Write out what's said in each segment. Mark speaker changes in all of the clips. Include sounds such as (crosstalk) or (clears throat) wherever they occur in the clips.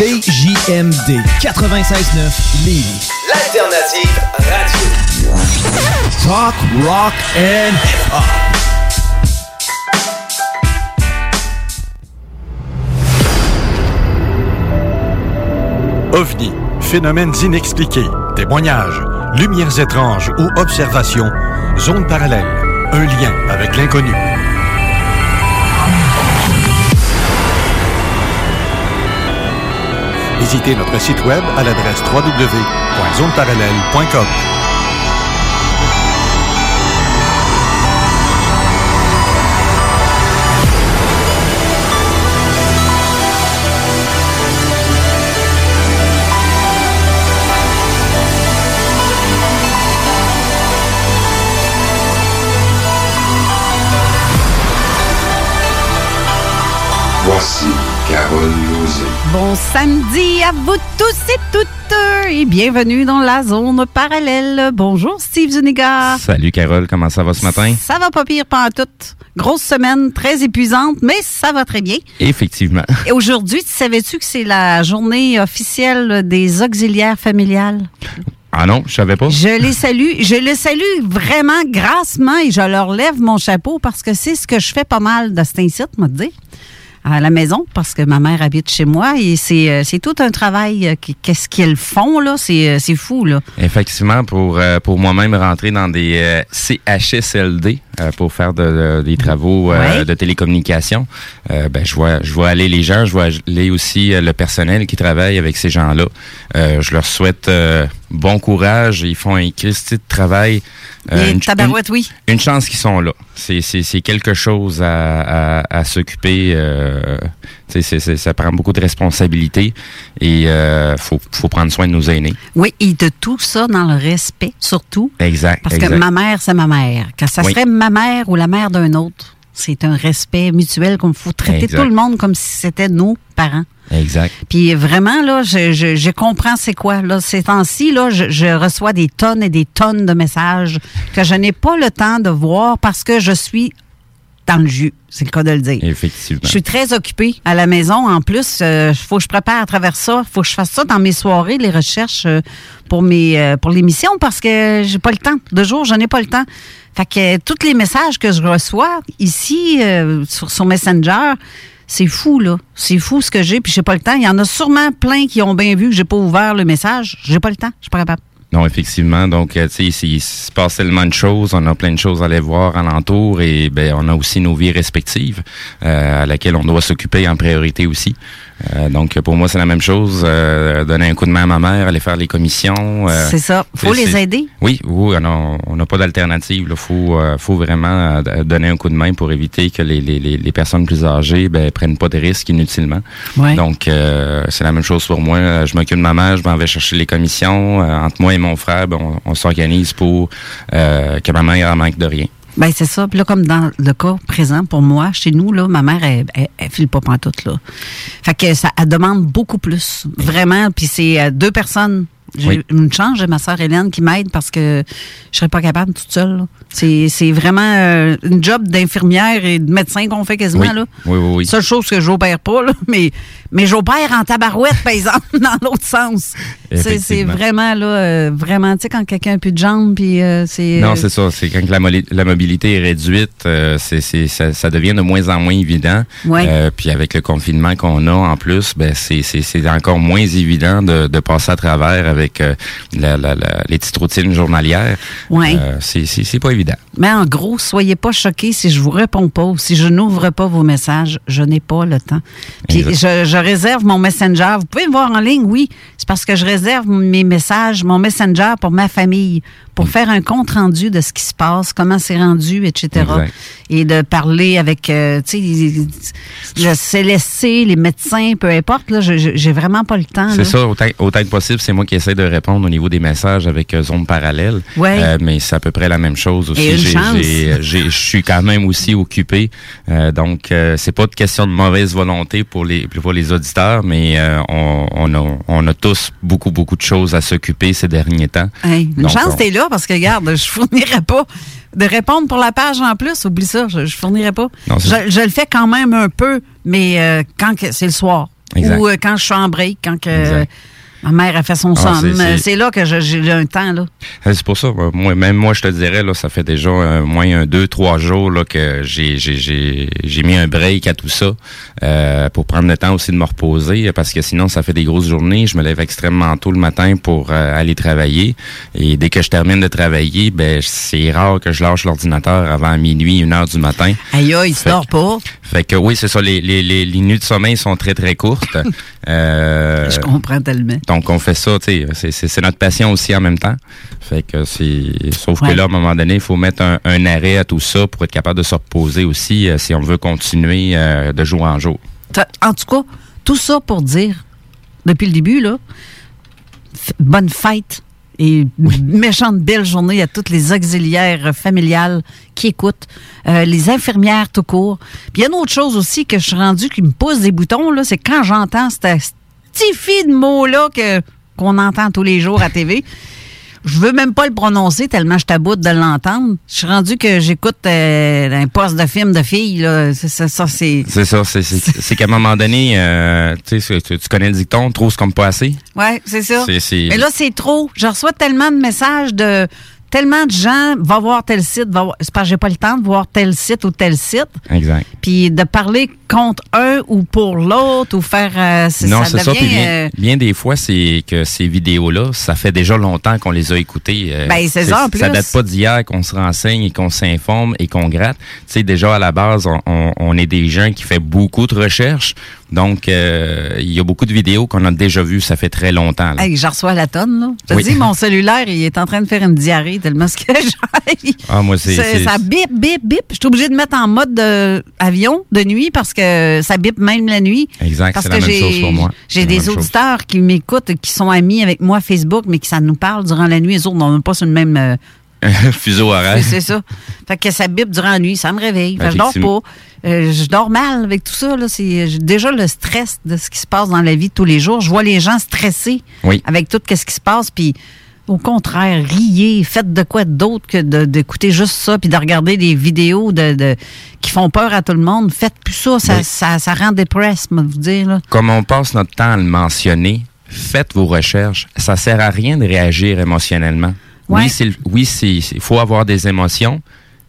Speaker 1: CJMD 96.9 Lévis.
Speaker 2: L'alternative radio.
Speaker 1: Talk, rock and hip-hop.
Speaker 3: OVNI, phénomènes inexpliqués, témoignages, lumières étranges ou observations, zone parallèle, un lien avec l'inconnu. Visitez notre site web à l'adresse www.zoneparallèle.com.
Speaker 2: Voici Carole Lozé.
Speaker 4: Bon samedi à vous tous et toutes et bienvenue dans la zone parallèle. Bonjour Steve Zuniga.
Speaker 5: Salut Carole, comment ça va ce matin?
Speaker 4: Ça va pas pire pas tout. Grosse semaine, très épuisante, mais ça va très bien.
Speaker 5: Effectivement. (laughs)
Speaker 4: Et aujourd'hui, savais-tu que c'est la journée officielle des auxiliaires familiales?
Speaker 5: Ah non, je savais pas.
Speaker 4: Je les salue. Je les salue vraiment grassement et je leur lève mon chapeau parce que c'est ce que je fais pas mal de cet incite, moi, te dire à la maison parce que ma mère habite chez moi et c'est euh, c'est tout un travail euh, qu'est-ce qu'ils font là? C'est euh, c'est fou là.
Speaker 5: Effectivement, pour, pour moi-même rentrer dans des CHSLD pour faire de- de- des travaux euh, de télécommunication, euh, ben, je vois je vois aller les gens, je vois aller aussi le personnel qui travaille avec ces gens-là. Euh, je leur souhaite euh, bon courage. Ils font un Christy de travail. Euh, une-
Speaker 4: tabarouette oui
Speaker 5: une chance qu'ils sont là. C'est, c'est, c'est quelque chose à, à, à s'occuper. Euh, ça prend beaucoup de responsabilités et euh, faut, faut prendre soin de nos aînés.
Speaker 4: oui et de tout ça dans le respect surtout
Speaker 5: Exact.
Speaker 4: parce
Speaker 5: exact.
Speaker 4: que ma mère c'est ma mère quand ça
Speaker 5: Oui.
Speaker 4: serait ma mère ou la mère d'un autre c'est un respect mutuel qu'on faut traiter
Speaker 5: Exact.
Speaker 4: tout le monde comme si c'était nos parents
Speaker 5: Exact.
Speaker 4: Puis vraiment, là, je, je, je comprends c'est quoi. Là, ces temps-ci, là, je, je reçois des tonnes et des tonnes de messages que je n'ai pas le temps de voir parce que je suis dans le jus. C'est le cas de le dire.
Speaker 5: Effectivement.
Speaker 4: Je suis très occupée à la maison. En plus, il faut que je prépare à travers ça. faut que je fasse ça dans mes soirées, les recherches euh, pour mes euh, pour l'émission parce que j'ai pas le temps. De jour, je n'ai pas le temps. Fait que tous les messages que je reçois ici euh, sur, Messenger, c'est fou, là. C'est fou ce que j'ai, puis j'ai pas le temps. Il y en a sûrement plein qui ont bien vu que j'ai pas ouvert le message. J'ai pas le temps. Je suis pas capable.
Speaker 5: Non, effectivement. Donc, euh, tu sais, il se passe tellement de choses. On a plein de choses à aller voir alentour et ben, on a aussi nos vies respectives euh, à laquelle on doit s'occuper en priorité aussi. Euh, donc, pour moi, c'est la même chose. euh, donner un coup de main à ma mère, aller faire les commissions. euh,
Speaker 4: c'est ça. Faut les aider.
Speaker 5: Oui, oui, on a- on n'a pas d'alternative. Il faut, euh, faut vraiment euh, donner un coup de main pour éviter que les, les, les, personnes plus âgées ben, prennent pas de risques inutilement.
Speaker 4: Ouais.
Speaker 5: Donc, euh, c'est la même chose pour moi. Euh, Je m'occupe de ma mère, je m'en vais chercher les commissions. Euh, entre moi et mon frère, ben, on, on s'organise pour euh, que ma mère en manque de rien.
Speaker 4: Ben c'est ça. Là, comme dans le cas présent pour moi, chez nous, là, ma mère, elle, elle, elle file pas pantoute, là. Fait que ça demande beaucoup plus. Vraiment. Puis c'est euh, deux personnes J'ai
Speaker 5: Oui.
Speaker 4: une chance, j'ai ma sœur Hélène qui m'aide parce que je serais pas capable toute seule. C'est c'est vraiment euh, une job d'infirmière et de médecin qu'on fait quasiment.
Speaker 5: Oui.
Speaker 4: Là.
Speaker 5: Oui, oui, oui.
Speaker 4: Seule chose que j'opère pas, là, mais, mais j'opère en tabarouette, par exemple, (laughs) dans l'autre sens. C'est vraiment, là, euh, vraiment, tu sais, quand quelqu'un a plus de jambes, puis euh, c'est...
Speaker 5: Non,
Speaker 4: euh,
Speaker 5: c'est ça. C'est quand la, la mobilité est réduite, c'est, c'est- ça, ça devient de moins en moins évident. Euh, puis avec le confinement qu'on a en plus, ben c'est, c'est, c'est encore moins évident de, de passer à travers avec euh, la, la- la- les petites routines journalières.
Speaker 4: Ouais.
Speaker 5: Euh, c'est, pas évident.
Speaker 4: Mais en gros, soyez pas choqués si je vous réponds pas ou si je n'ouvre pas vos messages. Je n'ai pas le temps. Puis je, je réserve mon Messenger. Vous pouvez me voir en ligne, oui. C'est parce que je réserve mes messages, mon Messenger pour ma famille, pour faire un compte rendu de ce qui se passe, comment c'est rendu, etc.
Speaker 5: Exact.
Speaker 4: Et de parler avec, euh, tu sais, le CLSC, les médecins, peu importe. Là, j'ai vraiment pas le temps.
Speaker 5: C'est ça, autant, autant que possible, c'est moi qui essaie de répondre au niveau des messages avec euh, zone parallèle.
Speaker 4: Ouais.
Speaker 5: Euh, mais c'est à peu près la même chose aussi. Je suis quand même aussi occupé. Donc, c'est pas de question de mauvaise volonté pour les pour les auditeurs, mais on, on, a, on a tous beaucoup, beaucoup de choses à s'occuper ces derniers temps.
Speaker 4: Hey, une
Speaker 5: Donc,
Speaker 4: chance, t'es là parce que, regarde, je fournirais pas de répondre pour la page en plus. Oublie ça, je, je fournirais pas.
Speaker 5: Non,
Speaker 4: je, je le fais quand même un peu, mais euh, quand c'est le soir.
Speaker 5: Exact.
Speaker 4: Ou euh, quand je suis en break, quand que. Ma mère a fait son
Speaker 5: Ah,
Speaker 4: somme.
Speaker 5: c'est-
Speaker 4: là que j'ai un temps. là.
Speaker 5: Euh, C'est pour ça, moi, même moi, je te dirais, là, ça fait déjà euh, moins un, deux, trois jours là, que j'ai, j'ai, j'ai, j'ai mis un break à tout ça euh, pour prendre le temps aussi de me reposer, parce que sinon, ça fait des grosses journées. Je me lève extrêmement tôt le matin pour euh, aller travailler. Et dès que je termine de travailler, ben c'est rare que je lâche l'ordinateur avant minuit, une heure du matin.
Speaker 4: Aïe, il se dort pas.
Speaker 5: Fait que oui, c'est ça, les, les, les, les nuits de sommeil sont très, très courtes. (laughs) Euh,
Speaker 4: Je comprends tellement.
Speaker 5: Donc, on fait ça, tu sais, c'est- notre passion aussi en même temps. Fait que c'est. Sauf
Speaker 4: Ouais.
Speaker 5: que là, à un moment donné, il faut mettre un, un arrêt à tout ça pour être capable de se reposer aussi euh, si on veut continuer euh, de jour en jour.
Speaker 4: En tout cas, tout ça pour dire, depuis le début, là, bonne fête et méchante belle journée à toutes les auxiliaires familiales qui écoutent, euh, les infirmières tout court. Puis il y a une autre chose aussi que je suis rendue qui me pousse des boutons, là, c'est quand j'entends ce petit fi de mot-là que, qu'on entend tous les jours à TV. Je veux même pas le prononcer tellement je taboute de l'entendre. Je suis rendu que j'écoute euh, un poste de film de filles. Là. C'est, ça, ça, c'est...
Speaker 5: C'est ça, c'est- qu'à un moment donné, euh, tu connais le dicton, trop c'est comme pas assez.
Speaker 4: Ouais, c'est ça. Mais là, c'est trop. Je reçois tellement de messages de tellement de gens, va voir tel site, va voir. C'est parce que j'ai pas le temps de voir tel site ou tel site.
Speaker 5: Exact.
Speaker 4: Puis de parler contre un ou pour l'autre ou faire. euh, c'est-
Speaker 5: Non, c'est ça. Puis bien,
Speaker 4: euh,
Speaker 5: bien des fois, c'est que ces vidéos-là, ça fait déjà longtemps qu'on les a écoutées. euh,
Speaker 4: Ben, c'est ça, en plus.
Speaker 5: Ça date pas d'hier qu'on se renseigne et qu'on s'informe et qu'on gratte. Tu sais, déjà à la base, on, on- on est des gens qui fait beaucoup de recherches. Donc, euh, il y a beaucoup de vidéos qu'on a déjà vues. Ça fait très longtemps. là.
Speaker 4: Hey, j'en reçois la tonne, là. Je te
Speaker 5: Oui.
Speaker 4: dis, mon (laughs) cellulaire, il est en train de faire une diarrhée tellement ce que (laughs) j'aille.
Speaker 5: Ah, moi, c'est-
Speaker 4: C'est-
Speaker 5: c'est-
Speaker 4: Ça bip, bip, bip. Je suis obligée de mettre en mode de avion de nuit parce que ça bip même la nuit.
Speaker 5: Exact,
Speaker 4: Parce
Speaker 5: c'est la
Speaker 4: que
Speaker 5: même chose
Speaker 4: j'ai-
Speaker 5: pour moi.
Speaker 4: J'ai
Speaker 5: C'est la
Speaker 4: des
Speaker 5: même chose.
Speaker 4: auditeurs qui m'écoutent, qui sont amis avec moi Facebook, mais qui ça nous parle durant la nuit. Les autres n'ont même pas sur le même. (laughs)
Speaker 5: Fuseau horaire.
Speaker 4: c'est c'est ça. Fait que ça bip durant la nuit, ça me réveille. Fait que je dors pas. Euh, je dors mal avec tout ça. Là. C'est déjà le stress de ce qui se passe dans la vie de tous les jours. Je vois les gens stressés
Speaker 5: Oui.
Speaker 4: avec tout ce qui se passe. Puis au contraire, riez, faites de quoi d'autre que d'écouter juste ça, puis de regarder des vidéos de, de- qui font peur à tout le monde. Faites plus ça, ça,
Speaker 5: Oui.
Speaker 4: ça, ça rend dépressé, moi, vous dire. Là.
Speaker 5: Comme on passe notre temps à le mentionner, faites vos recherches. Ça sert à rien de réagir émotionnellement.
Speaker 4: Ouais.
Speaker 5: Oui, oui, c'est, il faut avoir des émotions,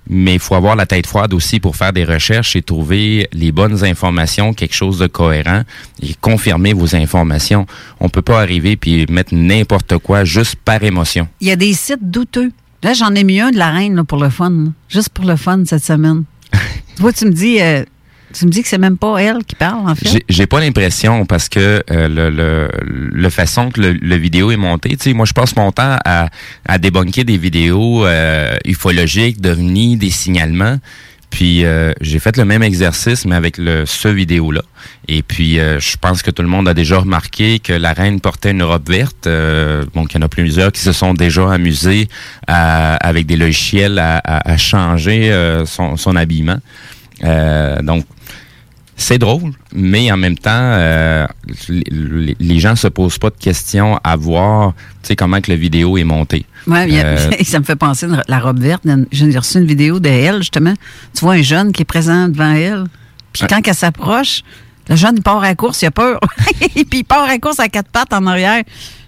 Speaker 5: mais il faut avoir la tête froide aussi pour faire des recherches et trouver les bonnes informations, quelque chose de cohérent et confirmer vos informations. On peut pas arriver puis mettre n'importe quoi juste par émotion.
Speaker 4: Il y a des sites douteux. Là, j'en ai mis un de la reine là, pour le fun. là. Juste pour le fun cette semaine. (laughs) tu vois, tu me dis, euh, tu me dis que c'est même pas elle qui parle, en fait?
Speaker 5: J'ai, pas l'impression parce que euh, le, le, le façon que le, le vidéo est monté, tu sais, moi je passe mon temps à, à débunker des vidéos euh, ufologiques, d'ovnis, des signalements. Puis euh, j'ai fait le même exercice, mais avec le ce vidéo-là. Et puis euh, je pense que tout le monde a déjà remarqué que la reine portait une robe verte. Euh, donc il y en a plusieurs qui se sont déjà amusés à- avec des logiciels à, à- à changer euh, son, son habillement. Euh, donc c'est drôle, mais en même temps, euh, les, les gens se posent pas de questions à voir, tu sais, comment que la vidéo est montée.
Speaker 4: A-
Speaker 5: Euh, (laughs)
Speaker 4: ça me fait penser à la robe verte. J'ai reçu une vidéo de elle, justement. Tu vois un jeune qui est présent devant elle. Puis quand elle s'approche, le jeune, il part à la course, il a peur. Puis (laughs) il part à la course à quatre pattes en arrière.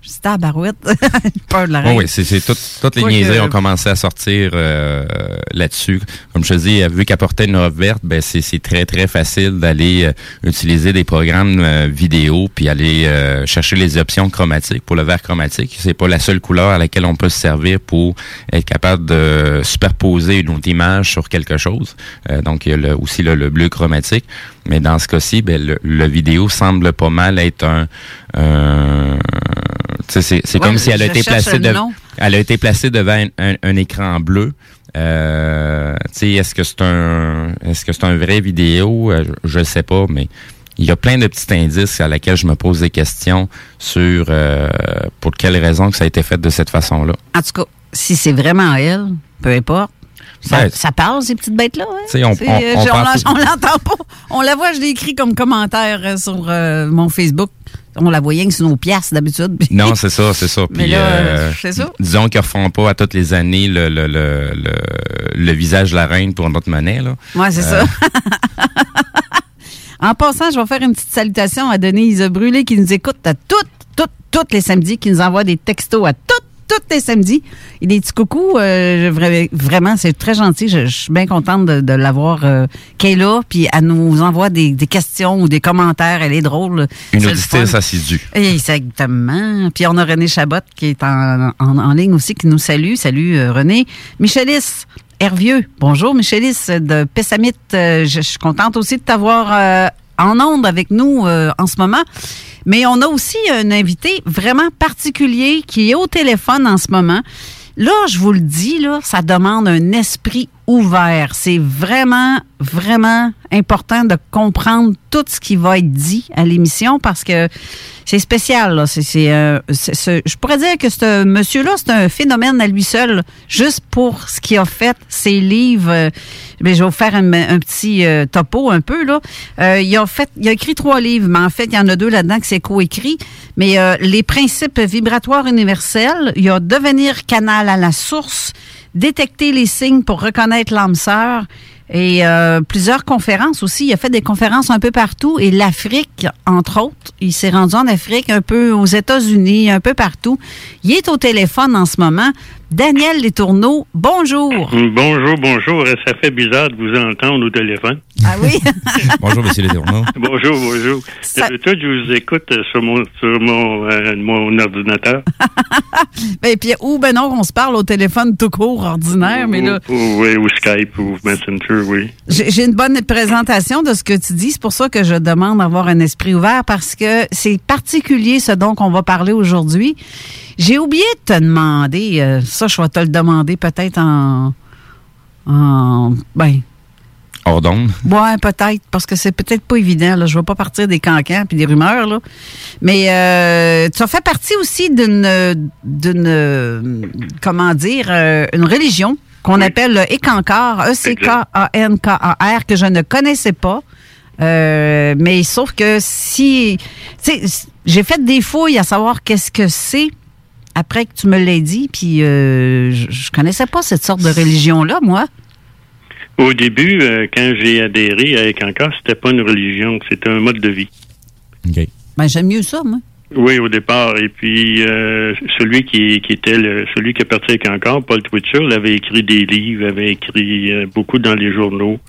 Speaker 4: Dis, ah, barouette. (laughs) peur de la reine.
Speaker 5: oui, c'est, tout- toutes les niaiseries
Speaker 4: que-
Speaker 5: ont commencé à sortir euh, là-dessus. Comme je te dis, vu qu'elle portait une robe verte, ben c'est, très, très facile d'aller euh, utiliser des programmes euh, vidéo puis aller euh, chercher les options chromatiques pour le vert chromatique. C'est pas la seule couleur à laquelle on peut se servir pour être capable de superposer une autre image sur quelque chose. Euh, donc, il y a le- aussi le, le bleu chromatique. Mais dans ce cas-ci, ben, le, le vidéo semble pas mal être un... sais, c'est,
Speaker 4: Ouais,
Speaker 5: comme si elle a été placée de- elle a été placée devant un, un- un écran bleu. Euh, tu sais, est-ce que c'est un, est-ce que c'est un vrai vidéo? Euh, Je, je sais pas, mais il y a plein de petits indices à laquelle je me pose des questions sur euh, pour quelle raison que ça a été fait de cette façon-là.
Speaker 4: En tout cas, si c'est vraiment elle, peu importe. Ça,
Speaker 5: Ouais.
Speaker 4: ça parle, ces petites bêtes-là. hein?
Speaker 5: On-
Speaker 4: l'entend pas. On la voit, je l'ai écrit comme commentaire sur euh, mon Facebook. On la voyait que sur nos pièces d'habitude.
Speaker 5: Non, c'est ça, c'est ça. (laughs)
Speaker 4: Mais
Speaker 5: Puis,
Speaker 4: là,
Speaker 5: euh,
Speaker 4: ça.
Speaker 5: Disons qu'ils refont pas à toutes les années le, le, le, le, le visage de la reine pour notre monnaie. Là.
Speaker 4: Ouais, c'est
Speaker 5: Euh,
Speaker 4: ça. (laughs) en passant, je vais faire une petite salutation à Denise Brûlé qui nous écoute à toutes, toutes, toutes les samedis, qui nous envoie des textos à toutes, toutes les samedis. Et des petits coucous, euh, vra- vraiment, c'est très gentil. Je, je suis bien contente de, de l'avoir euh, qu'elle est là. Puis elle nous envoie des, des questions ou des commentaires. Elle est drôle.
Speaker 5: Une auditrice assidue.
Speaker 4: Exactement. Puis on a René Chabot qui est en, en, en ligne aussi, qui nous salue. Salut euh, René. Michelis Hervieux. Bonjour Michelis de Pessamit. Euh, je, je suis contente aussi de t'avoir euh, en onde avec nous euh, en ce moment. Mais on a aussi un invité vraiment particulier qui est au téléphone en ce moment. Là, je vous le dis, là, ça demande un esprit ouvert. C'est vraiment, vraiment important de comprendre tout ce qui va être dit à l'émission parce que c'est spécial. Là. C'est, euh, je pourrais dire que ce monsieur-là, c'est un phénomène à lui seul, juste pour ce qu'il a fait, ses livres. euh, mais je vais vous faire un, petit euh, topo un peu. Là. Euh, il, a fait, il a écrit trois livres, mais en fait, il y en a deux là-dedans que c'est coécrit. Mais les principes vibratoires universels, il y a devenir canal à la source, détecter les signes pour reconnaître l'âme sœur et euh, plusieurs conférences aussi. Il a fait des conférences un peu partout et l'Afrique, entre autres. Il s'est rendu en Afrique, un peu aux États-Unis, un peu partout. Il est au téléphone en ce moment. Daniel Letourneau, bonjour.
Speaker 6: Bonjour, bonjour. Ça fait bizarre de vous entendre au téléphone.
Speaker 4: Ah oui? (laughs)
Speaker 5: Bonjour, monsieur Letourneau.
Speaker 6: bonjour, bonjour.
Speaker 4: Ça-
Speaker 6: D'habitude, je vous écoute euh, sur mon, sur mon, euh, mon ordinateur. (laughs)
Speaker 4: Ben, puis, ou ben non, on se parle au téléphone tout court, ordinaire, mais là,
Speaker 6: Ou, ou- oui, ou Skype ou Messenger, oui.
Speaker 4: J'ai une bonne présentation de ce que tu dis. C'est pour ça que je demande d'avoir un esprit ouvert parce que c'est particulier ce dont on va parler aujourd'hui. J'ai oublié de te demander, euh, ça je vais te le demander peut-être en, en ben,
Speaker 5: Hors d'onde.
Speaker 4: ouais peut-être parce que c'est peut-être pas évident. Là. Je vais pas partir des cancans puis des rumeurs là. Mais euh, tu as fait partie aussi d'une d'une comment dire euh, une religion qu'on appelle le Ekankar, E-C-K-A-N-K-A-R, que je ne connaissais pas. Euh, mais sauf que si. Tu sais, j'ai fait des fouilles à savoir qu'est-ce que c'est après que tu me l'aies dit, puis euh, je, je connaissais pas cette sorte de religion-là, moi.
Speaker 6: Au début, euh, quand j'ai adhéré avec encore, c'était pas une religion, c'était un mode de vie.
Speaker 5: OK.
Speaker 4: Ben, j'aime mieux ça, moi.
Speaker 6: Oui, au départ. Et puis, euh, celui qui, qui était le, celui qui est parti avec encore, Paul Twitcher, il avait écrit des livres, avait écrit euh, beaucoup dans les journaux,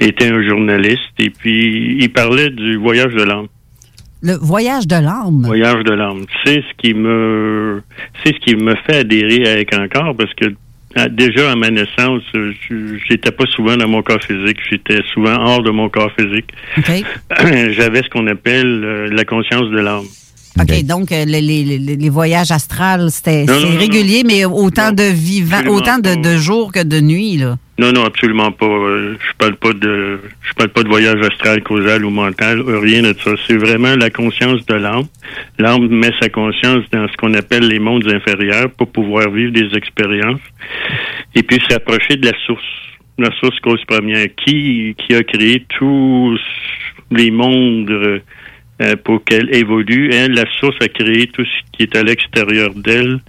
Speaker 6: était un journaliste. Et puis, il parlait du voyage de l'âme.
Speaker 4: Le voyage de l'âme.
Speaker 6: Voyage de l'âme. C'est ce qui me, c'est ce qui me fait adhérer avec encore parce que déjà à ma naissance, euh, j'étais pas souvent dans mon corps physique, j'étais souvent hors de mon corps physique. (clears throat) J'avais ce qu'on appelle euh, la conscience de l'âme.
Speaker 4: OK, donc euh, les, les- les- les voyages astrales, c'est
Speaker 6: non,
Speaker 4: régulier, mais autant
Speaker 6: Non,
Speaker 4: de vivants, autant de, jours que de nuits, là.
Speaker 6: Non, non, absolument pas. Euh, Je parle pas de, je parle pas de voyage astral, causal ou mental, euh, rien de ça. C'est vraiment la conscience de l'âme. L'âme met sa conscience dans ce qu'on appelle les mondes inférieurs pour pouvoir vivre des expériences et puis s'approcher de la source, la source cause première. Qui, qui a créé tout, les mondes pour qu'elle évolue. Elle, la source a créé tout ce qui est à l'extérieur d'elle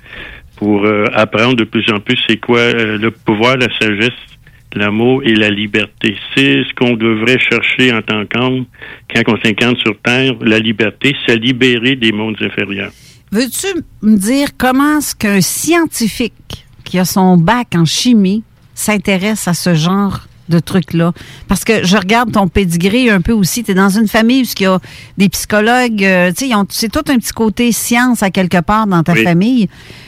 Speaker 6: pour euh, apprendre de plus en plus c'est quoi euh, le pouvoir, la sagesse, l'amour et la liberté. C'est ce qu'on devrait chercher en tant qu'homme quand on s'incarne sur Terre, la liberté, c'est libérer des mondes inférieurs.
Speaker 4: Veux-tu me dire comment est-ce qu'un scientifique qui a son bac en chimie s'intéresse à ce genre de trucs-là? Parce que je regarde ton pedigree un peu aussi. Tu es dans une famille où il y a des psychologues. euh, tu sais, c'est tout un petit côté science à quelque part dans ta
Speaker 6: Oui.
Speaker 4: famille.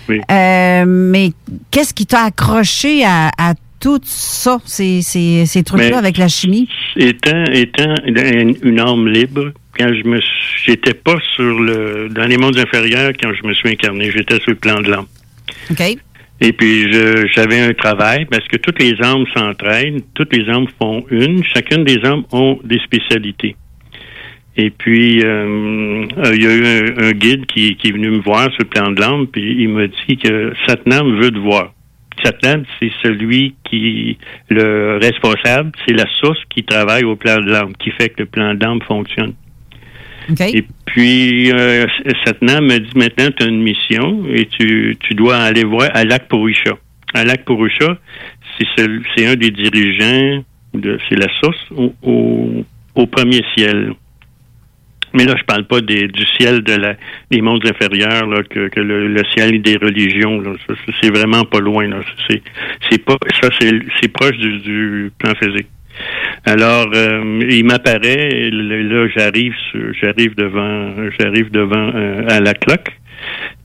Speaker 6: Oui.
Speaker 4: Euh, mais qu'est-ce qui t'a accroché à, à tout ça, ces, ces, ces trucs-là avec la chimie?
Speaker 6: Étant, étant une, âme libre, quand je me j'étais pas sur le dans les mondes inférieurs quand je me suis incarné, j'étais sur le plan de l'âme.
Speaker 4: OK?
Speaker 6: Et puis j'avais un travail parce que toutes les âmes s'entraînent, toutes les âmes font une, chacune des âmes ont des spécialités. Et puis euh, euh, il y a eu un, un guide qui, qui est venu me voir sur le plan de l'âme, puis il m'a dit que Satnam veut te voir. Satnam, c'est celui qui le responsable, c'est la source qui travaille au plan de l'âme, qui fait que le plan l'âme fonctionne. Et puis, euh, me dit maintenant, tu as une mission et tu, tu dois aller voir à Lac Purusha. À Lac Purusha, c'est un des dirigeants, de, c'est la source au, au, premier ciel. Mais là, je parle pas du ciel de la, des mondes inférieurs, là, que, le, ciel des religions. C'est vraiment pas loin. C'est, pas, ça, c'est, proche du plan physique. Alors, euh, il m'apparaît, là, j'arrive, j'arrive devant, j'arrive devant euh, à la cloque,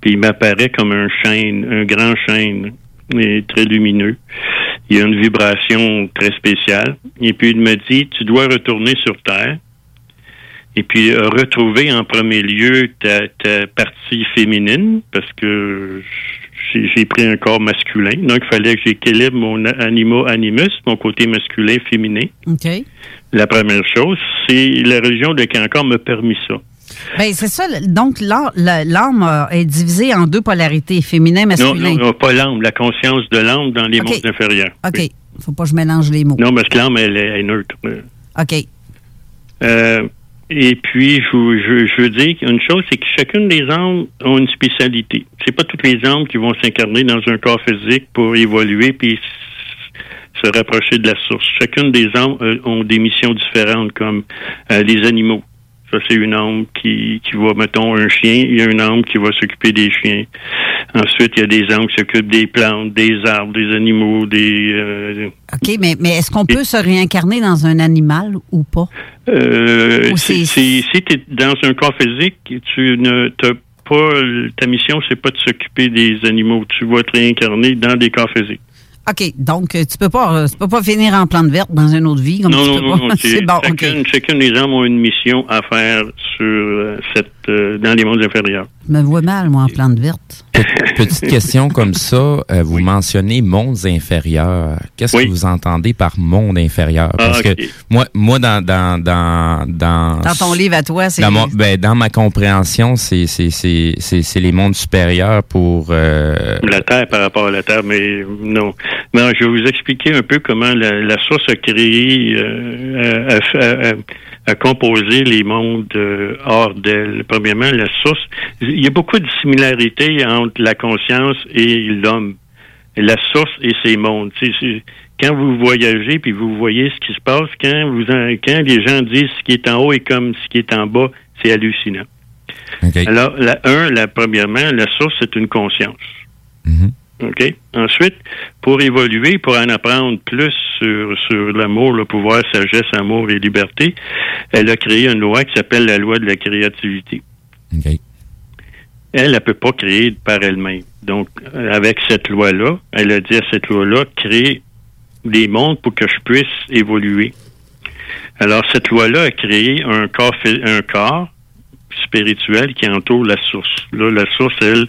Speaker 6: puis il m'apparaît comme un chêne, un grand chêne, mais très lumineux. Il y a une vibration très spéciale. Et puis il me dit, tu dois retourner sur Terre. Et puis euh, retrouver en premier lieu ta, ta partie féminine, parce que j'ai pris un corps masculin. Donc, il fallait que j'équilibre mon animo animus, mon côté masculin féminin.
Speaker 4: OK.
Speaker 6: La première chose, c'est la religion de Cancor m'a permis ça.
Speaker 4: Ben, c'est ça. Donc, l'âme euh, est divisée en deux polarités, féminin, masculin.
Speaker 6: non, non, pas l'âme, la conscience de l'âme dans les
Speaker 4: Ok.
Speaker 6: mondes inférieurs.
Speaker 4: OK.
Speaker 6: Oui.
Speaker 4: Faut pas que je mélange les mots.
Speaker 6: Non, parce que l'âme, elle, est- elle est neutre.
Speaker 4: OK.
Speaker 6: Euh, et puis, je, je, je veux dire qu'une chose, c'est que chacune des âmes ont une spécialité. C'est pas toutes les âmes qui vont s'incarner dans un corps physique pour évoluer puis se rapprocher de la source. Chacune des âmes euh, ont des missions différentes, comme euh, les animaux. Ça, c'est une âme qui, qui va, mettons, un chien. Il y a une âme qui va s'occuper des chiens. Ensuite, il y a des âmes qui s'occupent des plantes, des arbres, des animaux, des... euh,
Speaker 4: OK, mais, mais est-ce qu'on peut se réincarner dans un animal ou pas?
Speaker 6: Euh,
Speaker 4: Ou
Speaker 6: si tu es dans un corps physique, tu ne t'as pas ta mission, c'est pas de s'occuper des animaux. Tu vas te réincarner dans des corps physiques.
Speaker 4: OK, donc euh, tu peux pas euh, tu peux pas finir en plante verte dans une autre vie comme
Speaker 6: non,
Speaker 4: tu
Speaker 6: non,
Speaker 4: peux
Speaker 6: non,
Speaker 4: pas.
Speaker 6: non. (laughs)
Speaker 4: c'est bon,
Speaker 6: chacune, chacune des âmes ont une mission à faire sur euh, cette euh, dans les mondes inférieurs.
Speaker 4: Je me vois mal, moi, en plante verte.
Speaker 5: Petite question comme ça, euh, vous mentionnez mondes inférieurs. Qu'est-ce
Speaker 6: Oui.
Speaker 5: que vous entendez par monde inférieur? Parce
Speaker 6: Ah, ok.
Speaker 5: que moi, moi dans, dans, dans, dans,
Speaker 4: Dans ton livre à toi, c'est.
Speaker 5: dans, mon- ben, dans ma compréhension, c'est c'est- c'est- c'est- c'est les mondes supérieurs pour... euh,
Speaker 6: La Terre par rapport à la Terre, mais non. Mais je vais vous expliquer un peu comment la, la source a créé, euh, a, a- a- a composé les mondes euh, hors d'elle. Premièrement, la source, il y a beaucoup de similarités entre la conscience et l'homme. La source et ses mondes. C'est- quand vous voyagez puis vous voyez ce qui se passe, quand vous en- quand les gens disent ce qui est en haut est comme ce qui est en bas, c'est hallucinant. Alors, la, un, la, premièrement, la source, c'est une conscience.
Speaker 5: Mhm.
Speaker 6: OK? Ensuite, pour évoluer, pour en apprendre plus sur, sur l'amour, le pouvoir, sagesse, amour et liberté, elle a créé une loi qui s'appelle la loi de la créativité.
Speaker 5: OK.
Speaker 6: Elle ne peut pas créer par elle-même. Donc, avec cette loi-là, elle a dit à cette loi-là, crée des mondes pour que je puisse évoluer. Alors, cette loi-là a créé un corps, un corps spirituel qui entoure la source. Là, la source, elle,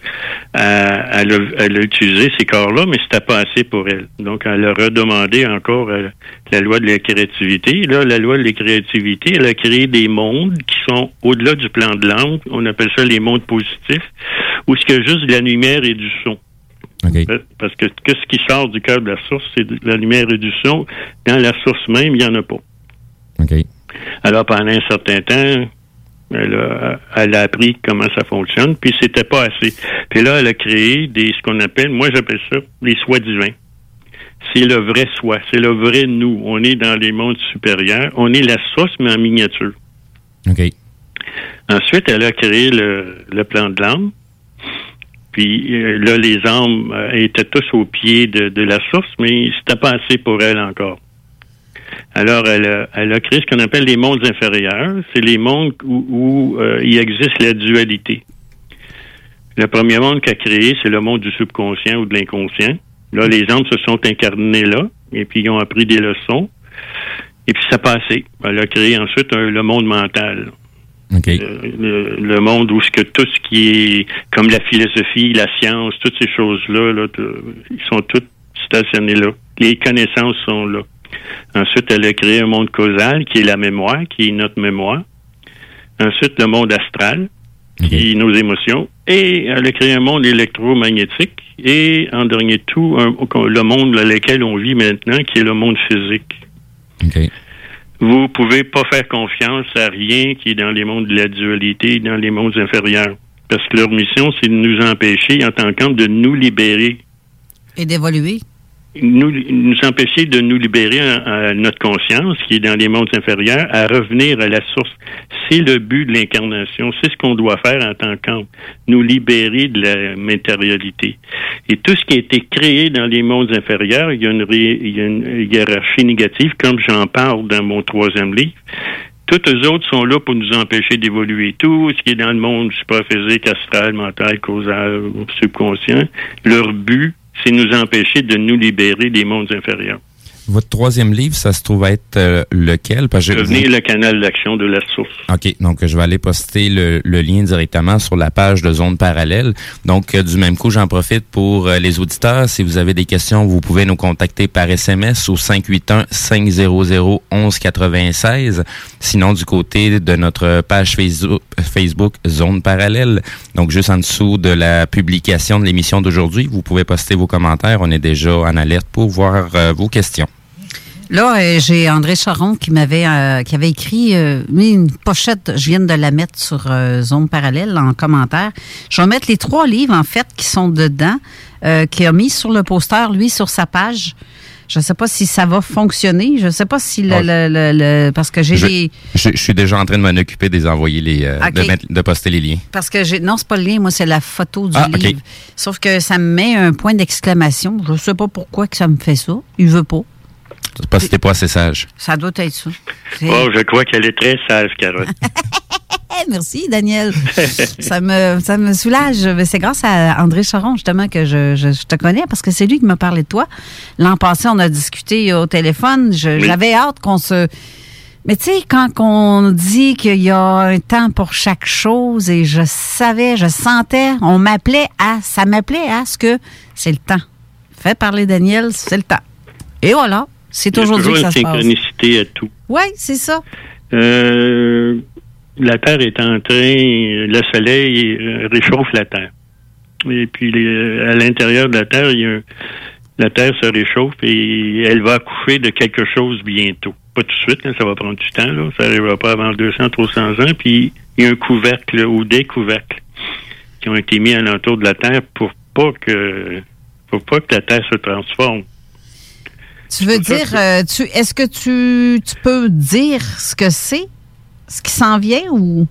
Speaker 6: euh, elle, a, elle a utilisé ces corps-là, mais c'était pas assez pour elle. Donc, elle a redemandé encore euh, la loi de la créativité. Là, la loi de la créativité, elle a créé des mondes qui sont au-delà du plan de l'âme. On appelle ça les mondes positifs, où y a juste de la lumière et du son.
Speaker 5: OK.
Speaker 6: Parce que, que ce qui sort du cœur de la source, c'est de la lumière et du son. Dans la source même, il n'y en a pas.
Speaker 5: OK.
Speaker 6: Alors, pendant un certain temps, elle a, elle a appris comment ça fonctionne, puis c'était pas assez. Puis là, elle a créé des ce qu'on appelle, moi j'appelle ça les soins divins. C'est le vrai soi, c'est le vrai nous. On est dans les mondes supérieurs. On est la source, mais en miniature.
Speaker 5: OK.
Speaker 6: Ensuite, elle a créé le, le plan de l'âme. Puis euh, là, les âmes euh, étaient tous au pied de, de la source, mais c'était pas assez pour elle encore. Alors, elle a, elle a créé ce qu'on appelle les mondes inférieurs. C'est les mondes où, où, euh, il existe la dualité. Le premier monde qu'elle a créé, c'est le monde du subconscient ou de l'inconscient. Là, les âmes se sont incarnées là, et puis ils ont appris des leçons. Et puis ça passé. Elle a créé ensuite un- le monde mental.
Speaker 5: OK.
Speaker 6: Euh, le, le monde où ce que tout ce qui est comme la philosophie, la science, toutes ces choses-là, là, ils sont tous stationnés là. Les connaissances sont là. Ensuite, elle a créé un monde causal qui est la mémoire, qui est notre mémoire. Ensuite, le monde astral, qui est nos émotions. Et elle a créé un monde électromagnétique. Et en dernier tout, un- le monde dans lequel on vit maintenant, qui est le monde physique.
Speaker 5: OK.
Speaker 6: Vous pouvez pas faire confiance à rien qui est dans les mondes de la dualité, dans les mondes inférieurs. Parce que leur mission, c'est de nous empêcher, en tant qu'homme, de nous libérer.
Speaker 4: Et d'évoluer.
Speaker 6: Nous, nous empêcher de nous libérer à, notre conscience, qui est dans les mondes inférieurs, à revenir à la source. C'est le but de l'incarnation. C'est ce qu'on doit faire en tant qu'homme. Nous libérer de la matérialité. Et tout ce qui a été créé dans les mondes inférieurs, il y a une, il y a une hiérarchie négative, comme j'en parle dans mon troisième livre. Toutes les autres sont là pour nous empêcher d'évoluer. Tout ce qui est dans le monde supraphysique, astral, mental, causal, subconscient, leur but, c'est nous empêcher de nous libérer des mondes inférieurs.
Speaker 5: Votre troisième livre, ça se trouve être euh, lequel? Parce que
Speaker 6: le canal d'action de la source.
Speaker 5: OK, donc je vais aller poster le, le lien directement sur la page de Zone Parallèle. Donc, euh, du même coup, j'en profite pour euh, les auditeurs. Si vous avez des questions, vous pouvez nous contacter par SMS au 581-500-1196. Sinon, du côté de notre page Facebook, Facebook Zone Parallèle, donc juste en dessous de la publication de l'émission d'aujourd'hui, vous pouvez poster vos commentaires. On est déjà en alerte pour voir euh, vos questions.
Speaker 4: Là, euh, j'ai André Charon qui m'avait euh, qui avait écrit euh, une pochette, je viens de la mettre sur euh, Zone Parallèle en commentaire. Je vais mettre les trois livres, en fait, qui sont dedans, qu'il a mis sur le poster, lui, sur sa page. Je ne sais pas si ça va fonctionner. Je ne sais pas si le,
Speaker 5: Ouais.
Speaker 4: le- le- le- parce que j'ai
Speaker 5: Je,
Speaker 4: des
Speaker 5: je- je suis déjà en train de m'en occuper, de les envoyer les, euh, de, mettre- de poster les liens.
Speaker 4: parce que j'ai non c'est pas le lien moi c'est la photo du
Speaker 5: Ah,
Speaker 4: livre. Sauf que ça me met un point d'exclamation. Je sais pas pourquoi que ça me fait ça. Il veut pas.
Speaker 5: C'est pas si t'es pas assez sage.
Speaker 4: Ça doit être ça.
Speaker 6: Oh, je crois qu'elle est très sage, Carole. (laughs)
Speaker 4: Merci, Daniel. ça, me, ça me soulage. C'est grâce à André Charon, justement, que je, je- je te connais, parce que c'est lui qui m'a parlé de toi. L'an passé, on a discuté au téléphone. Je-
Speaker 6: Oui.
Speaker 4: J'avais hâte qu'on se. Mais tu sais, quand on dit qu'il y a un temps pour chaque chose, et je savais, je sentais, on m'appelait à, ça m'appelait à ce que c'est le temps. Fais parler Daniel, c'est le temps. Et voilà, c'est
Speaker 6: Il y a
Speaker 4: aujourd'hui que
Speaker 6: toujours
Speaker 4: ça
Speaker 6: une
Speaker 4: se passe.
Speaker 6: synchronicité à tout.
Speaker 4: Oui, c'est ça.
Speaker 6: Euh, la Terre est en train, le Soleil réchauffe la Terre. Et puis les- à l'intérieur de la Terre, il y a un- la Terre se réchauffe et elle va accoucher de quelque chose bientôt. Pas tout de suite, ça va prendre du temps, là. ça n'arrivera pas avant 200, 300 ans. Puis il y a un couvercle ou des couvercles qui ont été mis alentour de la Terre pour pas que pour pas que la Terre se transforme.
Speaker 4: Tu veux dire, euh, tu, est-ce que tu, tu peux dire ce que c'est, ce qui s'en vient ou?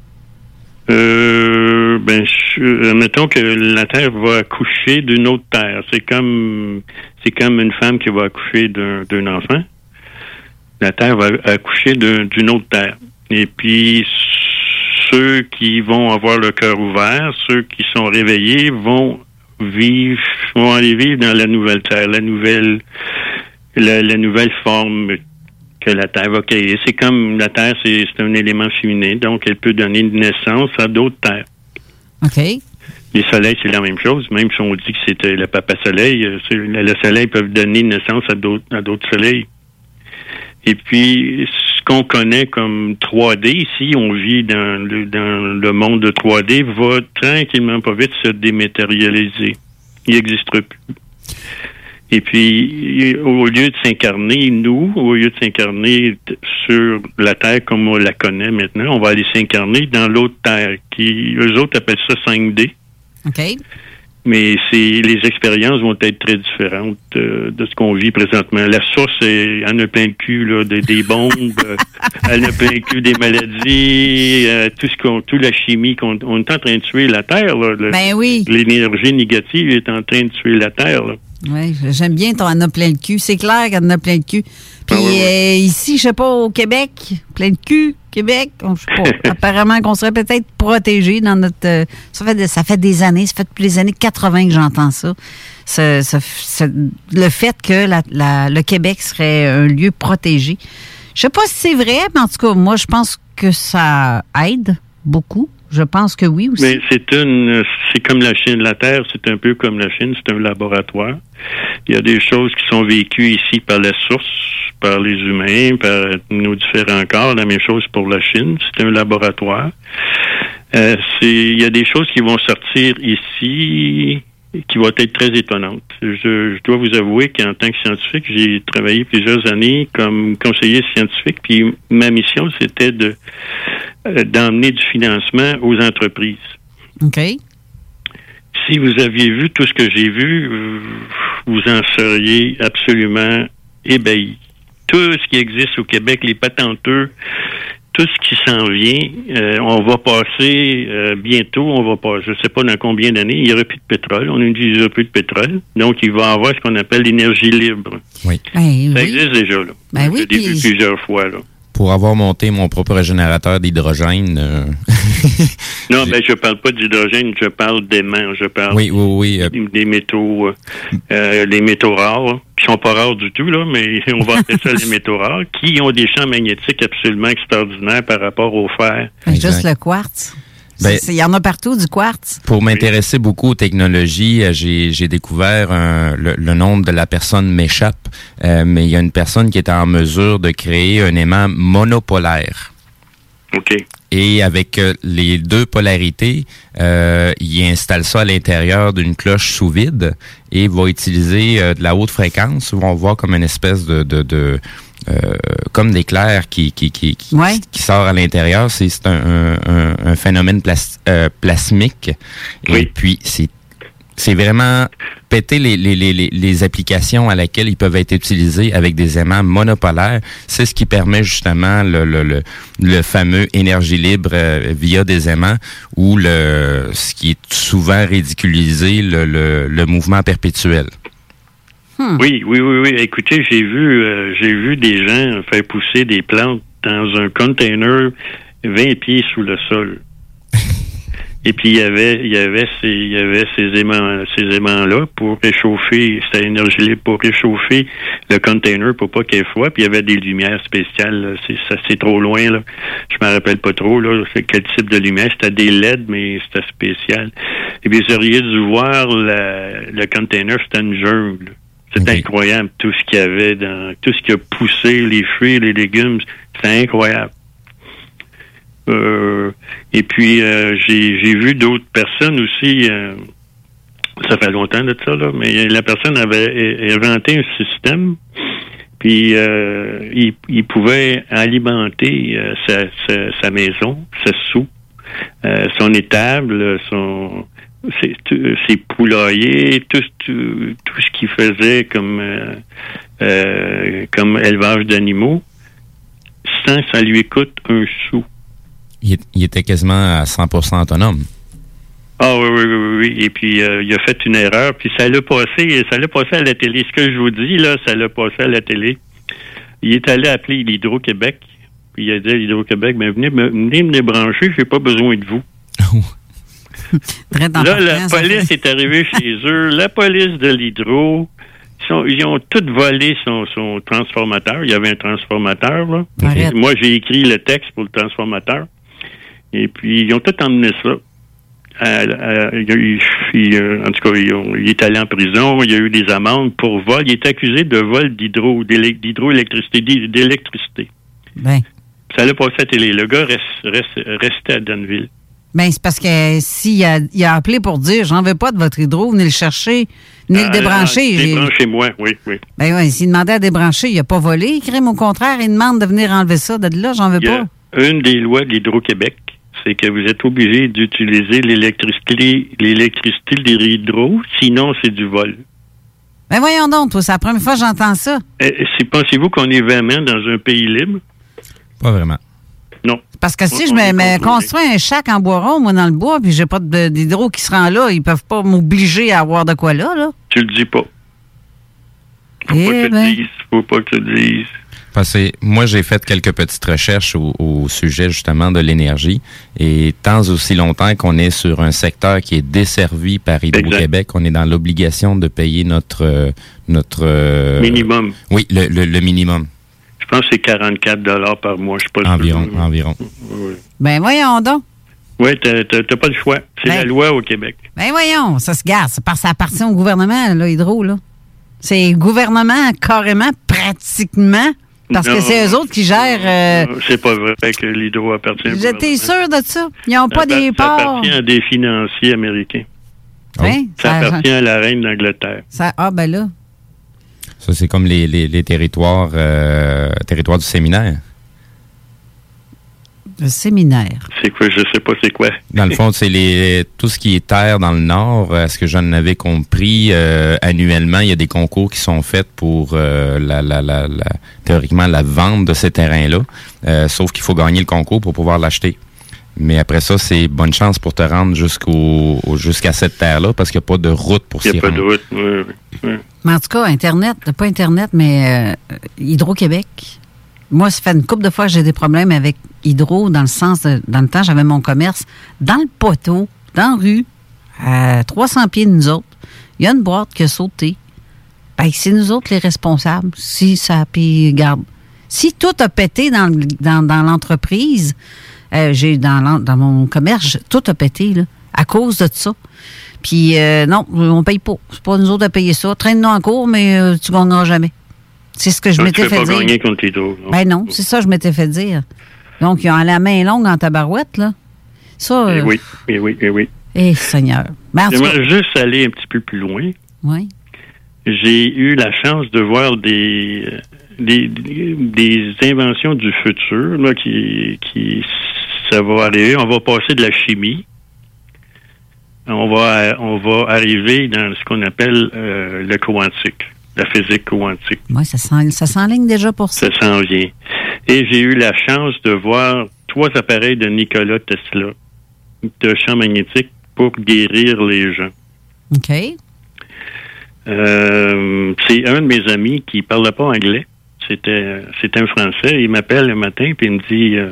Speaker 6: Euh, ben, je- euh, mettons que la Terre va accoucher d'une autre Terre. C'est comme, c'est comme une femme qui va accoucher d'un, d'un enfant. La Terre va accoucher d'un- d'une autre Terre. Et puis, ceux qui vont avoir le cœur ouvert, ceux qui sont réveillés, vont vivre, vont aller vivre dans la nouvelle Terre, la nouvelle, la, la nouvelle forme que la Terre va créer. C'est comme la Terre, c'est un élément féminin, donc elle peut donner naissance à d'autres terres.
Speaker 4: OK.
Speaker 6: Les soleils, c'est la même chose, même si on dit que c'était le papa soleil, euh, le le soleil peut donner naissance à d'autres à d'autres soleils. Et puis, ce qu'on connaît comme 3D, ici, on vit dans le, dans le monde de 3D, va tranquillement, pas vite, se dématérialiser. Il n'existe plus. Et puis, au lieu de s'incarner, nous, au lieu de s'incarner sur la Terre comme on la connaît maintenant, on va aller s'incarner dans l'autre Terre, qui, eux autres appellent ça 5D.
Speaker 4: OK.
Speaker 6: Mais c'est les expériences vont être très différentes euh, de ce qu'on vit présentement. La source, est, elle en a plein le cul, là, de- des bombes, (laughs) euh, elle en a plein le cul des maladies, euh, tout ce qu'on, toute la chimie qu'on on est en train de tuer la Terre. Là, Le-
Speaker 4: Ben oui.
Speaker 6: L'énergie négative est en train de tuer la Terre. Là.
Speaker 4: Oui, j'aime bien ton en a plein le cul. C'est clair qu'elle en a plein le cul. Puis
Speaker 6: Ah ouais.
Speaker 4: euh, ici, je sais pas, au Québec, plein de cul, Québec, on- je sais pas. (laughs) apparemment qu'on serait peut-être protégé dans notre... euh, ça, fait ça fait des années, ça fait depuis les années 80 que j'entends ça. Ce- ce- ce- le fait que la- la- le Québec serait un lieu protégé. Je sais pas si c'est vrai, mais en tout cas, moi, je pense que ça aide beaucoup. Je pense que oui aussi.
Speaker 6: Mais c'est une, c'est comme la Chine, la Terre, c'est un peu comme la Chine, c'est un laboratoire. Il y a des choses qui sont vécues ici par la source, par les humains, par nos différents corps. La même chose pour la Chine, c'est un laboratoire. Euh, il y a des choses qui vont sortir ici qui vont être très étonnantes. Je, je dois vous avouer qu'en tant que scientifique, j'ai travaillé plusieurs années comme conseiller scientifique, puis ma mission, c'était de euh, d'emmener du financement aux entreprises.
Speaker 4: OK.
Speaker 6: Si vous aviez vu tout ce que j'ai vu, vous en seriez absolument ébahi. Tout ce qui existe au Québec, les patenteux, tout ce qui s'en vient, euh, on va passer euh, bientôt, on va pas, je sais pas dans combien d'années, il n'y aura plus de pétrole, on n'utilisera plus de pétrole, donc il va y avoir ce qu'on appelle l'énergie libre.
Speaker 5: Oui.
Speaker 4: Ben,
Speaker 6: Ça
Speaker 4: oui.
Speaker 6: existe déjà, là.
Speaker 4: Ben oui,
Speaker 6: Je l'ai vu plusieurs fois, là.
Speaker 5: Pour avoir monté mon propre générateur d'hydrogène, euh, (laughs)
Speaker 6: Non, ben je parle pas d'hydrogène, je parle d'aimants, je parle
Speaker 5: oui, oui, oui. euh,
Speaker 6: des, métaux, euh, les métaux rares, là, qui sont pas rares du tout, là, mais (laughs) on va appeler ça les métaux rares, qui ont des champs magnétiques absolument extraordinaires par rapport au fer.
Speaker 4: Juste le quartz.
Speaker 5: Ben-
Speaker 4: C'est- c'est- Il y en a partout du quartz.
Speaker 5: Pour m'intéresser beaucoup aux technologies, euh, j'ai j'ai découvert un- le, le nombre de la personne m'échappe, euh, mais il y a une personne qui est en mesure de créer un aimant monopolaire.
Speaker 6: OK.
Speaker 5: Et avec euh, les deux polarités, euh, il installe ça à l'intérieur d'une cloche sous vide et va utiliser euh, de la haute fréquence. On va voir comme une espèce de, de, de euh, comme d'éclair qui qui, qui, qui,
Speaker 4: Ouais.
Speaker 5: qui sort à l'intérieur. C'est c'est un, un, un- phénomène plas- euh, plasmique. Et
Speaker 6: Oui.
Speaker 5: puis c'est c'est vraiment péter les, les, les, les- les applications à laquelle ils peuvent être utilisés avec des aimants monopolaires. C'est ce qui permet justement le, le, le, le fameux énergie libre euh, via des aimants ou le ce qui est souvent ridiculisé, le, le, le mouvement perpétuel.
Speaker 6: Oui, oui, oui, oui. Écoutez, j'ai vu, euh, j'ai vu des gens faire pousser des plantes dans un container 20 pieds sous le sol. (laughs) Et puis il y avait, il y avait ces, il y avait ces aimants, ces aimants-là pour réchauffer, c'était énergie libre pour réchauffer le container pour pas qu'il ait froid. Puis il y avait des lumières spéciales. là. C'est, ça, c'est trop loin là. Je me rappelle pas trop là. Quel type de lumière C'était des LED, mais c'était spécial. Et puis vous auriez dû voir la- le container, c'était une jungle. C'est incroyable tout ce qu'il y avait dans tout ce qui a poussé, les fruits, les légumes, c'est incroyable. Euh, et puis euh, j'ai j'ai vu d'autres personnes aussi. euh, ça fait longtemps de ça là, mais la personne avait inventé un système. Puis euh, il, il pouvait alimenter euh, sa, sa, sa maison, sa soupe, euh, son étable, son ses, tout- ses poulaillers, tout, tout, tout ce qu'il faisait comme euh, euh, comme élevage d'animaux, sans que ça lui coûte un sou.
Speaker 5: Il, était quasiment à 100% autonome.
Speaker 6: Ah oui, oui, oui, oui, oui. Et puis euh, il a fait une erreur, puis ça l'a passé, ça l'a passé à la télé. Ce que je vous dis, là, ça l'a passé à la télé. Il est allé appeler l'Hydro-Québec, puis il a dit à l'Hydro-Québec, ben venez, me- venez me débrancher, j'ai pas besoin de vous. (laughs) (laughs) (laughs) Là, la police est arrivée (laughs) chez eux, la police de l'Hydro, ils, ont tout volé son, son transformateur. Il y avait un transformateur, là. Moi, j'ai écrit le texte pour le transformateur. Et puis, ils ont tout emmené ça. À- à- il il, en tout cas, ont- il est allé en prison. Il y a eu des amendes pour vol. Il est accusé de vol d'hydro, d'hydroélectricité, d'é- d'électricité.
Speaker 4: Ben,
Speaker 6: Ça l'a passé à télé. Le gars reste, reste- restait à Danville.
Speaker 4: Ben, c'est parce que s'il a, il a appelé pour dire j'en veux pas de votre hydro, venez le chercher, venez le
Speaker 6: Ah,
Speaker 4: débrancher.
Speaker 6: ah, Débranchez-moi, oui, oui.
Speaker 4: Ben oui, s'il demandait à débrancher, il a pas volé, crime. Au contraire, il demande de venir enlever ça de là, j'en veux
Speaker 6: Il y a
Speaker 4: pas.
Speaker 6: une des lois de l'Hydro-Québec, c'est que vous êtes obligé d'utiliser l'électricité, l'électricité de l'hydro, sinon c'est du vol.
Speaker 4: Ben voyons donc, toi, c'est la première fois que j'entends ça.
Speaker 6: Euh, Pensez-vous qu'on est vraiment dans un pays libre?
Speaker 5: Pas vraiment.
Speaker 6: Non.
Speaker 4: Parce que si
Speaker 6: On-
Speaker 4: je me, construis un chac en bois rond, moi, dans le bois, puis j'ai pas d'hydro qui se rend là, ils peuvent pas m'obliger à avoir de quoi là, là.
Speaker 6: Tu le dis pas. Faut
Speaker 4: Eh
Speaker 6: pas que tu
Speaker 4: ben.
Speaker 6: le dises. Faut pas que tu le dises.
Speaker 5: Parce que moi, j'ai fait quelques petites recherches au, au sujet justement de l'énergie. Et tant aussi longtemps qu'on est sur un secteur qui est desservi par Hydro-Québec, on est dans l'obligation de payer notre... euh, notre euh,
Speaker 6: Minimum.
Speaker 5: Oui, le, le- le minimum.
Speaker 6: Je pense que c'est 44 dollars par mois. Je suis pas sûr.
Speaker 5: Environ, environ.
Speaker 6: Oui,
Speaker 4: Ben voyons donc.
Speaker 6: ouais, t'as pas le choix. C'est
Speaker 4: Ben.
Speaker 6: la loi au Québec.
Speaker 4: Ben voyons, ça se garde. Ça appartient au gouvernement, là, Hydro, là. C'est le gouvernement, carrément, pratiquement, parce que c'est eux autres qui gèrent... euh,
Speaker 6: C'est pas vrai que l'hydro appartient au
Speaker 4: J'étais
Speaker 6: gouvernement.
Speaker 4: sûr de ça. Ils n'ont pas
Speaker 6: Ça
Speaker 4: des parts.
Speaker 6: Ça appartient à des financiers américains.
Speaker 4: Hein?
Speaker 6: Ça appartient à la reine d'Angleterre.
Speaker 4: ça- ah, ben là.
Speaker 5: Ça, c'est comme les, les- les territoires, euh, territoires du séminaire.
Speaker 4: Le séminaire.
Speaker 6: C'est quoi? Je sais pas c'est quoi. (laughs)
Speaker 5: Dans le fond, c'est les tout ce qui est terre dans le nord. À ce que j'en avais compris, euh, annuellement, il y a des concours qui sont faits pour euh, la, la, la, la- théoriquement la vente de ces terrains-là. Euh, sauf qu'il faut gagner le concours pour pouvoir l'acheter. Mais après ça, c'est bonne chance pour te rendre jusqu'au au- jusqu'à cette terre-là parce qu'il n'y a pas de route pour
Speaker 6: Il
Speaker 5: s'y
Speaker 6: n'y a pas
Speaker 5: rendre.
Speaker 6: de route. Oui, oui.
Speaker 4: Mais en tout cas, Internet, pas Internet, mais euh, Hydro-Québec. Moi, ça fait une couple de fois que j'ai des problèmes avec Hydro, dans le sens de, dans le temps, j'avais mon commerce dans le poteau, dans la rue, à 300 pieds de nous autres. Il y a une boîte qui a sauté. Ben, c'est nous autres les responsables. Si ça, puis garde. Si tout a pété dans, dans l'entreprise, euh, j'ai dans, dans mon commerce, tout a pété, là, à cause de ça. Puis euh, non, on paye pas. C'est pas nous autres à payer ça. Traîne-nous en cours, mais euh, tu gagneras jamais. C'est ce que je m'étais fait
Speaker 6: pas
Speaker 4: dire.
Speaker 6: gagner contre l'hydro. non?
Speaker 4: Ben non, c'est ça que je m'étais fait dire. Donc, ils ont la main longue en tabarouette, là. Ça,
Speaker 6: Eh
Speaker 4: euh,
Speaker 6: oui, eh oui, eh oui.
Speaker 4: eh, Seigneur. Ben,
Speaker 6: J'aimerais juste aller un petit peu plus loin.
Speaker 4: oui.
Speaker 6: J'ai eu la chance de voir des, des, des inventions du futur là, qui, qui ça va arriver. On va passer de la chimie. On va on va arriver dans ce qu'on appelle euh, le quantique, la physique quantique.
Speaker 4: Ouais, ça s'en- ça s'enligne déjà pour ça.
Speaker 6: Ça s'en vient. Et j'ai eu la chance de voir trois appareils de Nikola Tesla de champ magnétique pour guérir les gens.
Speaker 4: OK.
Speaker 6: Euh, c'est un de mes amis qui parlait pas anglais. C'était c'était un Français. Il m'appelle le matin puis il me dit euh,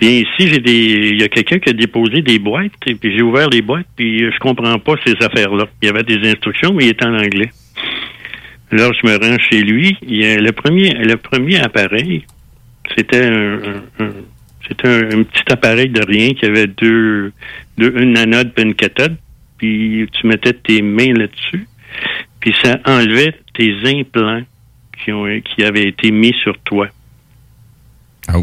Speaker 6: Viens ici, j'ai des. Il y a quelqu'un qui a déposé des boîtes, et puis j'ai ouvert les boîtes, puis je comprends pas ces affaires-là. Il y avait des instructions, mais il était en anglais. Alors je me rends chez lui. Il y a le premier le premier appareil, c'était un, un- un- c'était un, un petit appareil de rien qui avait deux, deux une anode et une cathode. Puis tu mettais tes mains là-dessus. Puis ça enlevait tes implants qui, ont, qui avaient été mis sur toi.
Speaker 5: Oh.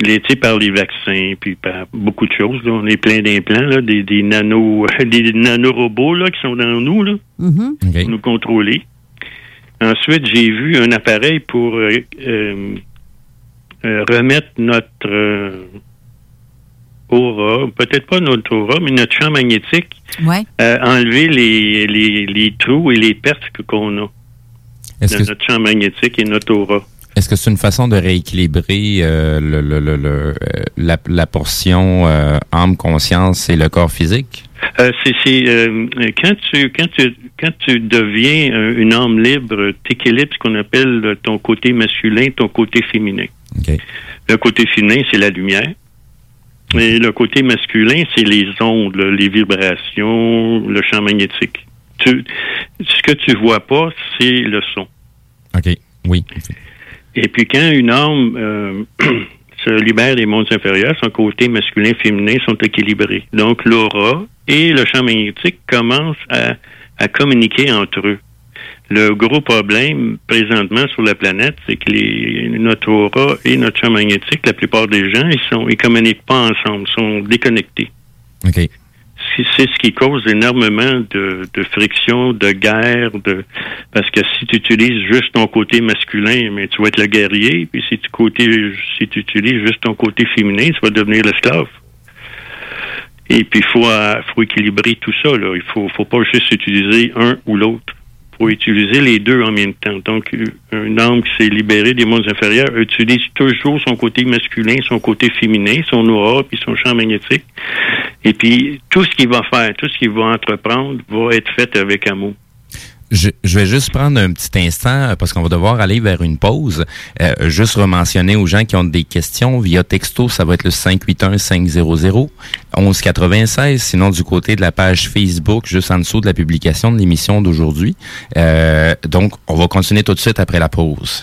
Speaker 6: Il était par les vaccins, puis par beaucoup de choses. là. On est plein d'implants, là, des, des nano (laughs) des nanorobots là, qui sont dans nous, là,
Speaker 4: Mhm.
Speaker 5: OK.
Speaker 6: pour nous contrôler. Ensuite, j'ai vu un appareil pour euh, euh, euh, remettre notre euh, aura, peut-être pas notre aura, mais notre champ magnétique,
Speaker 4: Ouais.
Speaker 6: euh, enlever les, les, les trous et les pertes que- qu'on a de
Speaker 5: que
Speaker 6: notre champ magnétique et notre aura.
Speaker 5: Est-ce que c'est une façon de rééquilibrer euh, le, le- le- le, euh, la, la portion euh, âme, conscience et le corps physique?
Speaker 6: Euh, c'est quand tu quand tu quand tu deviens une âme libre, tu équilibres ce qu'on appelle ton côté masculin, ton côté féminin. Le côté féminin, c'est la lumière. Et le côté masculin, c'est les ondes, les vibrations, le champ magnétique. Tu, ce que tu vois pas, c'est le son.
Speaker 5: OK. Oui.
Speaker 6: Et puis quand une âme euh, (clears throat) se libère des mondes inférieurs, son côté masculin et féminin sont équilibrés. Donc l'aura et le champ magnétique commencent à, à communiquer entre eux. Le gros problème présentement sur la planète, c'est que les, notre aura et notre champ magnétique, la plupart des gens, ils sont ils communiquent pas ensemble, sont déconnectés.
Speaker 5: OK.
Speaker 6: C'est ce qui cause énormément de, de friction, de guerre, de parce que si tu utilises juste ton côté masculin, mais tu vas être le guerrier, puis si tu côté si tu utilises juste ton côté féminin, tu vas devenir l'esclave. Et puis faut, euh, faut équilibrer tout ça. Là. Il faut, faut pas juste utiliser un ou l'autre. Faut utiliser les deux en même temps. Donc, un homme qui s'est libéré des mondes inférieurs utilise toujours son côté masculin, son côté féminin, son aura, puis son champ magnétique. Et puis, tout ce qu'il va faire, tout ce qu'il va entreprendre va être fait avec amour.
Speaker 5: Je, vais juste prendre un petit instant euh, parce qu'on va devoir aller vers une pause. Euh, juste rementionner aux gens qui ont des questions via texto, ça va être le 581 500 1196. Sinon, du côté de la page Facebook, juste en dessous de la publication de l'émission d'aujourd'hui. Euh, donc, on va continuer tout de suite après la pause.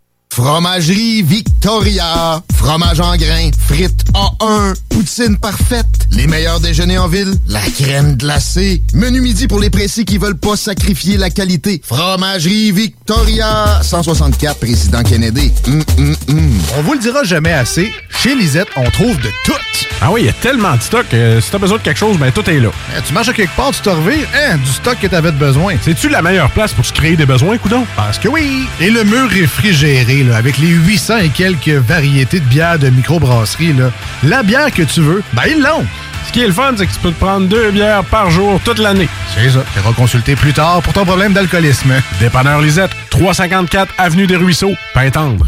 Speaker 7: Fromagerie Victoria. Fromage en grains. Frites A1. Poutine parfaite. Les meilleurs déjeuners en ville. La crème glacée. Menu midi pour les pressés qui veulent pas sacrifier la qualité. Fromagerie Victoria. 164 Président Kennedy. Hum, hum, hum.
Speaker 8: On vous le dira jamais assez. Chez Lisette, on trouve de tout. Ah oui, il y a tellement de stock. que si t'as besoin de quelque chose, ben tout est là. Eh, tu marches à quelque part, tu te revires. Hein, du stock que t'avais besoin. C'est-tu la meilleure place pour se créer des besoins, coudon? Parce que oui. Et le mur réfrigéré, là, avec les 800 et quelques variétés de bières de microbrasserie, là, la bière que tu veux, ben ils l'ont. Ce qui est le fun, c'est que tu peux te prendre deux bières par jour toute l'année. C'est ça. Tu consulter plus tard pour ton problème d'alcoolisme. Dépanneur Lisette, 354 Avenue des Ruisseaux, Pintendre.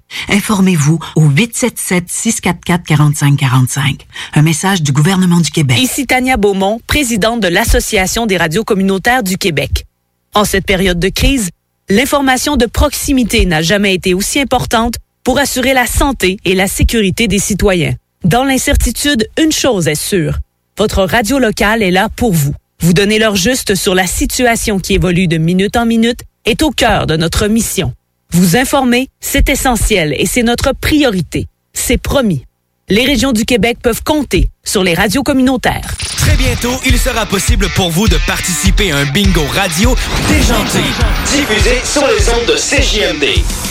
Speaker 9: Informez-vous au 877-644-4545. Un message du gouvernement du Québec.
Speaker 10: Ici Tania Beaumont, présidente de l'Association des radios communautaires du Québec. En cette période de crise, l'information de proximité n'a jamais été aussi importante pour assurer la santé et la sécurité des citoyens. Dans l'incertitude, une chose est sûre. Votre radio locale est là pour vous. Vous donnez l'heure juste sur la situation qui évolue de minute en minute est au cœur de notre mission. Vous informer, c'est essentiel et c'est notre priorité. C'est promis. Les régions du Québec peuvent compter sur les radios communautaires.
Speaker 11: Très bientôt, il sera possible pour vous de participer à un bingo radio déjanté, diffusé sur les ondes de CJMD.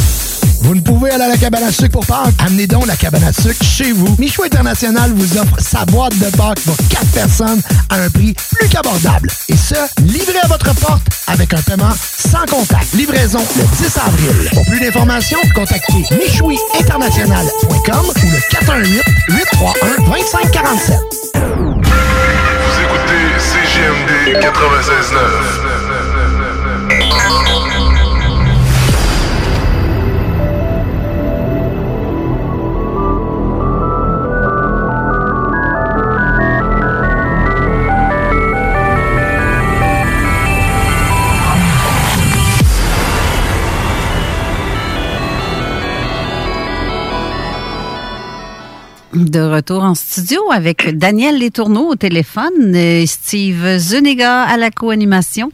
Speaker 12: Vous ne pouvez aller à la cabane à sucre pour Pâques? Amenez donc la cabane à sucre chez vous. Michou International vous offre sa boîte de Pâques pour 4 personnes à un prix plus qu'abordable. Et ce, livré à votre porte avec un paiement sans contact. Livraison le 10 avril. Pour plus d'informations, contactez michouiinternational.com ou le 418 831 2547.
Speaker 13: Vous écoutez CGMD 96.9.
Speaker 4: De retour en studio avec Daniel Letourneau au téléphone, et Steve Zuniga à la co-animation.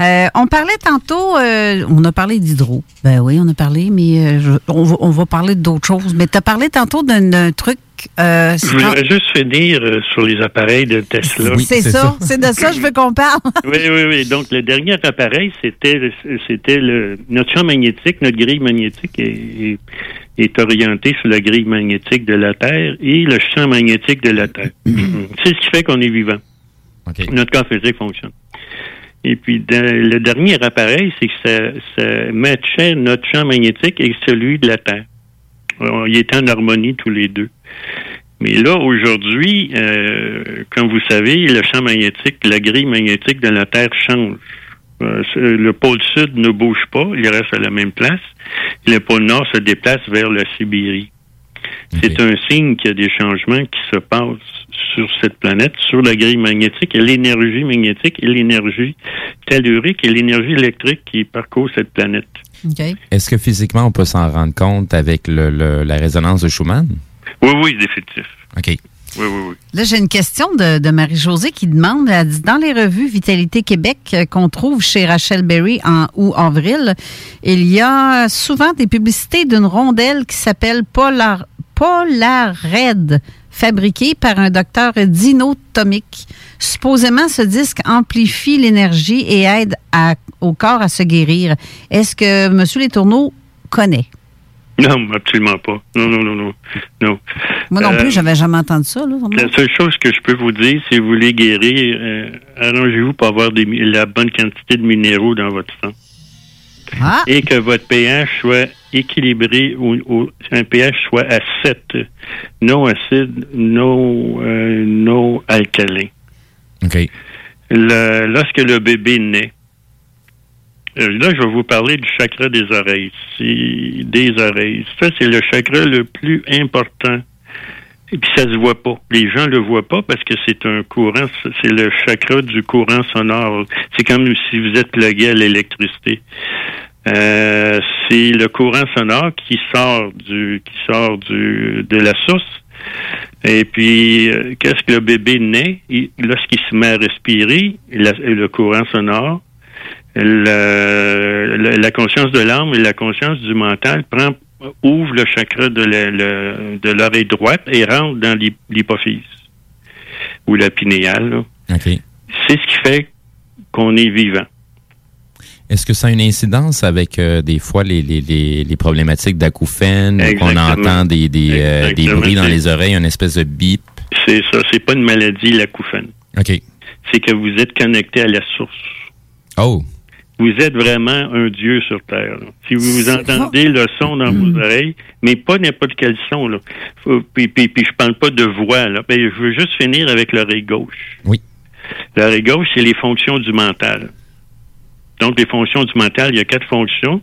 Speaker 4: Euh, on parlait tantôt, euh, on a parlé d'hydro. Ben oui, on a parlé, mais euh, je- on, va, on va parler d'autres choses. Mais tu as parlé tantôt d'un truc. euh,
Speaker 6: Je voudrais juste finir euh, sur les appareils de Tesla.
Speaker 4: c'est ça, c'est de ça que je veux qu'on parle. (laughs)
Speaker 6: oui, oui, oui. Donc, le dernier appareil, c'était, c'était le, notre champ magnétique, notre grille magnétique est orientée sur la grille magnétique de la Terre et le champ magnétique de la Terre. C'est ce qui fait qu'on est vivant. Notre corps physique fonctionne. Et puis, dans le dernier appareil, c'est que ça, ça matchait notre champ magnétique et celui de la Terre. Alors, Ils étaient en harmonie tous les deux. Mais là, aujourd'hui, euh, comme vous savez, le champ magnétique, la grille magnétique de la Terre change. Euh, ce- le pôle sud ne bouge pas, il reste à la même place. Le pôle nord se déplace vers la Sibérie. C'est un signe qu'il y a des changements qui se passent sur cette planète, sur la grille magnétique et l'énergie magnétique et l'énergie tellurique et l'énergie électrique qui parcourt cette planète.
Speaker 5: Est-ce que physiquement, on peut s'en rendre compte avec le- le- la résonance de Schumann?
Speaker 6: Oui, oui, définitif.
Speaker 5: OK.
Speaker 6: Oui, oui, oui.
Speaker 4: Là, j'ai une question de, Marie-Josée qui demande, elle dit, dans les revues Vitalité Québec euh, qu'on trouve chez Rachel Berry en août-avril, il y a souvent des publicités d'une rondelle qui s'appelle Polar, Polared, fabriquée par un docteur dinotomique. Supposément, ce disque amplifie l'énergie et aide au corps à se guérir. Est-ce que M. Letourneau connaît?
Speaker 6: Non, absolument pas. Non, non, non, non. non.
Speaker 4: Moi non
Speaker 6: Euh,
Speaker 4: plus, j'avais jamais entendu ça. Là.
Speaker 6: La seule chose que je peux vous dire, si vous voulez guérir, euh, arrangez-vous pour avoir des, la bonne quantité de minéraux dans votre sang.
Speaker 4: Ah.
Speaker 6: Et que votre pH soit équilibré ou, ou un pH soit à 7, non acide, non, euh, non alcalin.
Speaker 5: OK.
Speaker 6: Le- lorsque le bébé naît, euh, là, je vais vous parler du chakra des oreilles. Des oreilles. Ça, c'est le chakra le plus important. Et puis, ça se voit pas. Les gens le voient pas parce que c'est un courant, c'est le chakra du courant sonore. C'est comme si vous êtes plugué à l'électricité. Euh, c'est le courant sonore qui sort du, qui sort du, de la source. Et puis, euh, qu'est-ce que le bébé naît? Il- Lorsqu'il se met à respirer, le courant sonore, la, la conscience de l'âme et la conscience du mental prend, ouvre le chakra de l'oreille droite et rentre dans l'hy- l'hypophyse ou la pinéale. C'est ce qui fait qu'on est vivant.
Speaker 5: Est-ce que ça a une incidence avec euh, des fois les, les, les, les problématiques d'acouphènes, qu'on entend des, des, euh, des bruits dans les oreilles, une espèce de bip?
Speaker 6: C'est ça. C'est pas une maladie, l'acouphène.
Speaker 5: OK.
Speaker 6: C'est que vous êtes connecté à la source.
Speaker 5: Oh.
Speaker 6: Vous êtes vraiment un dieu sur Terre. là. Si vous entendez le son dans vos oreilles, mais pas n'importe quel son, là. Puis, puis, puis je parle pas de voix, là. Ben, je veux juste finir avec l'oreille gauche.
Speaker 5: Oui.
Speaker 6: L'oreille gauche, c'est les fonctions du mental. Donc, les fonctions du mental, il y a quatre fonctions.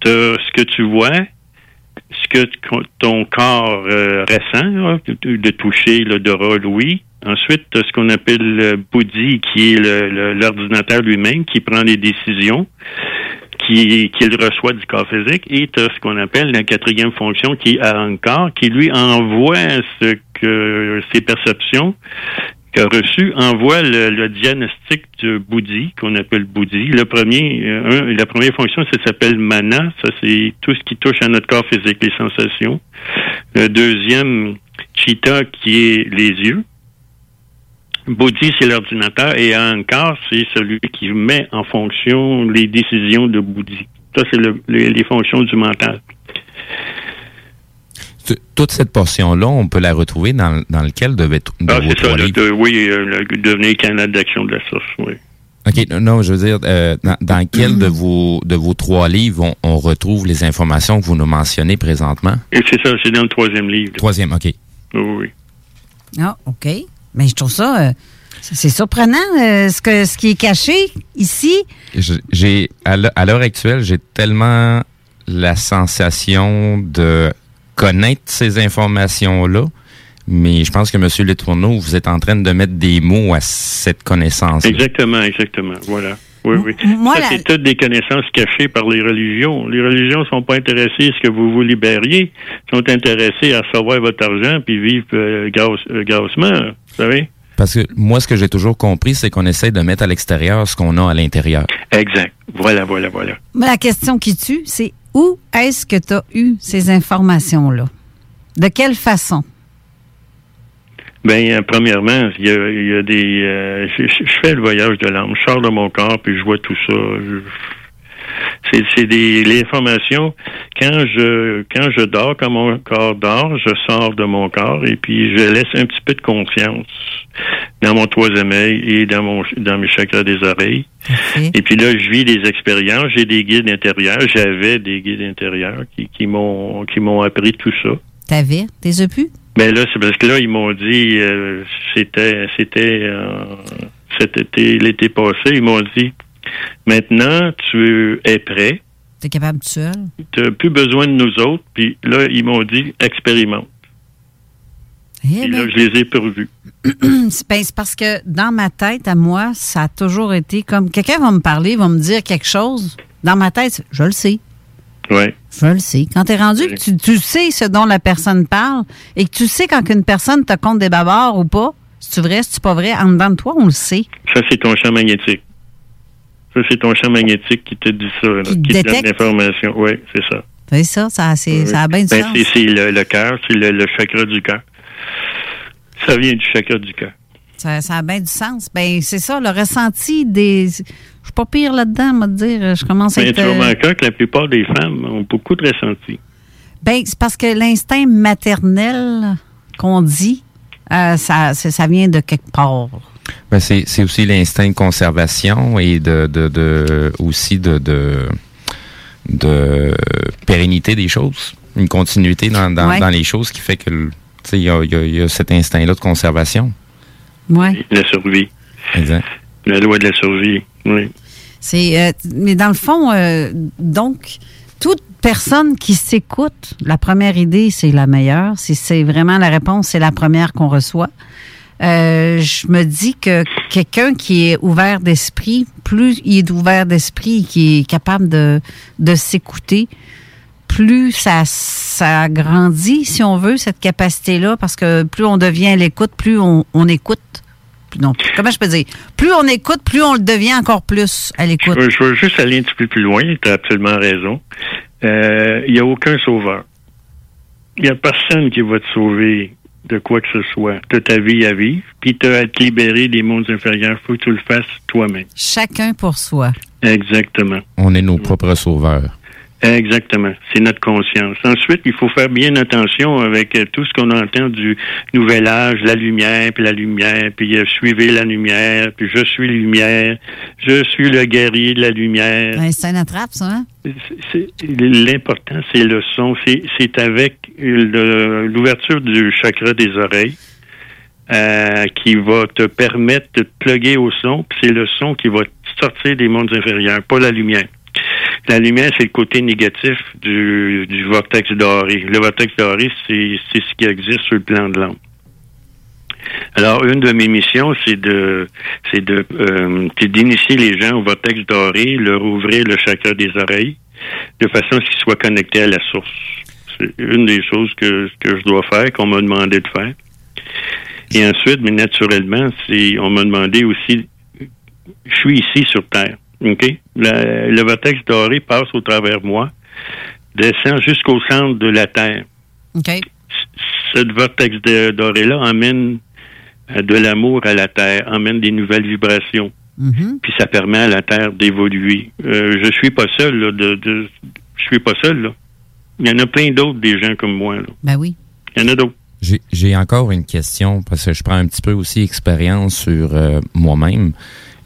Speaker 6: Tu ce que tu vois, ce que ton corps euh, ressent, de, toucher, l'odorat, l'ouïe. Ensuite, ce qu'on appelle le bouddhi, qui est l'ordinateur lui-même, qui prend les décisions, qui qu'il reçoit du corps physique. Et tu ce qu'on appelle la quatrième fonction, qui est Ahankar, qui lui envoie ce que ses perceptions reçu envoie le, diagnostic du bouddhi, qu'on appelle bouddhi. Le premier, euh, la première fonction, ça s'appelle mana. Ça, c'est tout ce qui touche à notre corps physique, les sensations. Le deuxième, chitta, qui est les yeux. Bouddhi, c'est l'ordinateur. Et Ahankar, c'est celui qui met en fonction les décisions de bouddhi. Ça, c'est le- les, les fonctions du mental.
Speaker 5: Toute cette portion-là, on peut la retrouver dans, dans lequel devait de
Speaker 6: Ah,
Speaker 5: vos
Speaker 6: c'est ça. le- de- oui, euh, le devenir canal d'action de la source, oui.
Speaker 5: OK, non, je veux dire, euh, dans, dans quel de (clears throat) vos, de vos trois livres on, on retrouve les informations que vous nous mentionnez présentement?
Speaker 6: Et c'est ça, c'est dans le troisième livre.
Speaker 5: Troisième, OK.
Speaker 6: Oui, oui.
Speaker 4: Ah, OK. Mais je trouve ça. euh, c'est surprenant euh, ce, que, ce qui est caché ici.
Speaker 5: J'ai à l'heure actuelle, j'ai tellement la sensation de connaître ces informations-là, mais je pense que M. Letourneau, vous êtes en train de mettre des mots à cette connaissance.
Speaker 6: Exactement, exactement. Voilà. oui, oui.
Speaker 4: moi,
Speaker 6: Ça,
Speaker 4: la-
Speaker 6: c'est toutes des connaissances cachées par les religions. Les religions sont pas intéressées à ce que vous vous libériez, sont intéressées à recevoir votre argent puis vivre euh, grasse- euh, grassement, vous savez?
Speaker 5: Parce que moi, ce que j'ai toujours compris, c'est qu'on essaie de mettre à l'extérieur ce qu'on a à l'intérieur.
Speaker 6: Exact. Voilà, voilà, voilà.
Speaker 4: Mais la question qui tue, c'est où est-ce que tu as eu ces informations-là? De quelle façon?
Speaker 6: Ben, euh, premièrement, il y a, il y a des. euh, je, je- je fais le voyage de l'âme. Je sors de mon corps puis je vois tout ça. Je- C'est, des l'information. Quand je quand je dors, quand mon corps dort, je sors de mon corps et puis je laisse un petit peu de conscience dans mon troisième œil et dans mon dans mes chakras des oreilles. Et puis là, je vis des expériences. J'ai des guides intérieurs. J'avais des guides intérieurs qui, qui m'ont qui m'ont appris tout ça.
Speaker 4: T'avais? T'es as pu?
Speaker 6: Ben là, c'est parce que là, ils m'ont dit, euh, c'était, c'était euh, cet été, l'été passé, ils m'ont dit, maintenant, tu es prêt,
Speaker 4: T'es capable tout seul?
Speaker 6: tu n'as plus besoin de nous autres, puis là, ils m'ont dit, expérimente.
Speaker 4: Eh
Speaker 6: Puis
Speaker 4: ben.
Speaker 6: là, je les ai pourvus. (clears throat)
Speaker 4: c'est ben, c'est parce que dans ma tête, à moi, ça a toujours été comme quelqu'un va me parler, va me dire quelque chose. Dans ma tête, je le sais.
Speaker 6: Ouais.
Speaker 4: Je le sais. Quand tu es rendu que tu, tu sais ce dont la personne parle et que tu sais quand une personne te compte des bavards ou pas, si tu vrai, si tu pas vrai, en dedans de toi, on le sait.
Speaker 6: Ça, c'est ton champ magnétique. Ça, c'est ton champ magnétique qui te dit ça, là, qui, te donne l'information. Oui, c'est ça.
Speaker 4: C'est ça, ça, c'est-
Speaker 6: Oui.
Speaker 4: ça a bien du
Speaker 6: Ben,
Speaker 4: sens.
Speaker 6: c'est, le, le cœur, c'est le, le chakra du cœur. Ça vient du chakra du cœur.
Speaker 4: Ça, ça a bien du sens. Ben, c'est ça, le ressenti des. Je suis pas pire là-dedans, moi, de dire. Je commence à
Speaker 6: Mais
Speaker 4: être.
Speaker 6: tu
Speaker 4: euh,
Speaker 6: remarqueras que la plupart des femmes ont beaucoup de ressenti.
Speaker 4: Ben, c'est parce que l'instinct maternel qu'on dit, euh, ça, ça vient de quelque part.
Speaker 5: Ben, c'est, c'est aussi l'instinct de conservation et de, de, de aussi de, de, de pérennité des choses. Une continuité dans, dans,
Speaker 4: Ouais.
Speaker 5: dans les choses qui fait que le- tu sais, il y a, il y a- il y a cet instinct-là de conservation.
Speaker 4: Ouais.
Speaker 6: La survie.
Speaker 5: Exact.
Speaker 6: La loi de la survie, oui.
Speaker 4: C'est, euh, mais dans le fond, euh, donc, toute personne qui s'écoute, la première idée, c'est la meilleure. Si c'est vraiment la réponse, c'est la première qu'on reçoit. Euh, je me dis que quelqu'un qui est ouvert d'esprit, plus il est ouvert d'esprit, qui est capable de, de s'écouter, plus ça, ça grandit, si on veut, cette capacité-là, parce que plus on devient à l'écoute, plus on, on écoute. Non, comment je peux dire? Plus on écoute, plus on le devient encore plus à l'écoute.
Speaker 6: je veux juste aller un petit peu plus loin, tu as absolument raison. Euh, Il n'y a aucun sauveur. Il n'y a personne qui va te sauver de quoi que ce soit. Tu ta vie à vivre, puis tu as à te libérer des mondes inférieurs. Il faut que tu le fasses toi-même.
Speaker 4: Chacun pour soi.
Speaker 6: Exactement.
Speaker 5: On est nos propres sauveurs.
Speaker 6: Exactement. C'est notre conscience. Ensuite, il faut faire bien attention avec euh, tout ce qu'on entend du nouvel âge, la lumière, puis la lumière, puis euh, suivez la lumière, puis je suis lumière, je suis le guerrier de la lumière.
Speaker 4: Ben, c'est un attrape, ça, hein?
Speaker 6: L'important, c'est le son. C'est avec le- l'ouverture du chakra des oreilles euh, qui va te permettre de te plugger au son. puis C'est le son qui va te sortir des mondes inférieurs, pas la lumière. La lumière, c'est le côté négatif du, du vortex doré. Le vortex doré, c'est ce qui existe sur le plan de l'âme. Alors, une de mes missions, c'est de c'est de euh, d'initier les gens au vortex doré, leur ouvrir le chakra des oreilles, de façon à ce qu'ils soient connectés à la source. C'est une des choses que, que je dois faire, qu'on m'a demandé de faire. Et ensuite, mais naturellement, on m'a demandé aussi je suis ici sur Terre. OK? La- le vortex doré passe au travers de moi, descend jusqu'au centre de la Terre.
Speaker 4: OK.
Speaker 6: Ce vortex de- doré-là emmène euh, de l'amour à la Terre, emmène des nouvelles vibrations.
Speaker 4: Mhm.
Speaker 6: Puis ça permet à la Terre d'évoluer. Euh, je suis pas seul, là, de, de- je suis pas seul, là. Il y en a plein d'autres, des gens comme moi, là.
Speaker 4: Ben oui.
Speaker 6: Il y en a d'autres.
Speaker 5: J'ai- J'ai encore une question parce que je prends un petit peu aussi expérience sur euh, moi-même.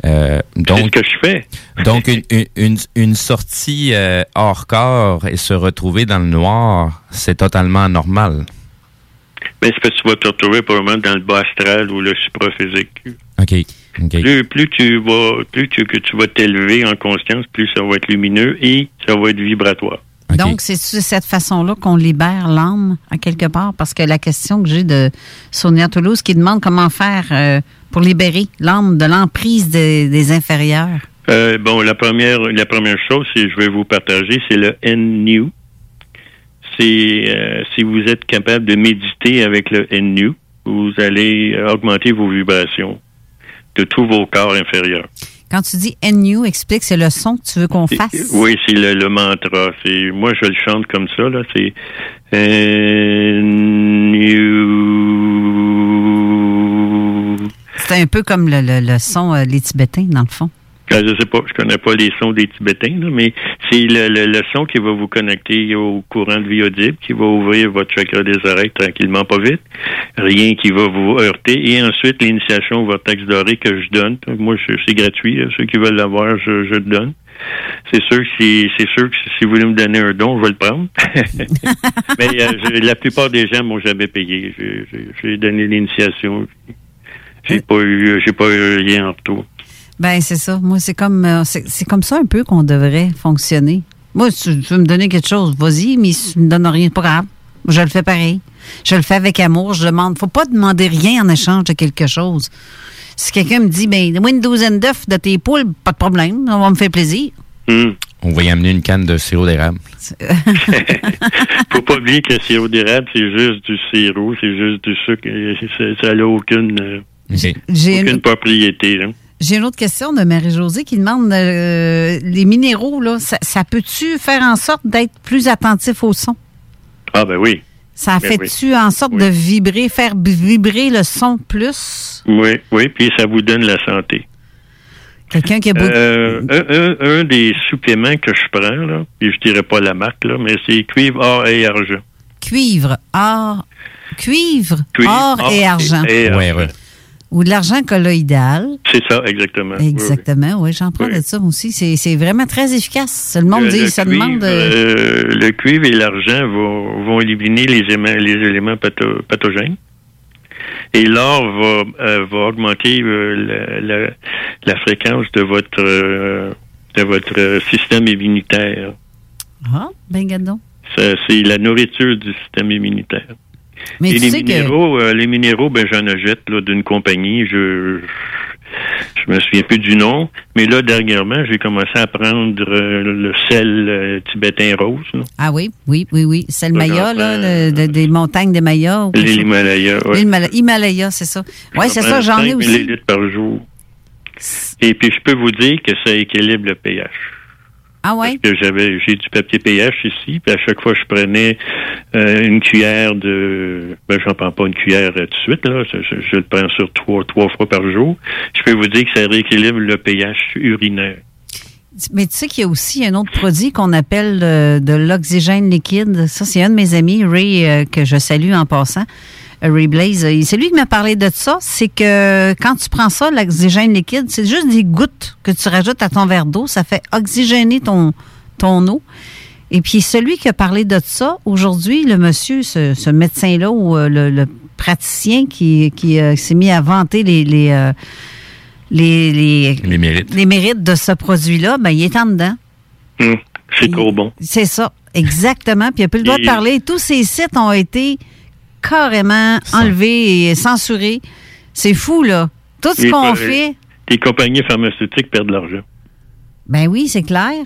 Speaker 5: Euh, donc,
Speaker 6: C'est ce que je fais.
Speaker 5: donc une, une, sortie euh, hors corps et se retrouver dans le noir, c'est totalement normal.
Speaker 6: Ben, c'est parce que tu vas te retrouver probablement dans le bas astral ou le supraphysique.
Speaker 5: OK. OK.
Speaker 6: Plus, plus tu vas, plus tu, que tu vas t'élever en conscience, plus ça va être lumineux et ça va être vibratoire.
Speaker 4: Donc, c'est de cette façon-là qu'on libère l'âme, à quelque part? Parce que la question que j'ai de Sonia Toulouse qui demande comment faire euh, pour libérer l'âme de l'emprise des, des inférieurs?
Speaker 6: Euh, bon, la première, la première chose, c'est je vais vous partager, c'est le NNU. C'est euh, si vous êtes capable de méditer avec le NNU, vous allez augmenter vos vibrations de tous vos corps inférieurs.
Speaker 4: Quand tu dis NU, explique, c'est le son que tu veux qu'on fasse?
Speaker 6: Oui, c'est le, le mantra. C'est moi je le chante comme ça là. C'est NU.
Speaker 4: C'est un peu comme le, son euh, les Tibétains, dans le fond.
Speaker 6: Ah, Je sais pas, je connais pas les sons des Tibétains, mais c'est le, son qui va vous connecter au courant de vie audible, qui va ouvrir votre chakra des oreilles tranquillement, pas vite. Rien qui va vous heurter. Et ensuite, l'initiation au vortex doré que je donne. Moi, c'est gratuit. Ceux qui veulent l'avoir, je, le donne. C'est sûr c'est sûr que si vous voulez me donner un don, je vais le prendre. (laughs) mais euh, la plupart des gens m'ont jamais payé. J'ai donné l'initiation. J'ai pas eu, j'ai pas eu rien en retour.
Speaker 4: Ben c'est ça. Moi, c'est comme euh, c'est comme ça un peu qu'on devrait fonctionner. Moi, si tu veux me donner quelque chose, vas-y, mais si tu me donnes rien, pas grave. Je le fais pareil. Je le fais avec amour. Je demande. Faut pas demander rien en échange de quelque chose. Si quelqu'un me dit, ben, donne-moi une douzaine d'œufs de tes poules, pas de problème. Ça va me faire plaisir.
Speaker 5: On va y amener une canne de sirop d'érable. (laughs)
Speaker 6: Faut pas oublier que le sirop d'érable, c'est juste du sirop, c'est juste du sucre. Ça n'a aucune,
Speaker 4: J'ai
Speaker 6: aucune
Speaker 4: une,
Speaker 6: propriété. là.
Speaker 4: j'ai une autre question de Marie-Josée qui demande euh, les minéraux, là, ça, ça peut-tu faire en sorte d'être plus attentif au son?
Speaker 6: Ah ben oui.
Speaker 4: Ça
Speaker 6: Ben
Speaker 4: fait-tu en sorte de vibrer, faire vibrer le son plus?
Speaker 6: Oui, oui, puis ça vous donne la santé.
Speaker 4: Quelqu'un qui a beaucoup.
Speaker 6: Euh, un, un- un des suppléments que je prends, là, puis je dirais pas la marque, là, mais c'est cuivre, or et argent.
Speaker 4: Cuivre, or, cuivre,
Speaker 6: Cuivre,
Speaker 4: or
Speaker 6: or
Speaker 4: et
Speaker 6: et-
Speaker 4: argent.
Speaker 6: et argent.
Speaker 4: Ou de l'argent colloïdal.
Speaker 6: C'est ça, exactement. Oui.
Speaker 4: Exactement, oui, j'en prends de ça aussi. C'est vraiment très efficace. Le monde
Speaker 6: Le-
Speaker 4: dit,
Speaker 6: le
Speaker 4: ça
Speaker 6: cuivre,
Speaker 4: demande. euh,
Speaker 6: euh, le cuivre et l'argent vont, vont éliminer les éléments, les éléments patho- pathogènes. Et l'or va, euh, va augmenter euh, la, la- la fréquence de votre, euh, de votre euh, système immunitaire.
Speaker 4: Ah, ben gadon.
Speaker 6: C'est la nourriture du système immunitaire.
Speaker 4: Mais
Speaker 6: Et
Speaker 4: tu
Speaker 6: les
Speaker 4: sais que-
Speaker 6: minéraux, euh, les minéraux, ben j'en achète là, d'une compagnie. Je, je me souviens plus du nom, mais là dernièrement, j'ai commencé à prendre euh, le sel euh, tibétain rose. là.
Speaker 4: Ah oui, oui, oui, oui.
Speaker 6: Ouais,
Speaker 4: Maya, là, le- de- des montagnes des Mayas. ou quelque
Speaker 6: Les
Speaker 4: chose.
Speaker 6: Himalayas. ouais.
Speaker 4: L'Himala- Himalaya, c'est ça. Oui, c'est ça, j'en ai
Speaker 6: 5
Speaker 4: aussi.
Speaker 6: millilitres par jour. Et puis je peux vous dire que ça équilibre le pH.
Speaker 4: Ah ouais?
Speaker 6: que j'avais j'ai du papier pH ici, puis à chaque fois je prenais euh, une cuillère de ben j'en prends pas une cuillère tout de suite, là. Je, je- je le prends sur trois, trois fois par jour. Je peux vous dire que ça rééquilibre le pH urinaire.
Speaker 4: Mais tu sais qu'il y a aussi un autre produit qu'on appelle euh, de l'oxygène liquide. Ça, c'est un de mes amis, Ray, euh, que je salue en passant. Euh, Ray Blaze. Euh, C'est lui qui m'a parlé de ça. C'est que quand tu prends ça, l'oxygène liquide, c'est juste des gouttes que tu rajoutes à ton verre d'eau. Ça fait oxygéner ton, ton eau. Et puis, celui qui a parlé de ça, aujourd'hui, le monsieur, ce, ce médecin-là, ou euh, le, le praticien qui, qui euh, s'est mis à vanter les, les, euh, les, les,
Speaker 5: Les mérites.
Speaker 4: les mérites de ce produit-là, ben, il est en dedans.
Speaker 6: Hum, c'est trop bon.
Speaker 4: C'est ça, exactement. Puis il n'a plus le droit de parler. Tous ces sites ont été carrément enlevés et censurés. C'est fou, là. Tout ce qu'on
Speaker 6: co-
Speaker 4: fait,
Speaker 6: Les compagnies pharmaceutiques perdent de l'argent
Speaker 4: ben oui, c'est clair.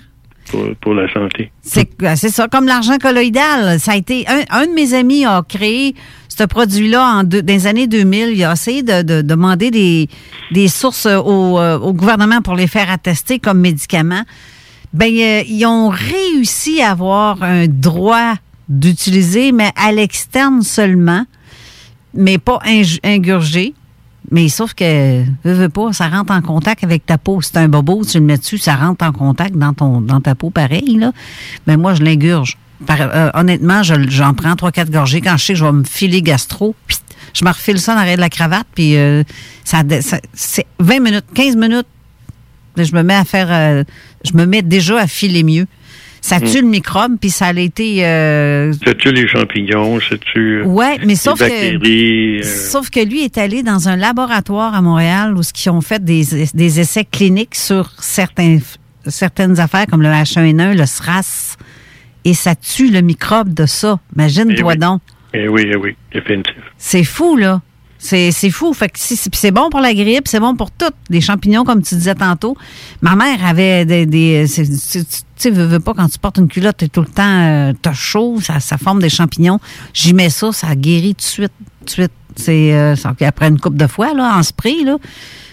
Speaker 6: pour, pour la santé.
Speaker 4: C'est ben, c'est ça, comme l'argent colloïdal. Ça a été un, un de mes amis a créé ce produit-là en deux- dans les années 2000. Il a essayé de, de demander des, des sources au, euh, au gouvernement pour les faire attester comme médicaments. Ben, euh, ils ont réussi à avoir un droit d'utiliser, mais à l'externe seulement, mais pas ing- ingurgé. Mais sauf que, veux, veux pas, ça rentre en contact avec ta peau. C'est un bobo, tu le mets dessus, ça rentre en contact dans, ton, dans ta peau pareil, là. Mais moi, je l'ingurge. Euh, honnêtement, je- j'en prends trois, quatre gorgées. Quand je sais que je vais me filer gastro, pit, je me refile ça dans l'arrière de la cravate, puis euh, ça, ça- c'est 20 minutes, 15 minutes. Je me mets à faire, euh, je me mets déjà à filer mieux. Ça tue
Speaker 6: Mm.
Speaker 4: le microbe, puis ça a été... euh,
Speaker 6: C'est-tu les champignons? C'est-tu euh,
Speaker 4: Ouais, mais
Speaker 6: les
Speaker 4: sauf que-
Speaker 6: euh,
Speaker 4: Sauf que lui est allé dans un laboratoire à Montréal où ils ont fait des, des essais cliniques sur certains, certaines affaires comme le H1N1, le SRAS, et ça tue le microbe de ça. Imagine-toi
Speaker 6: Eh oui.
Speaker 4: donc.
Speaker 6: Eh oui, eh oui, définitif.
Speaker 4: C'est fou, là. C'est c'est fou. Fait que c'est bon pour la grippe, c'est bon pour tout. Les champignons, comme tu disais tantôt. Ma mère avait des. des c'est- tu sais, veux, veux pas, quand tu portes une culotte, t'es tout le temps. euh, t'as chaud, ça, ça forme des champignons. J'y mets ça, ça guérit tout de suite. Tout de suite. C'est. euh, après une coupe de fois, là, en spray, là.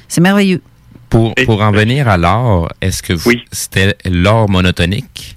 Speaker 4: C'est merveilleux.
Speaker 5: Pour, pour en venir à l'or, est-ce que vous- c'était l'or monotonique?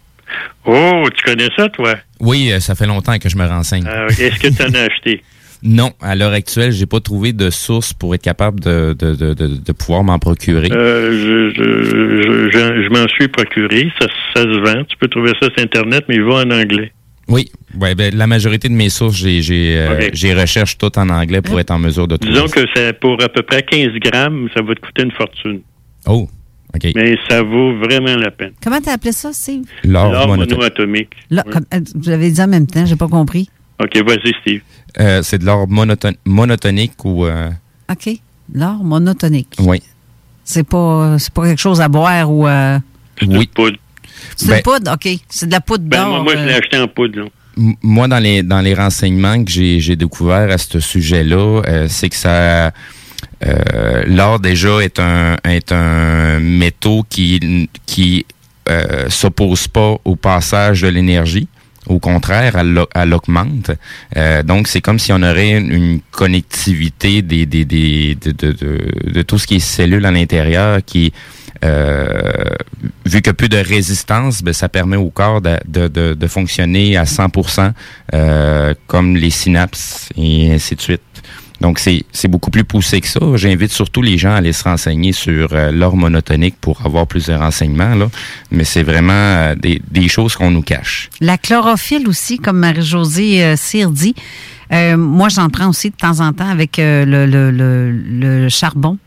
Speaker 6: Oh, tu connais ça, toi?
Speaker 5: Oui, euh, ça fait longtemps que je me renseigne.
Speaker 6: Euh, Est-ce que tu en as acheté? (laughs)
Speaker 5: Non, à l'heure actuelle, j'ai pas trouvé de source pour être capable de, de, de, de, de pouvoir m'en procurer.
Speaker 6: Euh, je je, je, je- je m'en suis procuré. Ça, ça se vend. Tu peux trouver ça sur Internet, mais il va en anglais.
Speaker 5: Oui, ouais, ben, la majorité de mes sources, j'ai j'ai euh,
Speaker 6: Ok.
Speaker 5: j'ai recherche tout en anglais pour être en mesure de trouver.
Speaker 6: Disons que c'est pour à peu près 15 grammes, ça va te coûter une fortune.
Speaker 5: Oh, OK.
Speaker 6: Mais ça vaut vraiment la peine.
Speaker 4: Comment t'as appelé ça, Steve?
Speaker 5: L'or
Speaker 6: monoatomique.
Speaker 4: Là, comme- euh, vous l'avez dit en même temps, j'ai pas compris.
Speaker 6: OK, vas-y, Steve.
Speaker 5: Euh, c'est de l'or monoton- monotonique ou... euh,
Speaker 4: OK. L'or monotonique.
Speaker 5: oui.
Speaker 4: C'est pas, c'est pas quelque chose à boire ou. euh,
Speaker 5: Oui.
Speaker 4: C'est
Speaker 5: Ben-
Speaker 4: une poudre, OK. C'est de la poudre
Speaker 6: Ben,
Speaker 4: d'or.
Speaker 6: moi, moi, je l'ai
Speaker 4: euh,
Speaker 6: acheté en poudre. là.
Speaker 5: Moi, dans les dans les renseignements que j'ai j'ai découvert à ce sujet-là, euh, c'est que ça euh, l'or déjà est un est un métaux qui qui euh, s'oppose pas au passage de l'énergie. Au contraire, elle l'au- elle l'augmente. Euh, donc, c'est comme si on aurait une, connectivité de, tout ce qui est cellules à l'intérieur qui, euh, vu a plus de résistance, ben, ça permet au corps de fonctionner à 100% euh, comme les synapses et ainsi de suite. Donc, c'est beaucoup plus poussé que ça. J'invite surtout les gens à aller se renseigner sur euh, l'or monotonique pour avoir plus de renseignements. Là. Mais c'est vraiment euh, des, des choses qu'on nous cache.
Speaker 4: La chlorophylle aussi, comme Marie-Josée euh, dit. Euh, moi, j'en prends aussi de temps en temps avec le, le, le charbon.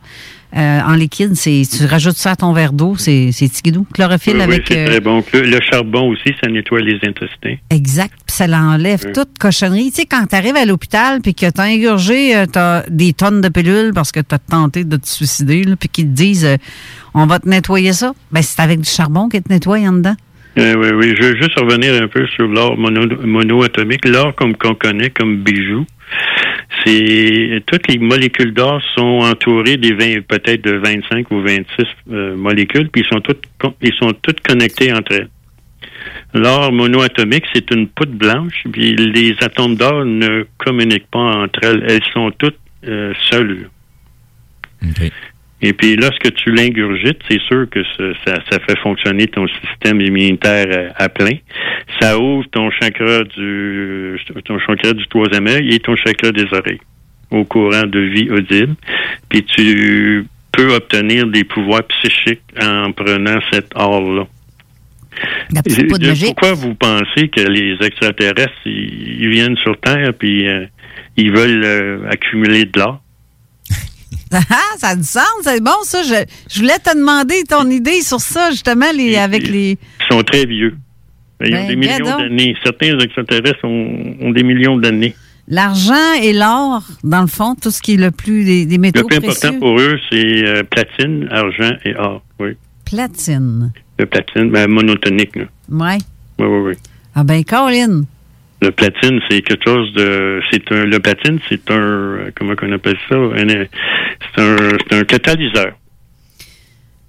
Speaker 4: Euh, en liquide, c'est tu rajoutes ça à ton verre d'eau, c'est tigidou. Chlorophylle
Speaker 6: Oui, oui,
Speaker 4: avec
Speaker 6: c'est
Speaker 4: euh,
Speaker 6: très bon. Le, le charbon aussi, ça nettoie les intestins.
Speaker 4: Exact. Puis ça l'enlève
Speaker 6: Oui.
Speaker 4: toute cochonnerie. Tu sais, quand tu arrives à l'hôpital puis que tu as ingurgé euh, t'as des tonnes de pilules parce que tu as tenté de te suicider, là, puis qu'ils te disent euh, on va te nettoyer ça, ben c'est avec du charbon qu'ils te nettoient en dedans.
Speaker 6: Euh, oui, oui. Je veux juste revenir un peu sur l'or mono, monoatomique. L'or, comme qu'on connaît comme bijou, c'est toutes les molécules d'or sont entourées des 20, peut-être de 25 ou 26 euh, molécules, puis ils sont toutes ils sont connectées entre elles. L'or monoatomique, c'est une poudre blanche, puis les atomes d'or ne communiquent pas entre elles. Elles sont toutes euh, seules. Et puis lorsque tu l'ingurgites, c'est sûr que ça, ça, ça fait fonctionner ton système immunitaire à, à plein. Ça ouvre ton chakra du ton chakra du troisième œil et ton chakra des oreilles au courant de vie audible. Puis tu peux obtenir des pouvoirs psychiques en prenant cet or-là. Pourquoi vous pensez que les extraterrestres, ils, ils viennent sur Terre puis euh, ils veulent euh, accumuler de l'or?
Speaker 4: Ah, ça a du sens, c'est bon ça. Je, je voulais te demander ton idée sur ça, justement, les, avec les.
Speaker 6: Ils sont très vieux. Ils ont
Speaker 4: Ben,
Speaker 6: des millions
Speaker 4: gadon.
Speaker 6: d'années. Certains extraterrestres ont, ont des millions d'années.
Speaker 4: L'argent et l'or, dans le fond, tout ce qui est le plus des, des
Speaker 6: Le
Speaker 4: métaux
Speaker 6: plus
Speaker 4: précieux.
Speaker 6: important pour eux, c'est euh, platine, argent et or. Oui.
Speaker 4: Platine.
Speaker 6: Le platine, ben, monotonique. Là.
Speaker 4: Ouais.
Speaker 6: Oui, oui, oui.
Speaker 4: Ah ben, Caroline.
Speaker 6: Le platine, c'est quelque chose de. C'est un. Le platine, c'est un. euh, Comment qu'on appelle ça? Euh, c'est un, c'est un catalyseur.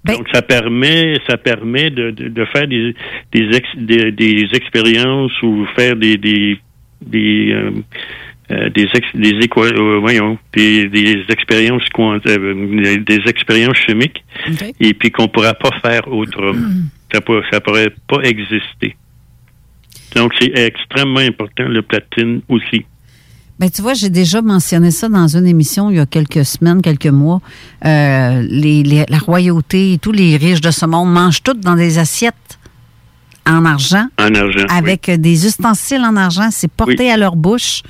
Speaker 4: Ben
Speaker 6: Donc, ça permet, ça permet de, de, de faire des, des, ex- des, des expériences ou faire des, des, des, euh, euh, des, ex- des, euh, voyons, des, des expériences euh, des expériences chimiques et puis qu'on pourra pas faire autrement. (clears throat) Ça, pour- ça pourrait pas exister. Donc, c'est extrêmement important, le platine aussi.
Speaker 4: Ben, tu vois, j'ai déjà mentionné ça dans une émission il y a quelques semaines, quelques mois. Euh, les, les- la royauté et tous les riches de ce monde mangent toutes dans des assiettes en argent,
Speaker 6: En argent.
Speaker 4: avec euh, des ustensiles en argent. C'est porté
Speaker 6: Oui.
Speaker 4: à leur bouche.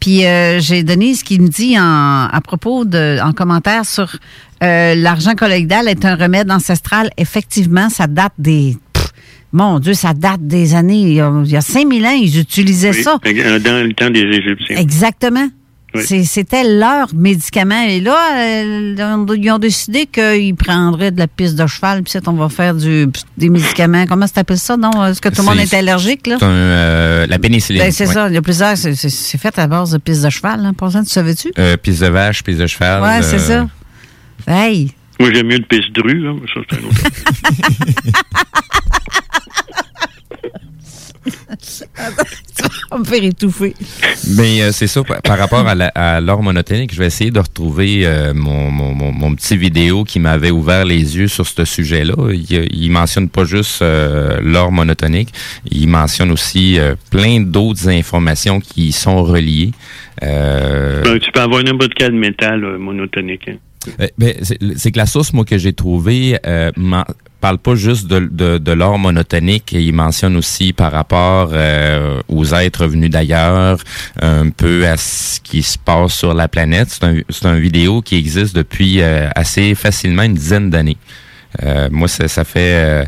Speaker 4: Puis euh, j'ai donné ce qu'il me dit en, à propos de, en commentaire sur euh, l'argent colloïdal est un remède ancestral. Effectivement, ça date des... mon Dieu, ça date des années... Il y a, il y a 5000 ans, ils utilisaient
Speaker 6: Oui,
Speaker 4: ça.
Speaker 6: Dans le temps des Égyptiens.
Speaker 4: Exactement. C'est- C'était leur médicament. Et là, euh, ils ont décidé qu'ils prendraient de la piste de cheval, puis c'est- on va faire du, des médicaments. Comment ça s'appelle ça, non? Est-ce que tout le monde
Speaker 5: C'est-
Speaker 4: est allergique, là?
Speaker 5: C'est un, euh, la pénicilline.
Speaker 4: Ben, c'est
Speaker 5: ouais.
Speaker 4: ça. Il y a plusieurs. c'est- C'est c'est fait à base de piste de cheval, hein, pour ça, tu savais-tu?
Speaker 5: Euh, pisse de vache, pisse de cheval.
Speaker 4: Ouais, c'est
Speaker 5: euh,
Speaker 4: ça. Hey!
Speaker 6: Moi, j'aime mieux le pisse dru, là, mais ça, c'est un autre. (laughs)
Speaker 4: On me faire étouffer.
Speaker 5: Mais euh, c'est ça, par par rapport à, l'or monotonique, je vais essayer de retrouver euh, mon, mon, mon, mon petit vidéo qui m'avait ouvert les yeux sur ce sujet-là. Il, il mentionne pas juste euh, l'or monotonique, il mentionne aussi euh, plein d'autres informations qui y sont reliées. Euh,
Speaker 6: Ben, tu peux avoir n'importe quel métal euh, monotonique. hein.
Speaker 5: Euh, ben, c'est c'est que la source, moi, que j'ai trouvée, euh, m'en- parle pas juste de, de, de l'or monotonique. Il mentionne aussi par rapport euh, aux êtres venus d'ailleurs, un peu à ce qui se passe sur la planète. C'est un, un vidéo qui existe depuis euh, assez facilement une dizaine d'années. Euh, moi, ça, ça fait... euh,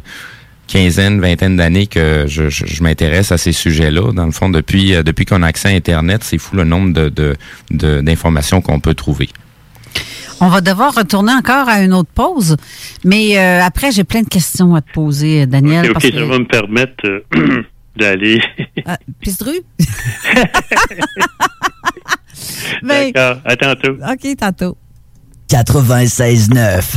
Speaker 5: quinzaine, vingtaine d'années que je, je, je m'intéresse à ces sujets-là. Dans le fond, depuis, euh, depuis qu'on a accès à Internet, c'est fou le nombre de, de, de- d'informations qu'on peut trouver.
Speaker 4: On va devoir retourner encore à une autre pause, mais euh, après, j'ai plein de questions à te poser, euh, Daniel.
Speaker 6: Ok,
Speaker 4: parce
Speaker 6: ok,
Speaker 4: que-
Speaker 6: ça va me permettre euh, (clears throat) d'aller. (laughs)
Speaker 4: Ah, rue? (laughs) Ben,
Speaker 6: D'accord, à tantôt.
Speaker 4: OK, tantôt.
Speaker 14: 96.9.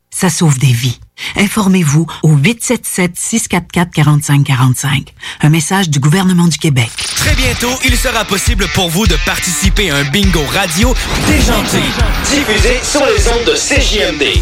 Speaker 9: ça sauve des vies. Informez-vous au 877-644-4545. Un message du gouvernement du Québec.
Speaker 11: Très bientôt, il sera possible pour vous de participer à un bingo radio déjanté, diffusé sur les ondes de CJMD.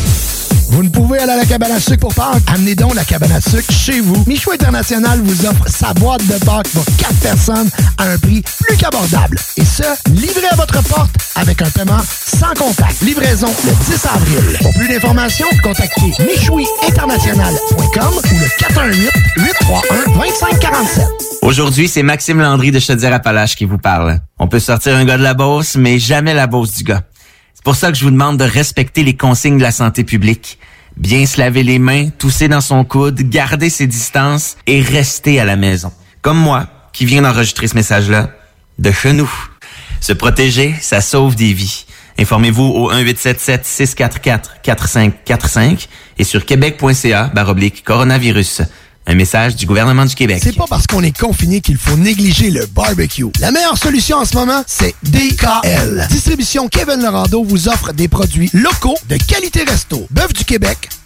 Speaker 12: Vous ne pouvez aller à la cabane à sucre pour Pâques? Amenez donc la cabane à sucre chez vous. Michou International vous offre sa boîte de Pâques pour 4 personnes à un prix plus qu'abordable. Et ce, livré à votre porte avec un paiement sans contact. Livraison le 10 avril. Pour plus d'informations, contactez michouiinternational.com ou le 418-831-2547.
Speaker 15: Aujourd'hui, c'est Maxime Landry de Chaudière-Appalaches qui vous parle. On peut sortir un gars de la Beauce, mais jamais la Beauce du gars. Pour ça que je vous demande de respecter les consignes de la santé publique. Bien se laver les mains, tousser dans son coude, garder ses distances et rester à la maison. Comme moi, qui viens d'enregistrer ce message-là, de chez nous. Se protéger, ça sauve des vies. Informez-vous au 1877-644-4545 et sur québec.ca baroblique coronavirus. Un message du gouvernement du Québec.
Speaker 12: C'est pas parce qu'on est confiné qu'il faut négliger le barbecue. La meilleure solution en ce moment, c'est DKL. Distribution Kevin Lorando vous offre des produits locaux de qualité resto. Bœuf du Québec,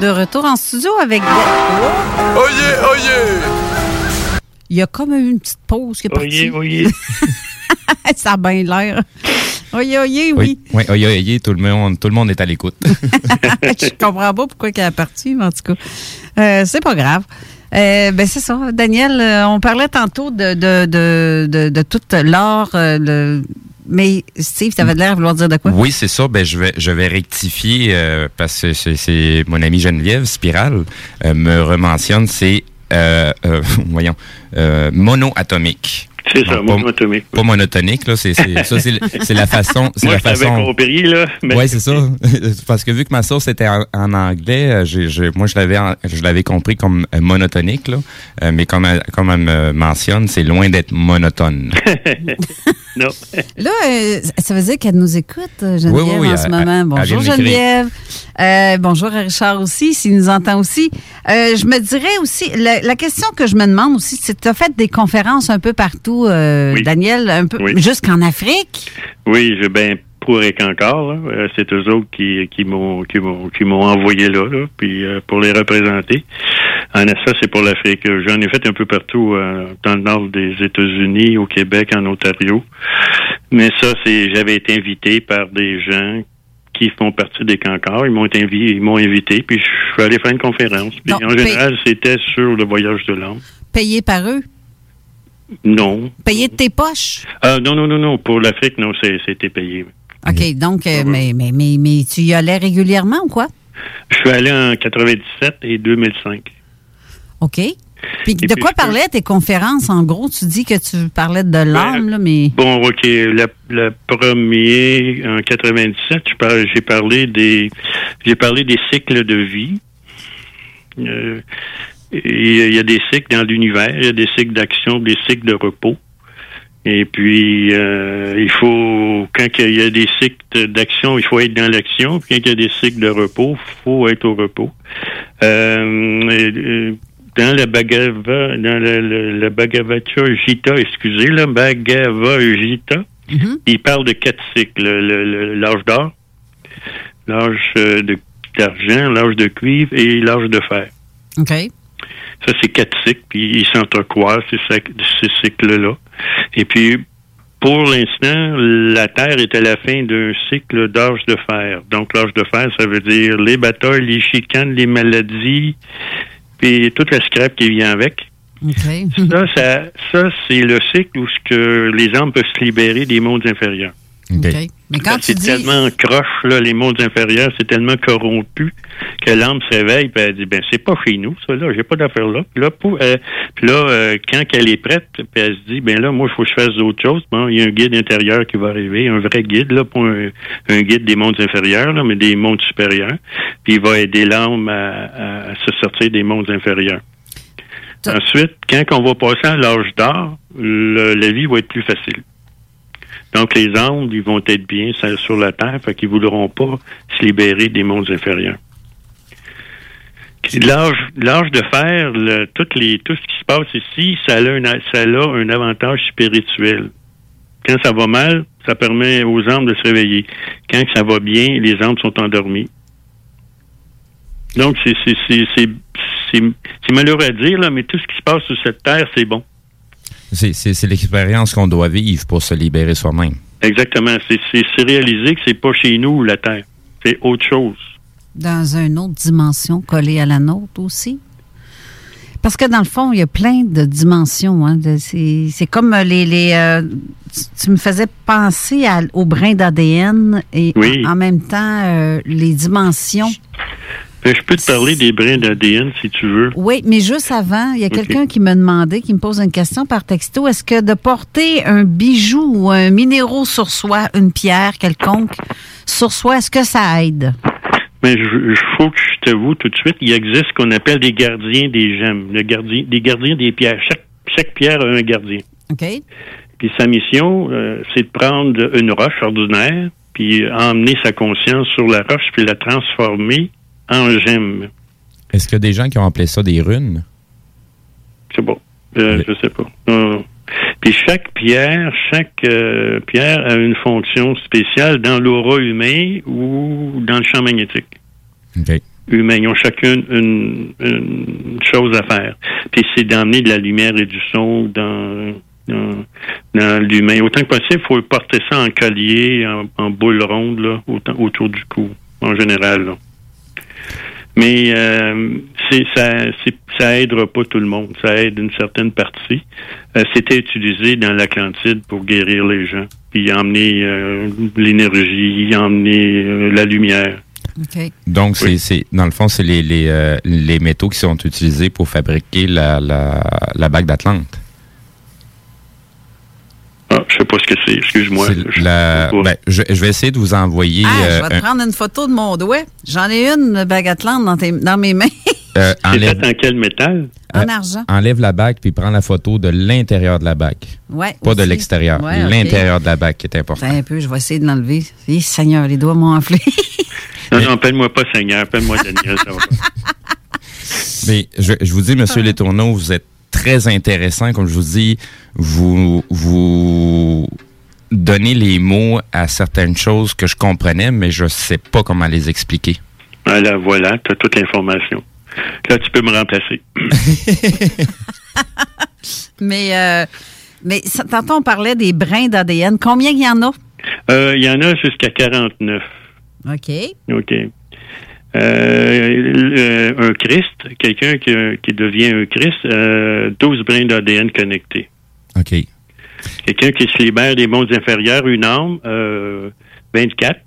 Speaker 4: De retour en studio avec...
Speaker 13: Oyez, oyez!
Speaker 4: Il y a comme eu une petite pause qui est partie.
Speaker 6: Oyez, oyez. (laughs)
Speaker 4: Ça a bien l'air. Oyez, oyez, oui.
Speaker 5: Oui, oui, oui, oui, tout le monde, tout le monde est à l'écoute. (laughs)
Speaker 4: Je comprends pas pourquoi elle est partie, mais en tout cas, euh, c'est pas grave. Euh, ben c'est ça, Daniel. euh, on parlait tantôt de de de de, de tout l'art. euh, le- Mais Steve, tu avais l'air de vouloir dire de quoi?
Speaker 5: Oui, c'est ça. Ben, je vais, je vais rectifier euh, parce que c'est- mon ami Geneviève Spiral euh, me rementionne. C'est euh, (laughs) voyons monoatomique.
Speaker 6: C'est ça,
Speaker 5: pas-. Pas monotonique là. C'est c'est- ça, c'est c'est la façon. C'est
Speaker 6: Moi,
Speaker 5: la
Speaker 6: je
Speaker 5: façon.
Speaker 6: compris, là. mais-
Speaker 5: Oui, c'est ça. (laughs) Parce que vu que ma source était en, en anglais, euh, j'ai- j'ai- moi, je l'avais en- je l'avais compris comme euh, monotonique. Là. Euh, mais comme elle, comme elle me mentionne, c'est loin d'être monotone. (laughs)
Speaker 6: non.
Speaker 4: Là, euh, ça veut dire qu'elle nous écoute, Geneviève,
Speaker 5: Oui, oui, oui,
Speaker 4: en ce moment. bonjour. Geneviève. Euh, bonjour à Richard aussi, s'il nous entend aussi. Euh, je me dirais aussi, la, la question que je me demande aussi, c'est tu as fait des conférences un peu partout, euh,
Speaker 6: Oui.
Speaker 4: Daniel, un peu
Speaker 6: Oui.
Speaker 4: jusqu'en Afrique?
Speaker 6: Oui, je ben pour et. Euh, c'est eux autres qui, qui m'ont qui m'ont qui m'ont envoyé là, là, puis euh, pour les représenter. En ça, c'est pour l'Afrique. J'en ai fait un peu partout euh, dans le nord des États-Unis, au Québec, en Ontario. Mais ça, c'est j'avais été invité par des gens qui font partie des Cancars. Ils m'ont invité, ils m'ont invité, puis je suis allé faire une conférence. Puis en général, c'était sur le voyage de l'âme.
Speaker 4: Payé par eux?
Speaker 6: Non.
Speaker 4: Payé de tes poches?
Speaker 6: Ah, non, non, non, non. Pour l'Afrique, non, c'était payé.
Speaker 4: OK, donc, euh, mais, mais, mais, mais tu y allais régulièrement ou quoi?
Speaker 6: Je suis allé en 97 et 2005.
Speaker 4: OK. Puis de
Speaker 6: puis,
Speaker 4: quoi
Speaker 6: peux-
Speaker 4: parlaient tes conférences? En gros, tu dis que tu parlais de l'âme, là, mais...
Speaker 6: Bon, OK. Le, le premier, en 97, je par- j'ai parlé des j'ai parlé des cycles de vie. Euh, il y a des cycles dans l'univers, il y a des cycles d'action, des cycles de repos. Et puis, euh, il faut, quand il y a des cycles d'action, il faut être dans l'action. Quand il y a des cycles de repos, il faut être au repos. Euh, euh, dans la Bhagavad, dans le, le, le Bhagavata Gita, excusez, le Bhagavad Gita, il parle de quatre cycles. Le- le- L'âge d'or, l'âge euh, de- d'argent, l'âge de cuivre et l'âge de fer.
Speaker 4: OK.
Speaker 6: Ça, c'est quatre cycles, puis ils s'entrecroisent, ces, ces cycles-là. Et puis, pour l'instant, la Terre est à la fin d'un cycle d'âge de fer. Donc, l'âge de fer, ça veut dire les batailles, les chicanes, les maladies, puis toute la scrap qui vient avec. Ça, ça, ça c'est le cycle où ce que les âmes peuvent se libérer des mondes inférieurs.
Speaker 4: Mais quand tu
Speaker 6: C'est
Speaker 4: dis...
Speaker 6: tellement croche, là, les mondes inférieurs, c'est tellement corrompu que l'âme se réveille et elle dit ben c'est pas chez nous, ça là, j'ai pas d'affaires là. Puis là, pour, euh, puis là euh, quand elle est prête, puis elle se dit ben là, moi, il faut que je fasse d'autres choses. Bon, il y a un guide intérieur qui va arriver, un vrai guide, là, pas un, un guide des mondes inférieurs, là, mais des mondes supérieurs. Puis il va aider l'âme à, à se sortir des mondes inférieurs. Ensuite, quand on va passer à l'âge d'or, le- la vie va être plus facile. Donc, les âmes, ils vont être bien sur- la terre, fait qu'ils voudront pas se libérer des mondes inférieurs. L'âge, de fer, tout ce qui se passe ici, ça a, un, avantage spirituel. Quand ça va mal, ça permet aux âmes de se réveiller. Quand ça va bien, les âmes sont endormies. Donc, c'est, malheureux à dire, mais tout ce qui se passe sur cette terre, c'est bon.
Speaker 5: C'est l'expérience qu'on doit vivre pour se libérer soi-même.
Speaker 6: Exactement. C'est, réaliser que c'est pas chez nous la terre. C'est autre chose.
Speaker 4: dans une autre dimension collée à la nôtre aussi? Parce que dans le fond, il y a plein de dimensions. Hein, c'est, c'est comme les. les euh, tu, tu me faisais penser à- au brin d'ADN et
Speaker 6: Oui.
Speaker 4: en, en même temps euh, les dimensions.
Speaker 6: Je peux te parler des brins d'ADN si tu veux.
Speaker 4: Oui, mais juste avant, il y a quelqu'un qui me demandait, qui me pose une question par texto. Est-ce que de porter un bijou ou un minéraux sur soi, une pierre quelconque sur soi, est-ce que ça aide?
Speaker 6: Mais je, je faut que je t'avoue tout de suite, il existe ce qu'on appelle des gardiens des gemmes, le gardien, des gardiens des pierres. Chaque, chaque pierre a un gardien.
Speaker 4: OK.
Speaker 6: Puis sa mission, euh, c'est de prendre une roche ordinaire, puis emmener sa conscience sur la roche, puis la transformer en gemme.
Speaker 5: Est-ce qu'il y a des gens qui ont appelé ça des runes?
Speaker 6: C'est bon. Euh, Je sais pas. Puis chaque pierre, chaque euh, pierre a une fonction spéciale dans l'aura humain ou dans le champ magnétique.
Speaker 5: OK.
Speaker 6: humains. Ils ont chacune une, une chose à faire. Puis c'est d'emmener de la lumière et du son dans, dans, dans l'humain. Autant que possible, il faut porter ça en collier, en, en boule ronde, là, autant- autour du cou, en général. là. Mais euh, c'est, ça, ça aidera pas tout le monde. Ça aide une certaine partie. Euh, c'était utilisé dans l'Atlantide pour guérir les gens, puis emmener euh, l'énergie, emmener euh, la lumière.
Speaker 5: Donc, c'est, c'est, dans le fond, c'est les, les, euh, les métaux qui sont utilisés pour fabriquer la, la, la bague d'Atlante.
Speaker 6: Ah, je sais pas ce que c'est. Excuse-moi.
Speaker 5: La- ben, je, je vais essayer de vous envoyer
Speaker 4: Ah,
Speaker 5: euh,
Speaker 4: je vais te
Speaker 5: un-
Speaker 4: prendre une photo de mon doigt. J'en ai une bague Atlante dans, tes- dans mes mains.
Speaker 5: euh, (laughs)
Speaker 6: C'est
Speaker 5: enlève,
Speaker 6: fait en quel métal?
Speaker 4: en argent.
Speaker 5: enlève la bague puis prends la photo de l'intérieur de la bague.
Speaker 4: Ouais,
Speaker 5: Pas de l'extérieur.
Speaker 4: Ouais.
Speaker 5: L'intérieur de la bague qui est important.
Speaker 4: Attends un peu, je vais essayer de l'enlever. Eh, Seigneur, les doigts m'ont enflé. (laughs)
Speaker 6: Non, non, appelle-moi pas Seigneur, appelle-moi Daniel. ça va.
Speaker 5: Mais je, je vous dis, Monsieur (laughs) Letourneau, vous êtes très intéressant. Comme je vous dis, vous, vous donnez les mots à certaines choses que je comprenais, mais je sais pas comment les expliquer.
Speaker 6: Voilà, voilà, tu as toute l'information. Là, tu peux me remplacer. (laughs)
Speaker 4: mais euh, mais ça- tantôt, on parlait des brins d'ADN. Combien il y en a?
Speaker 6: Euh, Il y en a jusqu'à 49.
Speaker 4: OK.
Speaker 6: OK. Euh, le- un Christ, quelqu'un qui, qui devient un Christ, euh, 12 brins d'ADN connectés.
Speaker 5: OK.
Speaker 6: Quelqu'un qui se libère des mondes inférieurs, une âme, euh, 24.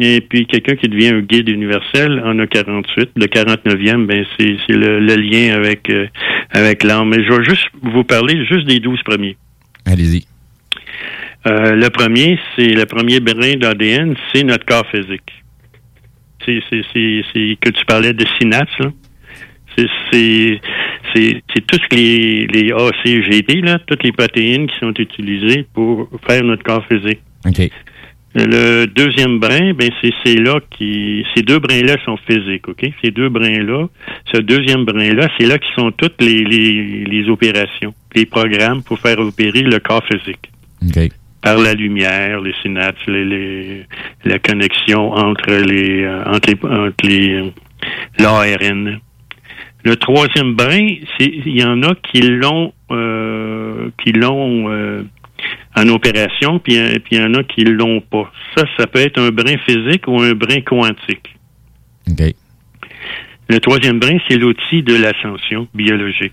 Speaker 6: Et puis quelqu'un qui devient un guide universel en a 48. Le 49e, ben c'est c'est le, le lien avec euh, avec l'âme. Mais je vais juste vous parler juste des 12 premiers.
Speaker 5: Allez-y.
Speaker 6: Euh, le premier, c'est le premier brin d'ADN, c'est notre corps physique. C'est que tu parlais de synapses là. C'est tout ce que les les ACGT là, toutes les protéines qui sont utilisées pour faire notre corps physique.
Speaker 5: OK.
Speaker 6: Le deuxième brin, ben c'est là qui ces deux brins là sont physiques, ok? Ces deux brins là, ce deuxième brin là, c'est là qui sont toutes les, les les opérations, les programmes pour faire opérer le corps physique. Par la lumière, les synapses, les, les- la connexion entre les euh, entre les entre les euh, l'ARN. Le troisième brin, il y en a qui l'ont euh, qui l'ont euh, en opération, puis il y en a qui l'ont pas. Ça, ça peut être un brin physique ou un brin quantique.
Speaker 5: OK.
Speaker 6: Le troisième brin, c'est l'outil de l'ascension biologique.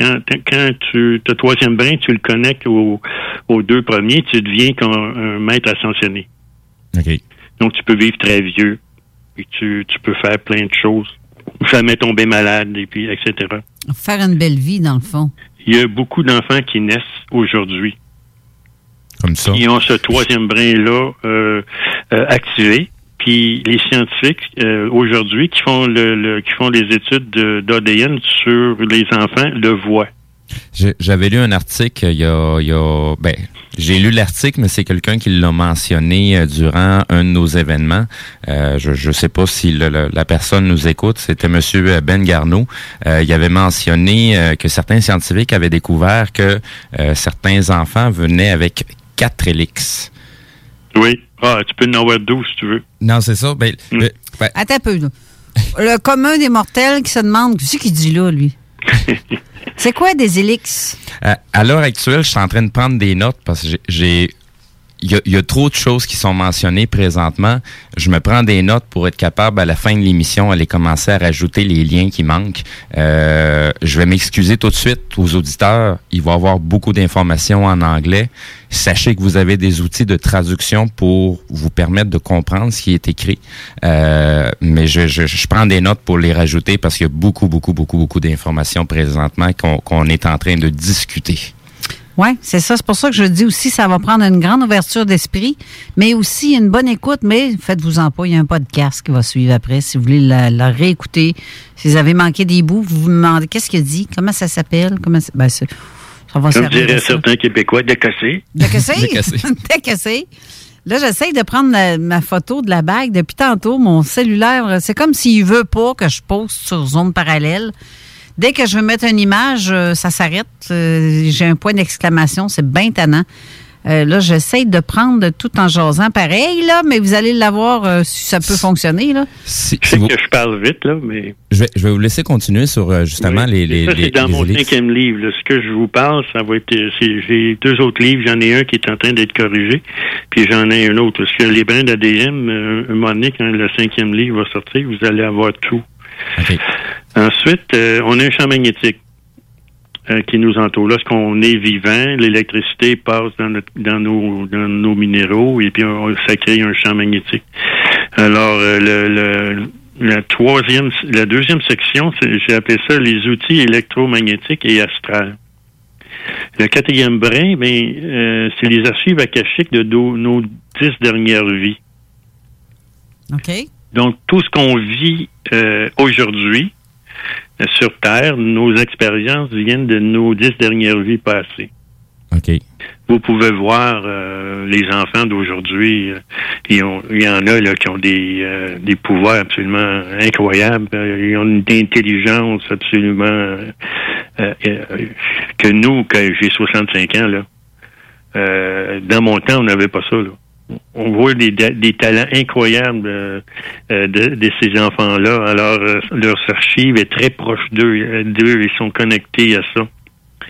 Speaker 6: Quand, quand tu, le troisième brin, tu le connectes aux, aux deux premiers, tu deviens comme un, un maître ascensionné.
Speaker 5: OK.
Speaker 6: Donc, tu peux vivre très vieux, puis tu, tu peux faire plein de choses. Jamais tomber malade, et puis, etc.
Speaker 4: Faire une belle vie, dans le fond.
Speaker 6: Il y a beaucoup d'enfants qui naissent aujourd'hui.
Speaker 5: Comme ça.
Speaker 6: Ils ont ce troisième brin-là euh, euh, activé. Puis les scientifiques euh, aujourd'hui qui font le, le- qui font les études de- d'ADN sur les enfants le voient.
Speaker 5: J'avais lu un article il y a, il y a- ben, j'ai lu l'article, mais c'est quelqu'un qui l'a mentionné euh, durant un de nos événements. Euh, je ne sais pas si le- le- la personne nous écoute. C'était Monsieur Ben Garneau. Euh, il avait mentionné euh, que certains scientifiques avaient découvert que euh, certains enfants venaient avec quatre hélix.
Speaker 6: Oui. Ah, tu peux en avoir 12 si tu veux.
Speaker 5: Non, c'est ça. Ben, le- ben,
Speaker 4: Attends un peu, là. Le commun des mortels qui se demande, qu'est-ce qu'il dit là, lui? (laughs) C'est quoi des élixes?
Speaker 5: À, à l'heure actuelle, je suis en train de prendre des notes parce que j'ai- j'ai. Il y, y a trop de choses qui sont mentionnées présentement. Je me prends des notes pour être capable, à la fin de l'émission, aller commencer à rajouter les liens qui manquent. Euh, je vais m'excuser tout de suite aux auditeurs. Il va y avoir beaucoup d'informations en anglais. Sachez que vous avez des outils de traduction pour vous permettre de comprendre ce qui est écrit. Euh, mais je, je, je prends des notes pour les rajouter parce qu'il y a beaucoup, beaucoup, beaucoup, beaucoup d'informations présentement qu'on est en train de discuter.
Speaker 4: Oui, c'est ça. C'est pour ça que je dis aussi, ça va prendre une grande ouverture d'esprit, mais aussi une bonne écoute. Mais faites-vous-en pas, il y a un podcast qui va suivre après. Si vous voulez la, la réécouter, si vous avez manqué des bouts, vous vous demandez qu'est-ce qu'il dit, comment ça s'appelle, comment c'est- ben, c'est- ça va
Speaker 6: Comme diraient
Speaker 4: ça.
Speaker 6: certains Québécois, décassé.
Speaker 4: Décassé? Décassé. (laughs) Là, j'essaye de prendre la- ma photo de la bague. Depuis tantôt, mon cellulaire, c'est comme s'il veut pas que je poste sur zone parallèle. Dès que je veux mettre une image, euh, ça s'arrête. Euh, J'ai un point d'exclamation. C'est bien tannant. Euh, là, j'essaye de prendre tout en jasant pareil, là, mais vous allez l'avoir euh, si ça peut fonctionner, là.
Speaker 5: Si-
Speaker 6: Je
Speaker 5: si
Speaker 6: sais
Speaker 5: vous-
Speaker 6: que je parle vite, là, mais
Speaker 5: je, vais, je vais vous laisser continuer sur euh, justement les, les,
Speaker 6: ça, c'est dans
Speaker 5: les
Speaker 6: mon
Speaker 5: élites.
Speaker 6: cinquième livre. là. Ce que je vous parle, ça va être. c'est- J'ai deux autres livres. J'en ai un qui est en train d'être corrigé, puis j'en ai un autre. Parce que les brins d'ADM, euh, un moment donné, quand le cinquième livre va sortir, vous allez avoir tout. Ensuite, euh, on a un champ magnétique euh, qui nous entoure. Lorsqu'on est vivant, l'électricité passe dans, notre- dans, nos, dans nos minéraux et puis on- ça crée un champ magnétique. Alors, euh, le, le- la troisième, la deuxième section, c'est- j'ai appelé ça les outils électromagnétiques et astrales. Le quatrième brin, ben, euh, c'est les archives akashiques de do- nos dix dernières vies.
Speaker 4: OK.
Speaker 6: Donc, tout ce qu'on vit euh, aujourd'hui euh, sur Terre, nos expériences viennent de nos dix dernières vies passées.
Speaker 5: OK.
Speaker 6: Vous pouvez voir euh, les enfants d'aujourd'hui. euh, Il y en a là, qui ont des, euh, des pouvoirs absolument incroyables. Ils ont une intelligence absolument que nous, que j'ai 65 ans, là, euh, dans mon temps, on n'avait pas ça. Là. On voit des, des talents incroyables euh, euh, de, de ces enfants-là. Alors, euh, leur archive est très proche d'eux. d'eux. Ils sont connectés à ça.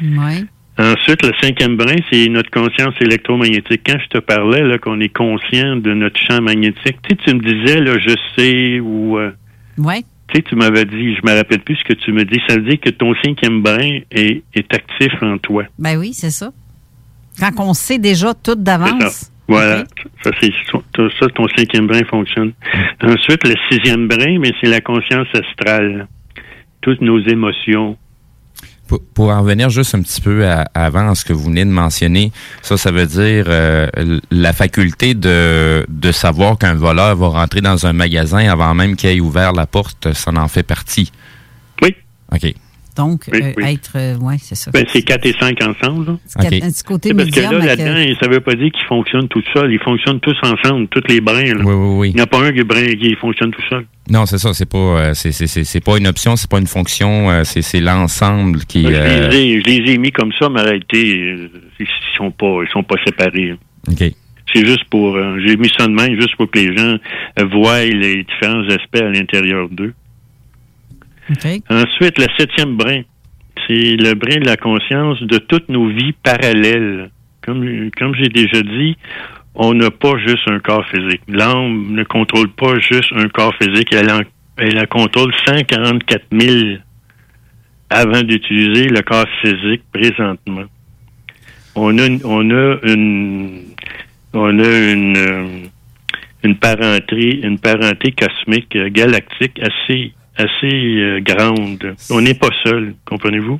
Speaker 4: Oui.
Speaker 6: Ensuite, le cinquième brin, c'est notre conscience électromagnétique. Quand je te parlais là qu'on est conscient de notre champ magnétique, tu sais, tu me disais là, je sais ou euh,
Speaker 4: Ouais.
Speaker 6: tu sais, tu m'avais dit, je me rappelle plus ce que tu me dis. Ça veut dire que ton cinquième brin est, est actif en toi.
Speaker 4: Ben oui, c'est ça. Quand on sait déjà tout d'avance.
Speaker 6: Voilà. Ça, c'est ça, ça, ton cinquième brin fonctionne. Ensuite, le sixième brin, mais c'est la conscience astrale. Toutes nos émotions.
Speaker 5: Pour, pour en revenir juste un petit peu à- avant ce que vous venez de mentionner, ça, ça veut dire euh, la faculté de, de savoir qu'un voleur va rentrer dans un magasin avant même qu'il ait ouvert la porte, ça en fait partie.
Speaker 6: Oui.
Speaker 5: OK.
Speaker 4: Donc,
Speaker 6: Oui,
Speaker 4: euh,
Speaker 6: oui.
Speaker 4: être. euh, ouais, c'est ça.
Speaker 6: Ben, c'est 4 et 5 ensemble. là.
Speaker 4: Côté
Speaker 6: parce que là, là-dedans, ça veut pas dire qu'ils fonctionnent tout seuls. Ils fonctionnent tous ensemble, tous les brins. là.
Speaker 5: Oui, oui, oui.
Speaker 6: Il n'y en a pas un qui, brin, qui fonctionne tout seul.
Speaker 5: Non, c'est ça, c'est pas euh, c'est c'est c'est c'est pas une option, c'est pas une fonction, euh, c'est l'ensemble qui
Speaker 6: Je,
Speaker 5: euh,
Speaker 6: les ai, je les ai mis comme ça, mais en réalité, ils sont pas, ils sont pas séparés.
Speaker 5: OK.
Speaker 6: C'est juste pour, euh, j'ai mis ça de même juste pour que les gens voient les différents aspects à l'intérieur d'eux. Ensuite, le septième brin, c'est le brin de la conscience de toutes nos vies parallèles. Comme, comme j'ai déjà dit, on n'a pas juste un corps physique. L'âme ne contrôle pas juste un corps physique, elle en, elle en contrôle 144 000 avant d'utiliser le corps physique présentement. On a, on a une, on a une, une parenté, une parenté cosmique euh, galactique assez, assez euh, grande. On n'est pas seul, comprenez-vous?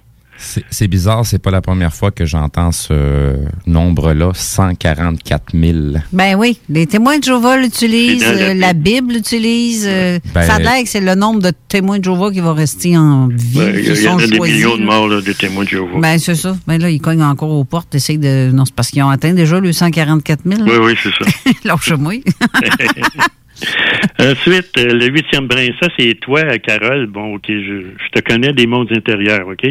Speaker 5: c'est bizarre, c'est pas la première fois que j'entends ce nombre-là, 144 000.
Speaker 4: Ben oui, les témoins de Jéhovah l'utilisent,
Speaker 6: la
Speaker 4: euh, la Bible l'utilise. euh,
Speaker 5: Ben-
Speaker 4: ça a l'air que c'est le nombre de témoins de Jéhovah qui va rester en vie.
Speaker 6: Il y, en a des
Speaker 4: choisis,
Speaker 6: millions de
Speaker 4: là.
Speaker 6: morts là, de témoins de Jéhovah.
Speaker 4: Ben, c'est ça. Ben là, ils cognent encore aux portes, essayent de. Non, c'est parce qu'ils ont atteint déjà le 144 000.
Speaker 6: oui, oui, c'est ça. (laughs)
Speaker 4: Lâche-moi. (laughs) (laughs)
Speaker 6: Ensuite, euh, le huitième brin, ça, c'est toi, Carole. Bon, OK, je, je te connais des mondes intérieurs, OK?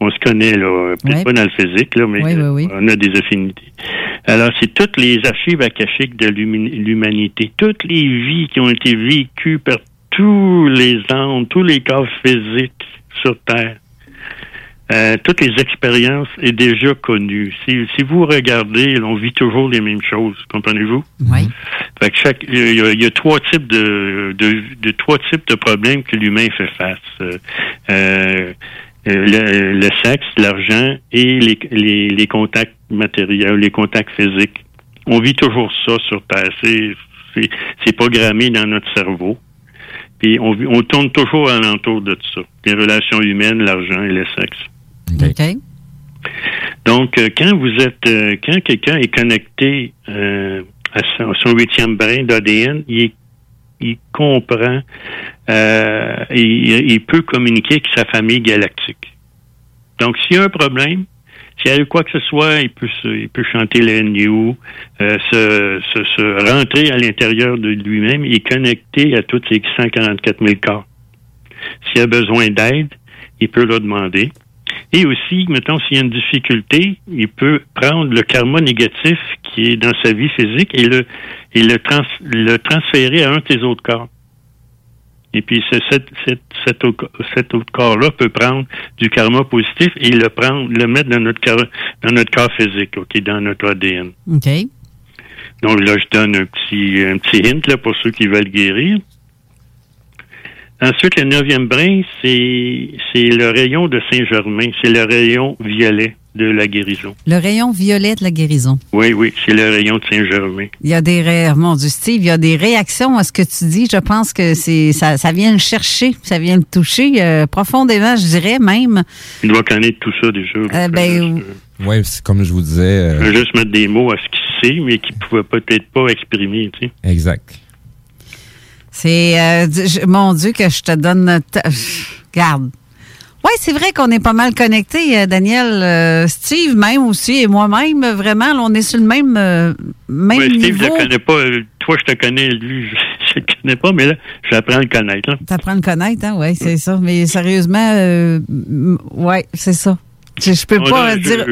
Speaker 6: On se connaît, là. Peut-être
Speaker 4: Ouais.
Speaker 6: pas dans le physique, là, mais
Speaker 4: Oui, oui, oui.
Speaker 6: euh, on a des affinités. Alors, c'est toutes les archives akashiques de l'humanité. Toutes les vies qui ont été vécues par tous les âmes, tous les corps physiques sur Terre. Euh, toutes les expériences est déjà connues. Si, si vous regardez, on vit toujours les mêmes choses, comprenez-vous?
Speaker 4: Oui.
Speaker 6: Fait que chaque, il y, a, il y a trois types de, de, de trois types de problèmes que l'humain fait face. Euh, euh, le, le sexe, l'argent et les, les, les contacts matériels, les contacts physiques. On vit toujours ça sur Terre. C'est, c'est, c'est programmé dans notre cerveau. Puis on, on tourne toujours alentour de ça. Les relations humaines, l'argent et le sexe.
Speaker 4: OK.
Speaker 6: Donc, euh, quand vous êtes, euh, quand quelqu'un est connecté euh, à son, huitième brin d'ADN, il, est- il comprend, euh, il, il peut communiquer avec sa famille galactique. Donc, s'il y a un problème, s'il y a eu quoi que ce soit, il peut, se- il peut chanter le New, euh, se, se, se rentrer à l'intérieur de lui-même et connecter à tous ces 144 000 corps. S'il a besoin d'aide, il peut le demander. Et aussi, mettons, s'il y a une difficulté, il peut prendre le karma négatif qui est dans sa vie physique et le, et le, trans- le transférer à un de tes autres corps. Et puis, ce- cet, cet, cet, autre, cet autre corps-là peut prendre du karma positif et le prendre, le mettre dans notre corps, dans notre corps physique, est dans notre ADN.
Speaker 4: OK.
Speaker 6: Donc là, je donne un petit, un petit hint là, pour ceux qui veulent guérir. Ensuite, le neuvième brin, c'est c'est le rayon de Saint-Germain. C'est le rayon violet de la guérison.
Speaker 4: Le rayon violet de la guérison.
Speaker 6: Oui, oui, c'est le rayon de Saint-Germain.
Speaker 4: Il y a des ré... mon Dieu, Steve, il y a des réactions à ce que tu dis. Je pense que c'est ça, ça vient le chercher, ça vient le toucher euh, profondément, je dirais même.
Speaker 6: Il doit connaître tout ça déjà.
Speaker 4: Euh, ben,
Speaker 16: Oui, c'est comme je vous disais.
Speaker 6: Il
Speaker 16: euh,
Speaker 6: peut juste mettre des mots à ce qu'il sait, mais qu'il ne pouvait peut-être pas exprimer. Tu sais.
Speaker 16: exact.
Speaker 4: C'est euh, mon Dieu que je te donne. Garde. Oui, c'est vrai qu'on est pas mal connectés, euh, Daniel. Euh, Steve, même aussi, et moi-même, vraiment, là, on est sur le même, euh, même
Speaker 6: Ouais, Steve, je le connais pas. Euh, Toi, je te connais. Lui, je (laughs) ne le connais pas, mais là, j'apprends à le connaître. là.
Speaker 4: T'apprends à le connaître, hein? Oui, c'est ça. Mais sérieusement, euh, ouais, c'est ça. Je, peux
Speaker 6: On
Speaker 4: pas dire.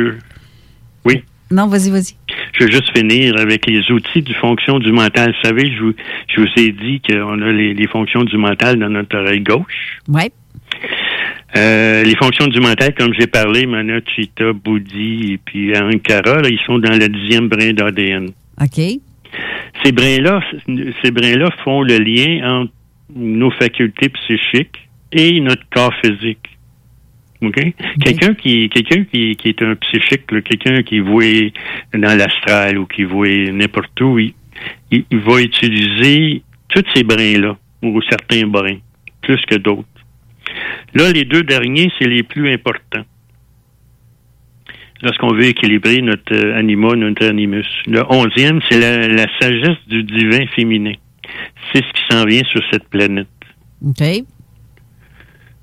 Speaker 6: Oui.
Speaker 4: Non, vas-y, vas-y.
Speaker 6: Je veux juste finir avec les outils du fonction du mental. Vous savez, je vous, je vous ai dit qu'on a les, les fonctions du mental dans notre oreille gauche.
Speaker 4: Ouais.
Speaker 6: Euh, les fonctions du mental, comme j'ai parlé, Mana, Chita, Bouddhi et puis Ankara, là, ils sont dans le dixième brin d'ADN.
Speaker 4: OK.
Speaker 6: Ces brins-là, ces brins-là font le lien entre nos facultés psychiques et notre corps physique. OK? Quelqu'un qui, quelqu'un qui, qui est un psychique, quelqu'un qui voit dans l'astral ou qui voit n'importe où, il, il- il va utiliser tous ces brins-là, ou certains brins, plus que d'autres. Là, les deux derniers, c'est les plus importants. Lorsqu'on veut équilibrer notre euh, anima, notre animus. Le onzième, c'est la, la sagesse du divin féminin. C'est ce qui s'en vient sur cette planète.
Speaker 4: OK.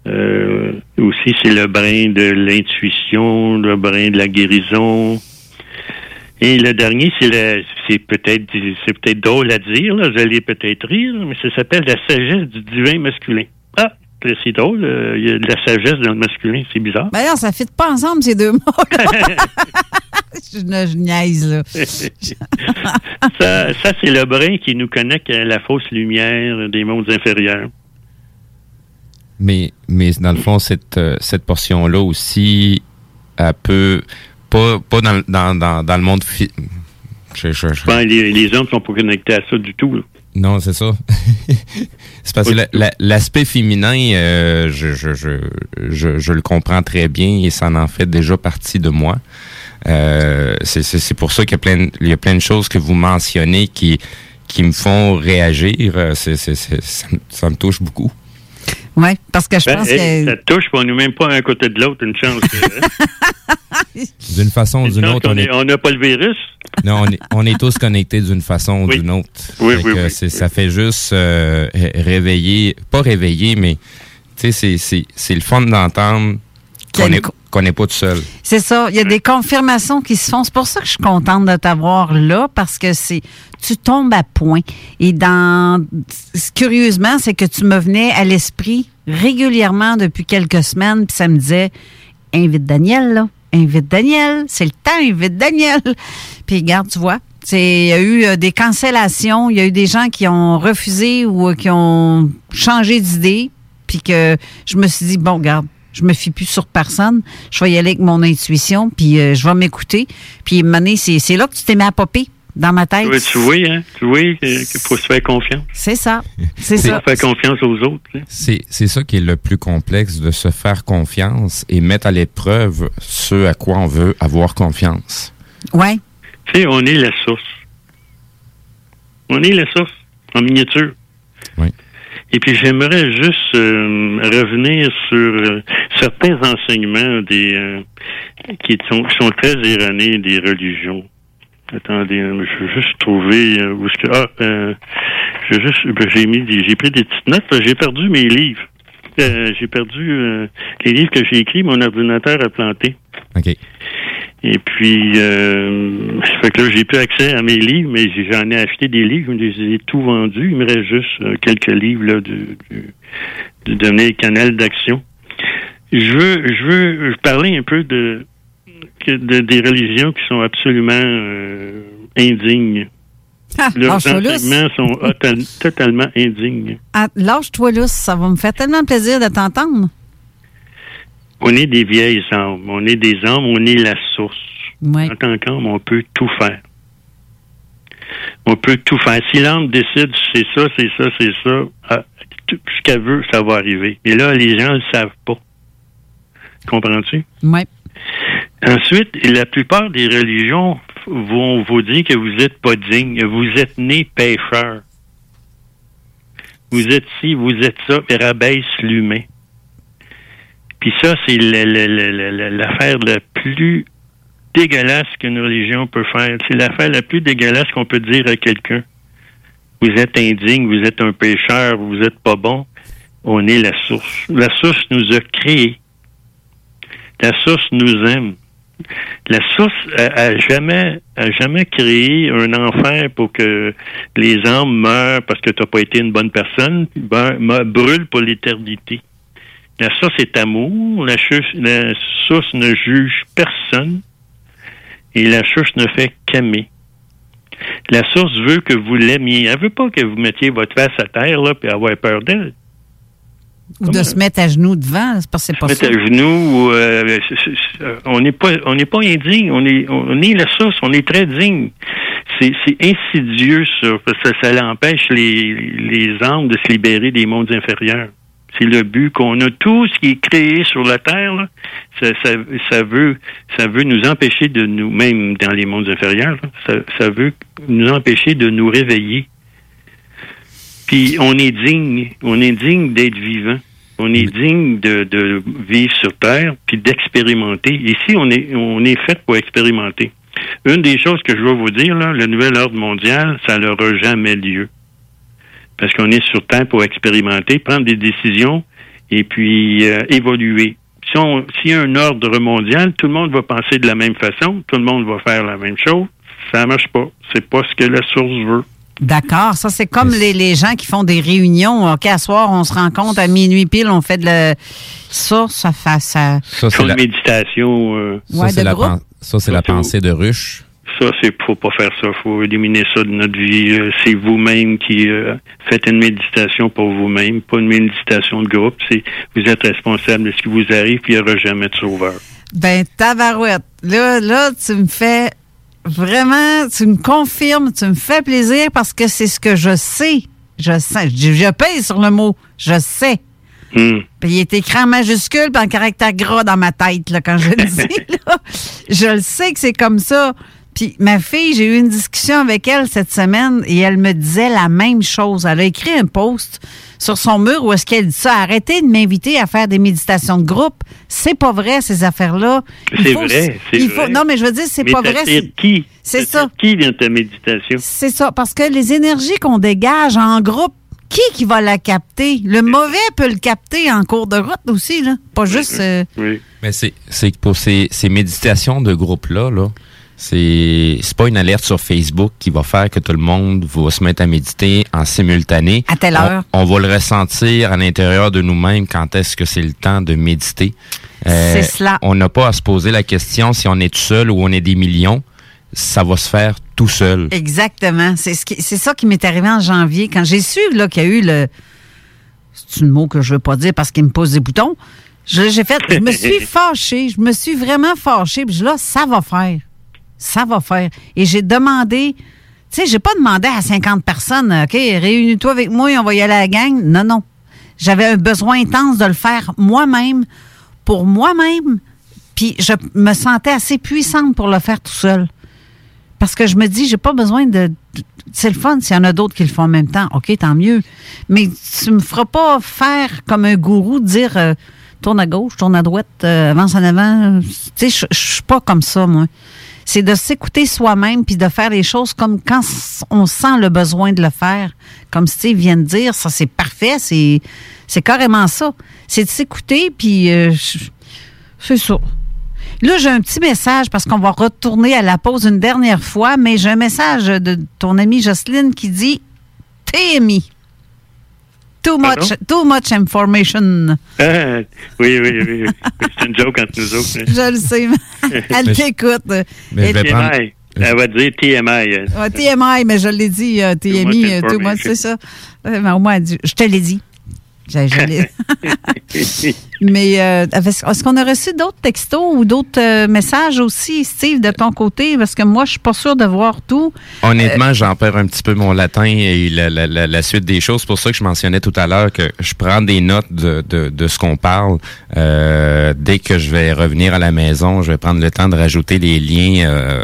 Speaker 6: Euh, aussi, c'est le brin de l'intuition, le brin de la guérison. Et le dernier, c'est c'est peut-être c'est peut-être drôle à dire, là, vous allez peut-être rire, mais ça s'appelle la sagesse du divin masculin. Ah, c'est drôle, euh, il y a de la sagesse dans le masculin, c'est bizarre.
Speaker 4: Ben non, ça ne fit pas ensemble, ces deux mots. (laughs) je, je niaise, là. (laughs)
Speaker 6: ça, ça c'est le brin qui nous connecte à la fausse lumière des mondes inférieurs.
Speaker 5: Mais, mais dans le fond, cette, euh, cette portion-là aussi, elle peut, pas, pas dans, dans, dans, dans le monde... fi- je- je- je-
Speaker 6: Ben, les, les hommes sont pas connectés à ça du tout. là.
Speaker 5: Non, c'est ça. (laughs) c'est parce que la- la- l'aspect féminin, euh, je, je, je, je, je le comprends très bien et ça en fait déjà partie de moi. Euh, c'est- c'est c'est pour ça qu'il y a plein, de- il y a plein de choses que vous mentionnez qui, qui me font réagir. Euh, c'est- ça, me- ça me touche beaucoup.
Speaker 4: Oui, parce que je
Speaker 6: Ben,
Speaker 4: pense
Speaker 6: hey,
Speaker 4: que.
Speaker 6: Ça touche, puis on n'est même pas un côté de l'autre, une chance. hein. (laughs)
Speaker 5: D'une façon ou
Speaker 6: Une
Speaker 5: d'une autre, on
Speaker 6: est-
Speaker 5: est,
Speaker 6: on n'a pas le virus.
Speaker 5: non, on est, on est tous connectés d'une façon ou d'une autre.
Speaker 6: Oui, oui, oui.
Speaker 5: Ça fait juste euh, ré- réveiller, pas réveiller, mais tu sais, c'est- c'est c'est le fun d'entendre qu'on n'est pas tout seul.
Speaker 4: C'est ça. Il y a des confirmations qui se font. C'est pour ça que je suis contente de t'avoir là, parce que c'est tu tombes à point. Et dans curieusement, c'est que tu me venais à l'esprit régulièrement depuis quelques semaines, puis ça me disait invite Daniel, là. Invite Daniel. C'est le temps, invite Daniel. Puis regarde, tu vois. Il y a eu euh, des cancellations, il y a eu des gens qui ont refusé ou euh, qui ont changé d'idée, puis que je me suis dit, bon, regarde, je me fie plus sur personne, je vais y aller avec mon intuition, puis euh, je vais m'écouter. Puis, Mané, c'est c'est là que tu t'es mis à popper dans ma tête.
Speaker 6: Oui, tu vois, hein? Tu vois qu'il faut se faire confiance.
Speaker 4: C'est ça. C'est
Speaker 6: Il faut
Speaker 4: ça.
Speaker 6: faire confiance aux autres.
Speaker 5: C'est c'est ça qui est le plus complexe, de se faire confiance et mettre à l'épreuve ce à quoi on veut avoir confiance.
Speaker 4: Ouais.
Speaker 6: Tu sais, on est la source. On est la source, en miniature.
Speaker 5: Oui.
Speaker 6: Et puis, j'aimerais juste euh, revenir sur euh, certains enseignements des euh, qui sont, qui sont très erronés des religions. Attendez, euh, je veux juste trouver euh, où est-ce que ah euh, veux juste ben, j'ai mis j'ai pris des petites notes, j'ai perdu mes livres. J'ai perdu les livres que j'ai écrits, mon ordinateur a planté.
Speaker 5: OK.
Speaker 6: Et puis, euh, ça fait que là, j'ai plus accès à mes livres, mais j'en ai acheté des livres, je les ai tout vendus. Il me reste juste euh, quelques livres là, du, du, du dernier canal d'action. Je veux, je veux parler un peu de, des religions qui sont absolument euh, indignes.
Speaker 4: Ah,
Speaker 6: Leurs enseignements sont (laughs) total- totalement indignes.
Speaker 4: Ah, Lâche-toi lousse, ça va me faire tellement plaisir de t'entendre.
Speaker 6: On est des vieilles âmes, on est des âmes, on est la source.
Speaker 4: Ouais.
Speaker 6: En tant qu'âme, on peut tout faire. On peut tout faire. Si l'âme décide, c'est ça, c'est ça, c'est ça, ah, tout ce qu'elle veut, ça va arriver. Et là, les gens ne le savent pas. Comprends-tu?
Speaker 4: Oui.
Speaker 6: Ensuite, la plupart des religions vont vous dire que vous n'êtes pas digne, vous êtes né pécheur. Vous êtes ci, vous êtes ça, et rabaisse l'humain. Puis ça, c'est l'affaire la plus dégueulasse qu'une religion peut faire. C'est l'affaire la plus dégueulasse qu'on peut dire à quelqu'un. Vous êtes indigne, vous êtes un pécheur, vous êtes pas bon. On est la source. La source nous a créés. La source nous aime. La source a, jamais, a jamais créé un enfer pour que les âmes meurent parce que tu n'as pas été une bonne personne, ben, brûlent pour l'éternité. La source est amour. La, la source ne juge personne. Et la source ne fait qu'aimer. La source veut que vous l'aimiez. Elle veut pas que vous mettiez votre face à terre là, puis avoir peur d'elle.
Speaker 4: Ou de se mettre à genoux devant, c'est parce que c'est pas
Speaker 6: mettre
Speaker 4: ça.
Speaker 6: à genoux. euh, on n'est pas, on n'est pas indigne. On est, on est la source. On est très digne. C'est, c'est insidieux ça, parce que ça, ça l'empêche les, les âmes de se libérer des mondes inférieurs. C'est le but qu'on a tout ce qui est créé sur la terre. ça, veut, ça veut nous empêcher de nous, même dans les mondes inférieurs, ça, veut nous empêcher de nous réveiller. Puis on est digne, on est digne d'être vivant. On est digne de, vivre sur Terre puis d'expérimenter. Ici, on est, on est fait pour expérimenter. Une des choses que je veux vous dire, le nouvel ordre mondial, ça n'aura jamais lieu. Parce qu'on est sur Terre pour expérimenter, prendre des décisions et puis euh, évoluer. Si on, s'il y a un ordre mondial, tout le monde va penser de la même façon, tout le monde va faire la même chose. Ça marche pas. C'est pas ce que la source veut.
Speaker 4: D'accord, ça c'est comme les, les gens qui font des réunions. OK, à soir, on se rencontre à minuit pile, on fait de le... ça, ça fait ça.
Speaker 5: Ça, c'est la,
Speaker 6: méditation. euh,
Speaker 5: c'est la, ça, c'est la pensée de ruche.
Speaker 6: Ça, c'est faut pas faire ça. faut éliminer ça de notre vie. Euh, C'est vous-même qui euh, faites une méditation pour vous-même, pas une méditation de groupe. C'est vous êtes responsable de ce qui vous arrive, puis il n'y aura jamais de sauveur.
Speaker 4: Ben, tabarouette. Là, là, tu me fais vraiment, tu me confirmes, tu me fais plaisir parce que c'est ce que je sais. Je sais. Je, je paye sur le mot. Je sais.
Speaker 6: Hmm.
Speaker 4: Puis il est écrit en majuscule puis en caractère gras dans ma tête là, quand je le (laughs) dis. là. Je le sais que c'est comme ça. Puis ma fille, j'ai eu une discussion avec elle cette semaine et elle me disait la même chose. Elle a écrit un post sur son mur où est-ce qu'elle dit ça. Arrêtez de m'inviter à faire des méditations de groupe. C'est pas vrai, ces affaires-là.
Speaker 6: C'est vrai, c'est
Speaker 4: il faut-
Speaker 6: vrai.
Speaker 4: Non, mais je veux dire, c'est pas vrai. c'est-
Speaker 6: qui?
Speaker 4: C'est ça.
Speaker 6: Qui dans ta méditation?
Speaker 4: C'est ça, parce que les énergies qu'on dégage en groupe, qui qui va la capter? Le mauvais peut le capter en cours de route aussi, là. Pas juste... euh,
Speaker 6: Oui.
Speaker 5: Mais c'est pour ces, ces méditations de groupe-là, là, c'est c'est pas une alerte sur Facebook qui va faire que tout le monde va se mettre à méditer en simultané.
Speaker 4: À telle heure.
Speaker 5: On, va le ressentir à l'intérieur de nous-mêmes quand est-ce que c'est le temps de méditer. Euh,
Speaker 4: C'est cela.
Speaker 5: On n'a pas à se poser la question si on est tout seul ou on est des millions. Ça va se faire tout seul.
Speaker 4: Exactement. C'est ce qui- c'est ça qui m'est arrivé en janvier. Quand j'ai su là, qu'il y a eu le. C'est un mot que je veux pas dire parce qu'il me pose des boutons. Je- J'ai fait. Je me suis (laughs) fâchée. Je me suis vraiment fâchée. Puis là, ça va faire. Ça va faire. Et j'ai demandé. Tu sais, j'ai pas demandé à 50 personnes, OK, réunis-toi avec moi et on va y aller à la gang. Non, non. J'avais un besoin intense de le faire moi-même, pour moi-même. Puis je me sentais assez puissante pour le faire tout seul. Parce que je me dis, j'ai pas besoin de. C'est le fun s'il y en a d'autres qui le font en même temps. OK, tant mieux. Mais tu me feras pas faire comme un gourou, dire euh, tourne à gauche, tourne à droite, euh, avance en avant. Tu sais, je je suis pas comme ça, moi. C'est de s'écouter soi-même puis de faire les choses comme quand on sent le besoin de le faire. Comme Steve vient de dire, ça c'est parfait, c'est c'est carrément ça. C'est de s'écouter puis euh, c'est ça. Là, j'ai un petit message parce qu'on va retourner à la pause une dernière fois, mais j'ai un message de ton amie Jocelyne qui dit TMI. Too much, too much information.
Speaker 6: Ah, (laughs) oui, oui, oui. oui. C'est une joke entre nous autres.
Speaker 4: Je le sais. (laughs) Elle t'écoute.
Speaker 6: Mais
Speaker 4: Et-
Speaker 6: je vais prendre- TMI. Elle va dire TMI. euh.
Speaker 4: Ouais, TMI, mais je l'ai dit, euh, TMI, euh, much,
Speaker 6: information.
Speaker 4: c'est ça. Ouais, mais au moins, elle dit- je te l'ai dit. Je, je l'ai- (laughs) mais euh, est-ce qu'on a reçu d'autres textos ou d'autres euh, messages aussi, Steve, de ton côté? Parce que moi, je suis pas sûre de voir tout.
Speaker 5: Honnêtement, j'en perds un petit peu mon latin et la, la- la- la suite des choses. C'est pour ça que je mentionnais tout à l'heure que je prends des notes de, de, de ce qu'on parle. Euh, dès que je vais revenir à la maison, je vais prendre le temps de rajouter les liens euh,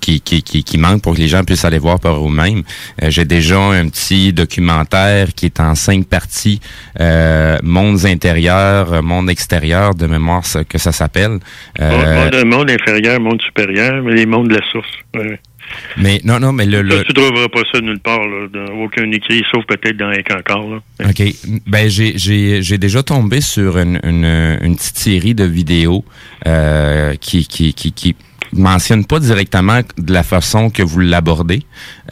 Speaker 5: qui, qui, qui, qui manquent pour que les gens puissent aller voir par eux-mêmes. Euh, J'ai déjà un petit documentaire qui est en cinq parties, euh, mondes intérieurs, euh, monde extérieur, de mémoire ce que ça s'appelle. Euh,
Speaker 6: Monde, monde inférieur, monde supérieur, mais les mondes de la source. Ouais.
Speaker 5: mais non, non, mais le,
Speaker 6: tu trouveras pas ça nulle part, là, dans aucun écrit, sauf peut-être dans un. Là.
Speaker 5: OK. Ben, j'ai, j'ai, j'ai déjà tombé sur une, une, une petite série de vidéos euh, qui, qui, qui, qui mentionne pas directement de la façon que vous l'abordez.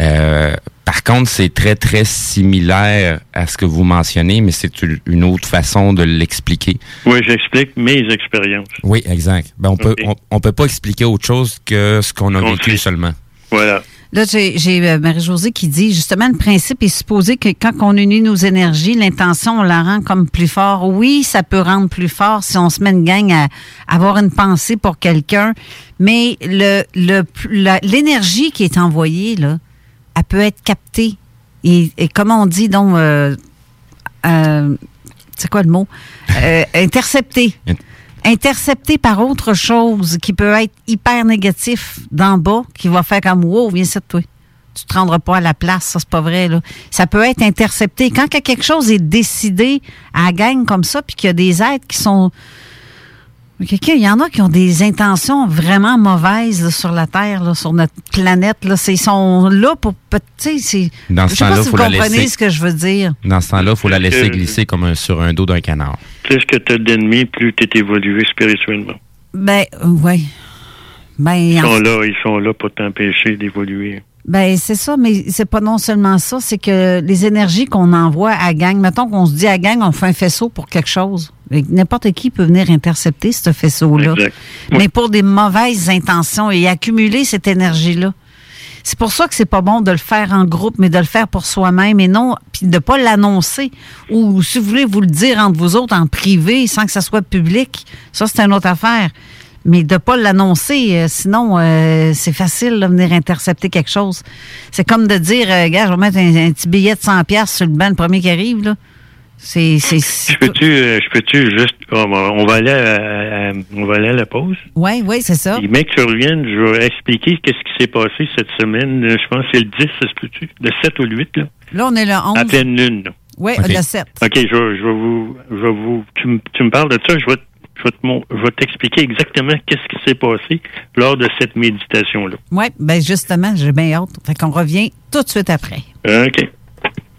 Speaker 5: Euh, par contre, c'est très, très similaire à ce que vous mentionnez, mais c'est une- autre façon de l'expliquer.
Speaker 6: Oui, j'explique mes expériences.
Speaker 5: Oui, exact. Ben, on peut,
Speaker 6: OK.
Speaker 5: on, on peut pas expliquer autre chose que ce qu'on a
Speaker 6: On
Speaker 5: vécu
Speaker 6: sait.
Speaker 5: seulement.
Speaker 6: Voilà.
Speaker 4: Là, j'ai euh, Marie-Josée qui dit, justement, le principe est supposé que quand on unit nos énergies, l'intention, on la rend comme plus fort. Oui, ça peut rendre plus fort si on se met une gang à, avoir une pensée pour quelqu'un, mais le le la- l'énergie qui est envoyée, là, elle peut être captée. Et, et comme on dit, donc, euh, euh, c'est quoi le mot? Euh, interceptée. Intercepté par autre chose qui peut être hyper négatif d'en bas, qui va faire comme Wow, viens de toi. Tu te rendras pas à la place, ça c'est pas vrai. Là. Ça peut être intercepté. Quand que quelque chose est décidé à la gang comme ça, puis qu'il y a des êtres qui sont. Quelqu'un, il y en a qui ont des intentions vraiment mauvaises là, sur la Terre, là, sur notre planète. Là. C'est- Ils sont là pour. Tu sais, c'est.
Speaker 5: Dans
Speaker 4: Je
Speaker 5: ce
Speaker 4: sais pas
Speaker 5: temps-là,
Speaker 4: si vous
Speaker 5: la
Speaker 4: comprenez
Speaker 5: laisser.
Speaker 4: ce que je veux dire.
Speaker 5: Dans ce temps-là, il faut la laisser
Speaker 6: Euh,
Speaker 5: glisser comme un- sur un dos d'un canard.
Speaker 6: Plus que tu as d'ennemis, plus tu es évolué spirituellement?
Speaker 4: Ben, ouais. Ben,
Speaker 6: Ils
Speaker 4: en
Speaker 6: sont là, ils sont là pour t'empêcher d'évoluer.
Speaker 4: Ben c'est ça, mais c'est pas non seulement ça, c'est que les énergies qu'on envoie à gang, mettons qu'on se dit à gang, on fait un faisceau pour quelque chose. N'importe qui peut venir intercepter ce faisceau-là. Mais pour des mauvaises intentions et accumuler cette énergie-là. C'est pour ça que c'est pas bon de le faire en groupe, mais de le faire pour soi-même et non, puis de pas l'annoncer. Ou si vous voulez vous le dire entre vous autres en privé sans que ça soit public, ça c'est une autre affaire. Mais de pas l'annoncer, euh, sinon euh, c'est facile de venir intercepter quelque chose. C'est comme de dire, euh, gars, je vais mettre un, un petit billet de 100 pièces sur le banc, le premier qui arrive là. C'est c'est
Speaker 6: Je peux-tu, euh, je peux-tu juste, on va, aller à, à- on va aller à la pause?
Speaker 4: Ouais, oui, c'est ça.
Speaker 6: Et mec, tu reviennes, je vais expliquer qu'est-ce qui s'est passé cette semaine. Je pense que c'est le 10, ça se peut-tu? Le 7 ou le 8, là?
Speaker 4: Là, on est le 11.
Speaker 6: À pleine lune, là.
Speaker 4: Oui, le 7.
Speaker 6: OK, je, vais- je vais vous, je vais vous, tu, me- tu me parles de ça, je vais, te- je vais te mon- je vais t'expliquer exactement qu'est-ce qui s'est passé lors de cette méditation-là.
Speaker 4: Oui, ben justement, j'ai bien hâte. Fait qu'on revient tout de suite après.
Speaker 6: OK.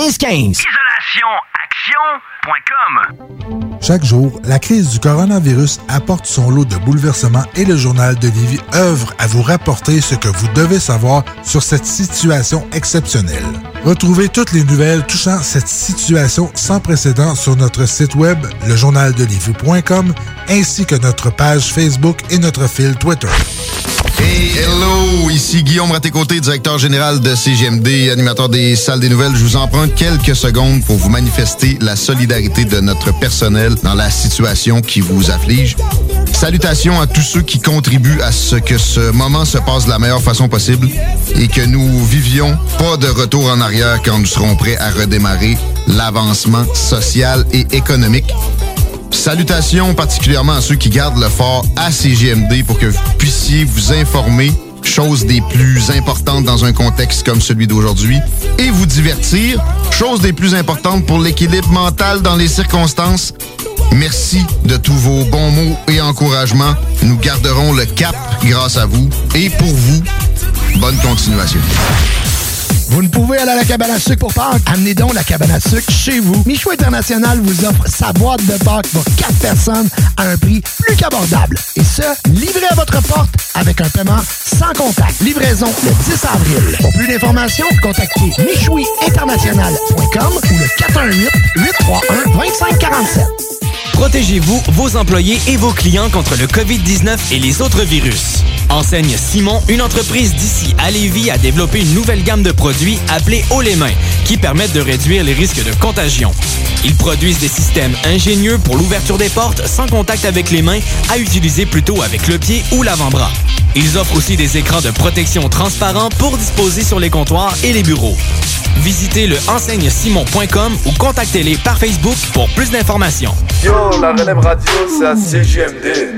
Speaker 14: 1515.
Speaker 16: IsolationAction.com Chaque jour, la crise du coronavirus apporte son lot de bouleversements et le journal de Lévis œuvre à vous rapporter ce que vous devez savoir sur cette situation exceptionnelle. Retrouvez toutes les nouvelles touchant cette situation sans précédent sur notre site web, lejournaldelivie.com, ainsi que notre page Facebook et notre fil Twitter.
Speaker 7: Hello! Ici Guillaume Raté-Côté, directeur général de CGMD, animateur des salles des nouvelles. Je vous emprunte quelques secondes pour vous manifester la solidarité de notre personnel dans la situation qui vous afflige. Salutations à tous ceux qui contribuent à ce que ce moment se passe de la meilleure façon possible et que nous vivions pas de retour en arrière quand nous serons prêts à redémarrer l'avancement social et économique. Salutations particulièrement à ceux qui gardent le fort à CGMD pour que vous puissiez vous informer chose des plus importantes dans un contexte comme celui d'aujourd'hui, et vous divertir, chose des plus importantes pour l'équilibre mental dans les circonstances. Merci de tous vos bons mots et encouragements. Nous garderons le cap grâce à vous et pour vous. Bonne continuation.
Speaker 12: Vous ne pouvez aller à la cabane à sucre pour Pâques? Amenez donc la cabane à sucre chez vous. Michou International vous offre sa boîte de Pâques pour 4 personnes à un prix plus qu'abordable. Et ce, livré à votre porte avec un paiement sans contact. Livraison le 10 avril. Pour plus d'informations, contactez michouiinternational.com ou le 418-831-2547.
Speaker 11: Protégez-vous, vos employés et vos clients contre le COVID-19 et les autres virus. Enseigne Simon, une entreprise d'ici à Lévis, a développé une nouvelle gamme de produits appelée Haut les mains, qui permettent de réduire les risques de contagion. Ils produisent des systèmes ingénieux pour l'ouverture des portes sans contact avec les mains, à utiliser plutôt avec le pied ou l'avant-bras. Ils offrent aussi des écrans de protection transparents pour disposer sur les comptoirs et les bureaux. Visitez le enseignesimon.com ou contactez-les par Facebook pour plus d'informations.
Speaker 13: La relève radio, c'est à CGMD.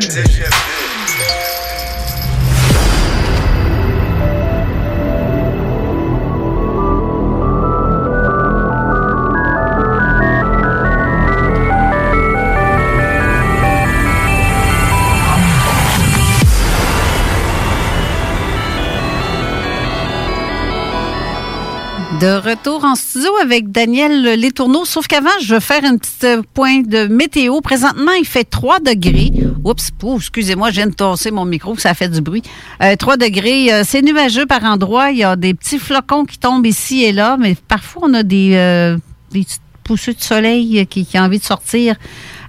Speaker 4: De retour en studio avec Daniel Létourneau. Sauf qu'avant, je veux faire un petit euh, point de météo. Présentement, il fait 3 degrés. Oups, excusez-moi, je viens de tosser mon micro, ça fait du bruit. Euh, 3 degrés, euh, c'est nuageux par endroits. Il y a des petits flocons qui tombent ici et là, mais parfois, on a des, euh, des poussées de soleil qui, qui ont envie de sortir.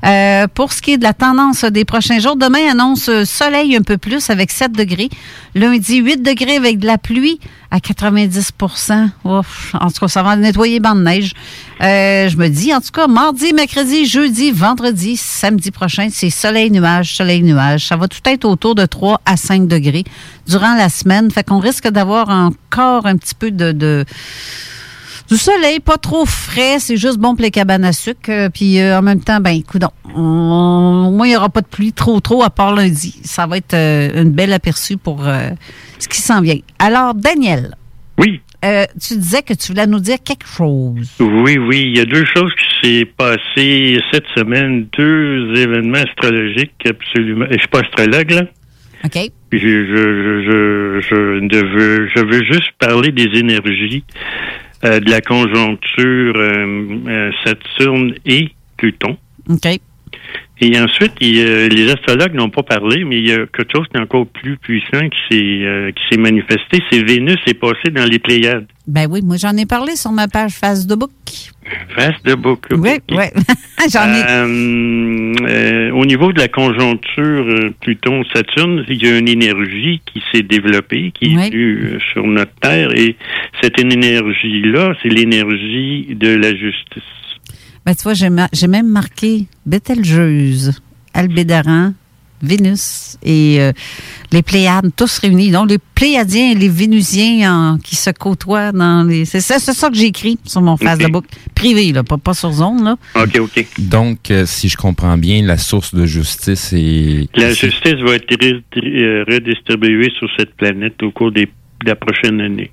Speaker 4: Euh, pour ce qui est de la tendance des prochains jours, demain annonce euh, soleil un peu plus avec 7 degrés. Lundi, 8 degrés avec de la pluie à 90 Ouf, En tout cas, ça va nettoyer banc de neige. Euh, je me dis, en tout cas, mardi, mercredi, jeudi, vendredi, samedi prochain, c'est soleil, nuage, soleil, nuage. Ça va tout être autour de 3 à 5 degrés durant la semaine. Fait qu'on risque d'avoir encore un petit peu de du soleil, pas trop frais, c'est juste bon pour les cabanes à sucre. Euh, Puis euh, en même temps, ben, écoute, au moins il n'y aura pas de pluie trop trop à part lundi. Ça va être euh, une belle aperçu pour euh, ce qui s'en vient. Alors, Daniel.
Speaker 6: Oui.
Speaker 4: Euh, tu disais que tu voulais nous dire quelque chose.
Speaker 6: Oui, oui, il y a deux choses qui s'est passées cette semaine, deux événements astrologiques absolument. Je suis pas astrologue là.
Speaker 4: OK.
Speaker 6: Je, je, je, je, je veux, je veux juste parler des énergies euh, de la conjoncture euh, euh, Saturne et Pluton. Et ensuite, il a- les astrologues n'ont pas parlé, mais il y a quelque chose qui est encore plus puissant qui s'est euh, qui s'est manifesté. C'est Vénus est passée dans les Pléiades.
Speaker 4: Ben oui, moi j'en ai parlé sur ma page Facebook.
Speaker 6: Face de boucle.
Speaker 4: Oui, oui. j'en ai.
Speaker 6: Euh, euh, au niveau de la conjoncture euh, Pluton-Saturne, il y a une énergie qui s'est développée, qui est venue euh, sur notre Terre, et cette énergie-là, c'est l'énergie de la justice.
Speaker 4: Ben, tu vois, j'ai ma- même marqué Bételgeuse, Albédaran, Vénus et euh, les Pléiades, tous réunis. Donc, les Pléiadiens et les Vénusiens en- qui se côtoient dans les. C'est ça, c'est ça que j'ai écrit sur mon Facebook. Privé, là, pas, pas sur zone, là.
Speaker 6: OK, OK.
Speaker 5: Donc, euh, si je comprends bien, la source de justice est...
Speaker 6: La justice va être euh, redistribuée sur cette planète au cours des, de la prochaine année.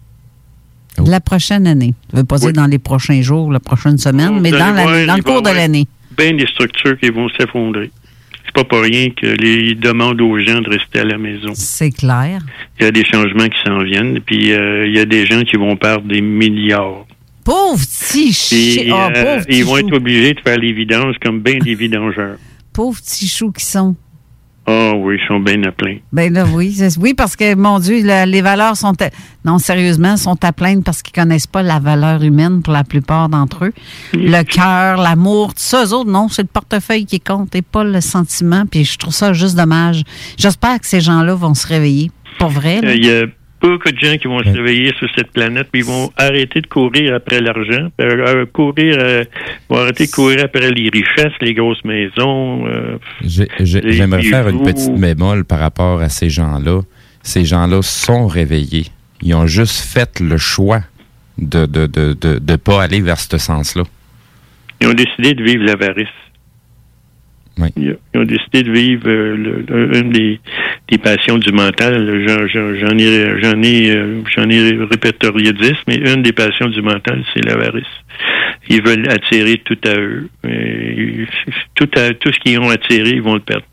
Speaker 4: La prochaine année. Je ne veux pas dire dans les prochains jours, la prochaine semaine, mais dans,
Speaker 6: voir,
Speaker 4: dans le cours de l'année.
Speaker 6: Bien des structures qui vont s'effondrer. C'est pas pour rien que les ils demandent aux gens de rester à la maison.
Speaker 4: C'est clair.
Speaker 6: Il y a des changements qui s'en viennent, puis euh, il y a des gens qui vont perdre des milliards.
Speaker 4: Pauvre petit
Speaker 6: euh,
Speaker 4: pauvre petit
Speaker 6: ils vont
Speaker 4: chou.
Speaker 6: être obligés de faire les vidanges comme bien des vidangeurs.
Speaker 4: Pauvres petits choux qui sont.
Speaker 6: Ah oui, ils sont bien à plein.
Speaker 4: Ben là, oui. Oui, parce que, mon Dieu, les valeurs sont. à- non, sérieusement, sont à plaindre parce qu'ils connaissent pas la valeur humaine pour la plupart d'entre eux. Le cœur, l'amour, tout ça, eux autres, non, c'est le portefeuille qui compte et pas le sentiment. Puis je trouve ça juste dommage. J'espère que ces gens-là vont se réveiller. Pour vrai.
Speaker 6: Euh, Il y a beaucoup de gens qui vont se réveiller sur cette planète, puis ils vont arrêter de courir après l'argent, euh, euh, courir, euh, vont arrêter de courir après les richesses, les grosses maisons. euh,
Speaker 5: J'aimerais faire une petite bémol par rapport à ces gens-là. Ces gens-là sont réveillés. Ils ont juste fait le choix de ne de, de, de, de pas aller vers ce sens-là.
Speaker 6: Ils ont décidé de vivre l'avarice. Ils ont décidé de vivre euh, le- une des, des passions du mental. J'en ai, j'en ai, euh, j'en ai répertorié 10, mais une des passions du mental, c'est l'avarice. Ils veulent attirer tout à eux. Et tout, à, tout ce qu'ils ont attiré, ils vont le perdre.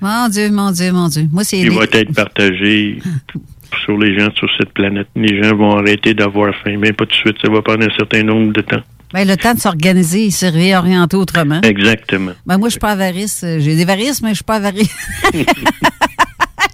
Speaker 4: Mon Dieu, mon Dieu, mon Dieu. Moi, c'est.
Speaker 6: Il va être partagé (laughs) sur les gens sur cette planète. Les gens vont arrêter d'avoir faim, mais pas tout de suite. Ça va prendre un certain nombre de temps.
Speaker 4: Ben, le temps de s'organiser et se réorienter autrement.
Speaker 6: Exactement.
Speaker 4: Ben, moi, je suis pas avarice. Euh, J'ai des varices, mais je suis pas avarice. (laughs)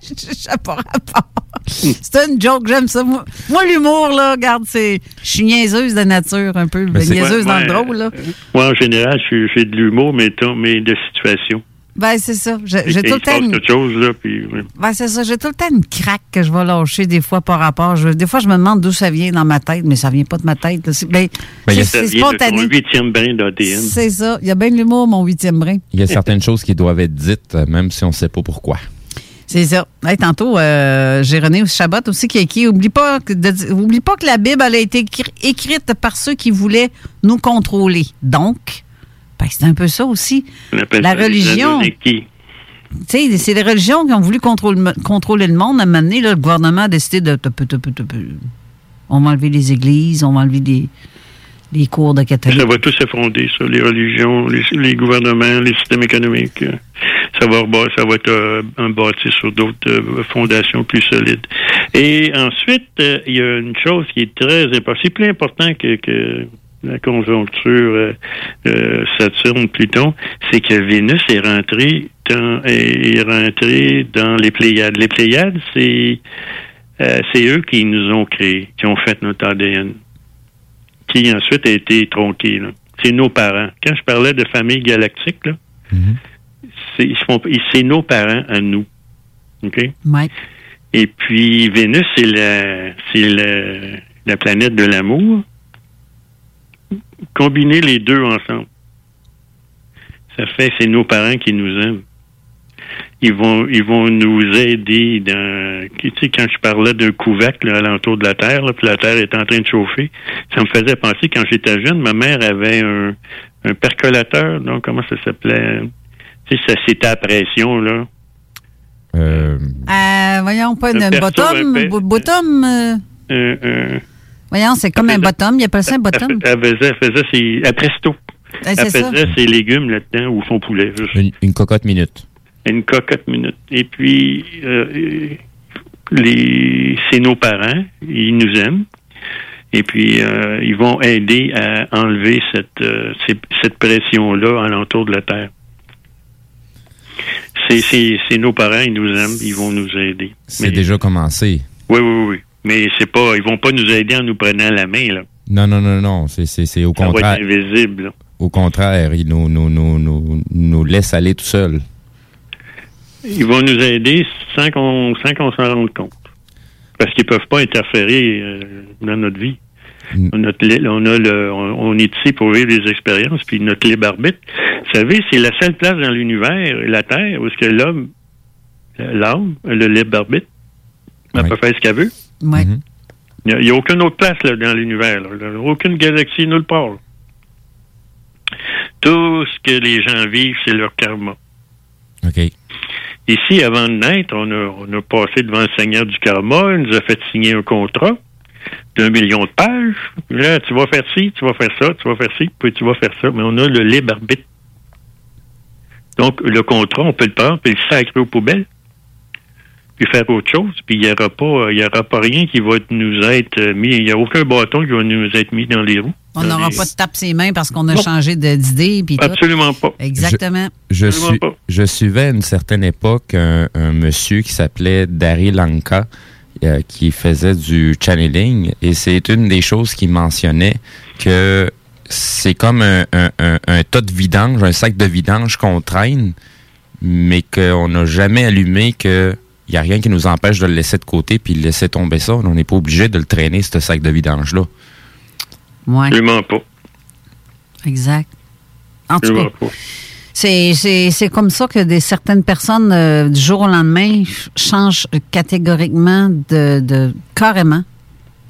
Speaker 4: Je sais pas rapport. C'est une joke, j'aime ça. Moi, moi, l'humour, là, regarde, c'est. Je suis niaiseuse de nature, un peu.
Speaker 6: Ben,
Speaker 4: niaiseuse
Speaker 6: Ouais,
Speaker 4: dans le drôle, là.
Speaker 6: Moi, en général, j'ai de l'humour, mais, mais de situation.
Speaker 4: Ben, c'est ça. J'ai tout le temps. une-
Speaker 6: quelque chose, là, puis...
Speaker 4: Ben, c'est ça. J'ai tout le temps une craque que je vais lâcher des fois par rapport. Je- des fois, je me demande d'où ça vient dans ma tête, mais ça vient pas de ma tête. là. C'est ben,
Speaker 5: Ben, il y a-
Speaker 4: c'est- spontané.
Speaker 6: huitième brin d'ADN.
Speaker 4: C'est ça. Il y a bien de l'humour, mon huitième brin.
Speaker 5: Il y a certaines choses qui doivent être dites, euh, même si on ne sait pas pourquoi.
Speaker 4: C'est ça. Hey, tantôt, euh, j'ai René Chabot aussi qui a écrit Oublie pas, que de oublie pas que la Bible elle a été écri- écrite par ceux qui voulaient nous contrôler. Donc, c'est un peu ça aussi.
Speaker 6: On appelle
Speaker 4: La
Speaker 6: ça
Speaker 4: religion.
Speaker 6: Anunnaki.
Speaker 4: Tu sais, c'est les religions qui ont voulu contrôler, contrôler le monde. À un moment donné, là, le gouvernement a décidé de. on va enlever les églises, on va enlever les, les cours de catholiques.
Speaker 6: Ça va tout s'effondrer, ça, les religions, les, les gouvernements, les systèmes économiques. Ça va, ça va être euh, un bâti sur d'autres euh, fondations plus solides. Et ensuite, euh, il y a une chose qui est très importante, c'est plus important que, que la conjoncture euh, euh, Saturne-Pluton, c'est que Vénus est rentrée dans, est rentrée dans les Pléiades. Les Pléiades, c'est euh, c'est eux qui nous ont créés, qui ont fait notre ADN qui ensuite a été tronqué. là. C'est nos parents. Quand je parlais de famille galactique, là, ils- c'est nos parents à nous. OK?
Speaker 4: Ouais.
Speaker 6: Et puis, Vénus, c'est la, c'est la, la planète de l'amour. Combiner les deux ensemble, ça fait c'est nos parents qui nous aiment. Ils vont, ils vont nous aider dans. Tu sais, quand je parlais d'un couvercle là, alentour de la Terre, là, puis la Terre est en train de chauffer, ça me faisait penser quand j'étais jeune, ma mère avait un, un percolateur, donc comment ça s'appelait? Tu sais, ça c'était à pression, là.
Speaker 5: Euh,
Speaker 4: Euh, voyons, pas
Speaker 6: Un
Speaker 4: un
Speaker 6: perso
Speaker 4: bottom. Bottom. euh, voyons, c'est comme un bottom. Il appelle ça un bottom.
Speaker 6: Elle faisait, elle faisait ses, presto. Elle
Speaker 4: ça.
Speaker 6: faisait ses légumes là-dedans ou son poulet. juste.
Speaker 5: une, une cocotte minute.
Speaker 6: Une cocotte minute. Et puis, euh, les, c'est nos parents. Ils nous aiment. Et puis, euh, ils vont aider à enlever cette, euh, cette pression-là alentour de la Terre. C'est, c'est, c'est nos parents, ils nous aiment, ils vont nous aider.
Speaker 5: C'est déjà commencé.
Speaker 6: Oui, oui, oui. Mais c'est pas, ils vont pas nous aider en nous prenant la main, là.
Speaker 5: Non, non, non, non. C'est, c'est, c'est au
Speaker 6: Ça va
Speaker 5: contraire.
Speaker 6: être invisible, là.
Speaker 5: Au contraire, ils nous, nous, nous, nous, nous laissent aller tout seuls.
Speaker 6: Ils vont nous aider sans qu'on sans qu'on s'en rende compte. Parce qu'ils peuvent pas interférer euh, dans notre vie. On, a, le- on, a le, on, on est ici pour vivre des expériences, puis notre libre arbitre. Vous savez, c'est la seule place dans l'univers, la Terre, où est-ce que l'homme, l'âme, a le libre arbitre, elle peut faire ce qu'elle veut.
Speaker 4: Ouais.
Speaker 6: Il n'y a, aucune autre place là, dans l'univers. Aucune galaxie, nulle part. là. Tout ce que les gens vivent, c'est leur karma.
Speaker 5: OK.
Speaker 6: Ici, avant de naître, on a, on a passé devant le Seigneur du karma, il nous a fait signer un contrat d'un million de pages. Là, tu vas faire ci, tu vas faire ça, tu vas faire ci, puis tu vas faire ça. Mais on a le libre arbitre. Donc, le contrat, on peut le prendre, puis le sacrer aux poubelles, puis faire autre chose. Puis il n'y aura pas, il y aura pas rien qui va nous être mis. Il n'y a aucun bâton qui va nous être mis dans les roues.
Speaker 4: On n'aura
Speaker 6: les-
Speaker 4: pas de tape ses mains parce qu'on a
Speaker 6: Non.
Speaker 4: changé d'idée. puis tout.
Speaker 6: Absolument pas.
Speaker 4: Exactement.
Speaker 5: Je,
Speaker 6: Absolument
Speaker 5: suis,
Speaker 6: pas.
Speaker 5: je suivais à une certaine époque un, un monsieur qui s'appelait Dari Lanka euh, qui faisait du channeling et c'est une des choses qu'il mentionnait que c'est comme un, un, un- un tas de vidange, un sac de vidange qu'on traîne, mais qu'on n'a jamais allumé que il n'y a rien qui nous empêche de le laisser de côté puis de laisser tomber ça. On n'est pas obligé de le traîner, ce sac de vidange-là.
Speaker 4: Ouais.
Speaker 6: Absolument pas.
Speaker 4: Exact. En tout cas, c'est, c'est, c'est comme ça que des, certaines personnes, euh, du jour au lendemain, ch- changent catégoriquement de, de carrément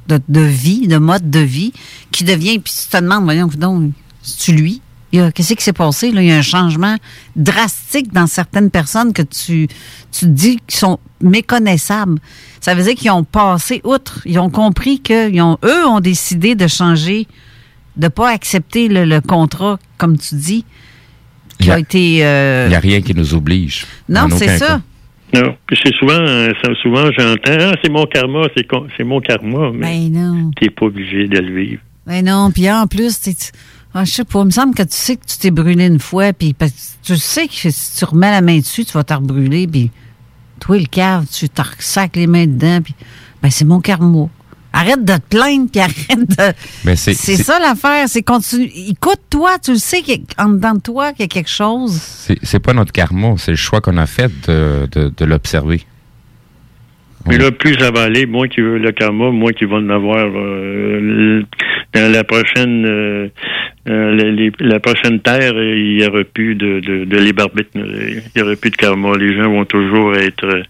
Speaker 4: de, de vie, de mode de vie, qui devient, puis tu te demandes, voyons, donc, c'est-tu lui? Qu'est-ce qui s'est passé? Là? Il y a un changement drastique dans certaines personnes que tu, tu dis qui sont méconnaissables. Ça veut dire qu'ils ont passé outre. Ils ont compris que ont, eux ont décidé de changer, de pas accepter le, le contrat, comme tu dis, qui
Speaker 5: Il y
Speaker 4: a,
Speaker 5: a-
Speaker 4: été. euh,
Speaker 5: Il n'y a rien qui nous oblige.
Speaker 4: non, c'est ça.
Speaker 5: cas.
Speaker 6: Non, puis c'est souvent, euh, souvent j'entends, ah, c'est mon karma, c'est con- c'est mon karma, mais
Speaker 4: Ben non.
Speaker 6: t'es pas obligé de le vivre.
Speaker 4: Mais non, puis en plus, t'es- tu- ah, je sais pas, il me semble que tu sais que tu t'es brûlé une fois, puis tu sais que si tu remets la main dessus, tu vas te rebrûler, puis toi, le cave, tu te sacs les mains dedans, puis ben c'est mon karma. Arrête de te plaindre, puis arrête de... (laughs)
Speaker 5: Ben, c'est-
Speaker 4: c'est
Speaker 5: c'est-
Speaker 4: ça l'affaire, c'est continue. Écoute-toi, tu le sais qu'en dedans de toi qu'il y a quelque chose.
Speaker 5: C'est c'est pas notre karma, c'est le choix qu'on a fait de, de, de l'observer.
Speaker 6: Puis là, plus ça va aller, moins qu'il veut le karma, moins qu'il va en avoir euh, dans la prochaine euh, euh, les- la prochaine terre, euh, il n'y aura plus de, de, de il n'y aura plus de karma. Les gens vont toujours être euh,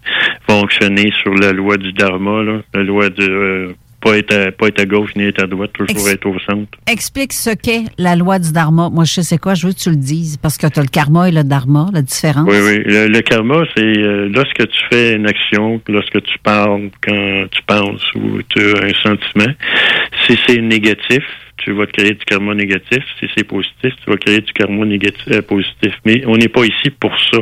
Speaker 6: fonctionner sur la loi du dharma, là, la loi de euh, pas être à, pas être à gauche ni être à droite, toujours
Speaker 4: Ex-
Speaker 6: être au centre.
Speaker 4: Explique ce qu'est la loi du dharma. Moi, je sais c'est quoi, je veux que tu le dises, parce que tu as le karma et le dharma, la différence.
Speaker 6: Oui, oui. Le, le karma, c'est euh, lorsque tu fais une action, lorsque tu parles, quand tu penses ou tu as un sentiment, si c'est négatif, tu vas te créer du karma négatif. Si c'est positif, tu vas créer du karma négatif, euh, positif. Mais on n'est pas ici pour ça.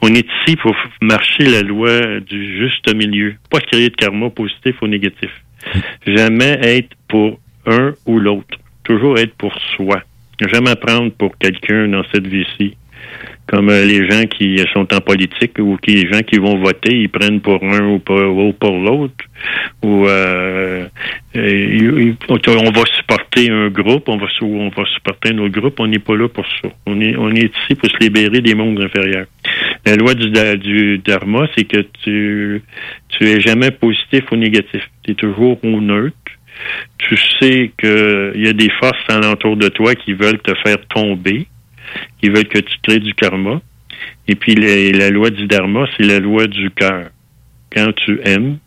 Speaker 6: On est ici pour marcher la loi du juste milieu. Pas créer de karma positif ou négatif. Jamais être pour un ou l'autre. Toujours être pour soi. Jamais prendre pour quelqu'un dans cette vie-ci comme euh, les gens qui sont en politique ou qui les gens qui vont voter, ils prennent pour un ou pour, ou pour l'autre. Ou euh, euh, on va supporter un groupe, on va on va supporter un autre groupe. On n'est pas là pour ça. On est on est ici pour se libérer des mondes inférieurs. La loi du, du dharma, c'est que tu tu es jamais positif ou négatif. Tu es toujours au neutre. Tu sais que il y a des forces alentour de toi qui veulent te faire tomber qui veulent que tu crées du karma. Et puis les- la loi du dharma, c'est la loi du cœur. Quand tu aimes,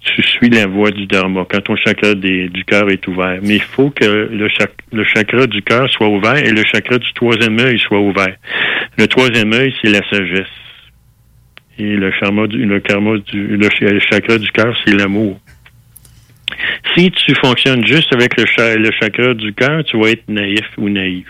Speaker 6: tu suis la voie du dharma. Quand ton chakra du cœur est ouvert. Mais il faut que le, le chakra du cœur soit ouvert et le chakra du troisième œil soit ouvert. Le troisième œil, c'est la sagesse. Et le karma du, le karma du, le, ch- le chakra du cœur, c'est l'amour. Si tu fonctionnes juste avec le, le chakra du cœur, tu vas être naïf ou naïf.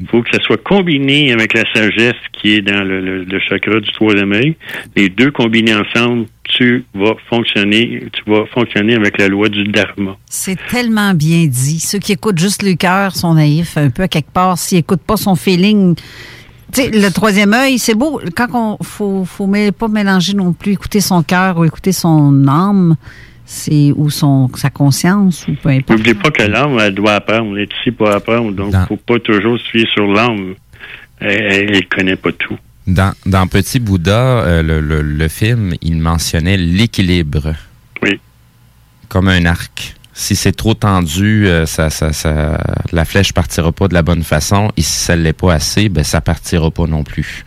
Speaker 6: Il faut que ça soit combiné avec la sagesse qui est dans le, chakra du troisième œil. Les deux combinés ensemble, tu vas fonctionner, tu vas fonctionner avec la loi du dharma.
Speaker 4: C'est tellement bien dit. Ceux qui écoutent juste le cœur sont naïfs un peu à quelque part. S'ils n'écoutent pas son feeling. Tu sais, le troisième œil, c'est beau. Quand on faut, faut pas mélanger non plus, écouter son cœur ou écouter son âme, c'est ou son sa conscience ou peu importe.
Speaker 6: N'oubliez pas que l'âme, elle doit apprendre. On est ici pour apprendre. Donc, il ne faut pas toujours se fier sur l'âme. Elle ne connaît pas tout.
Speaker 5: Dans, dans Petit Bouddha, euh, le, le- le film, il mentionnait l'équilibre.
Speaker 6: Oui.
Speaker 5: Comme un arc. Si c'est trop tendu, euh, ça, ça, ça, la flèche partira pas de la bonne façon. Et si ça l'est pas assez, ben ça partira pas non plus.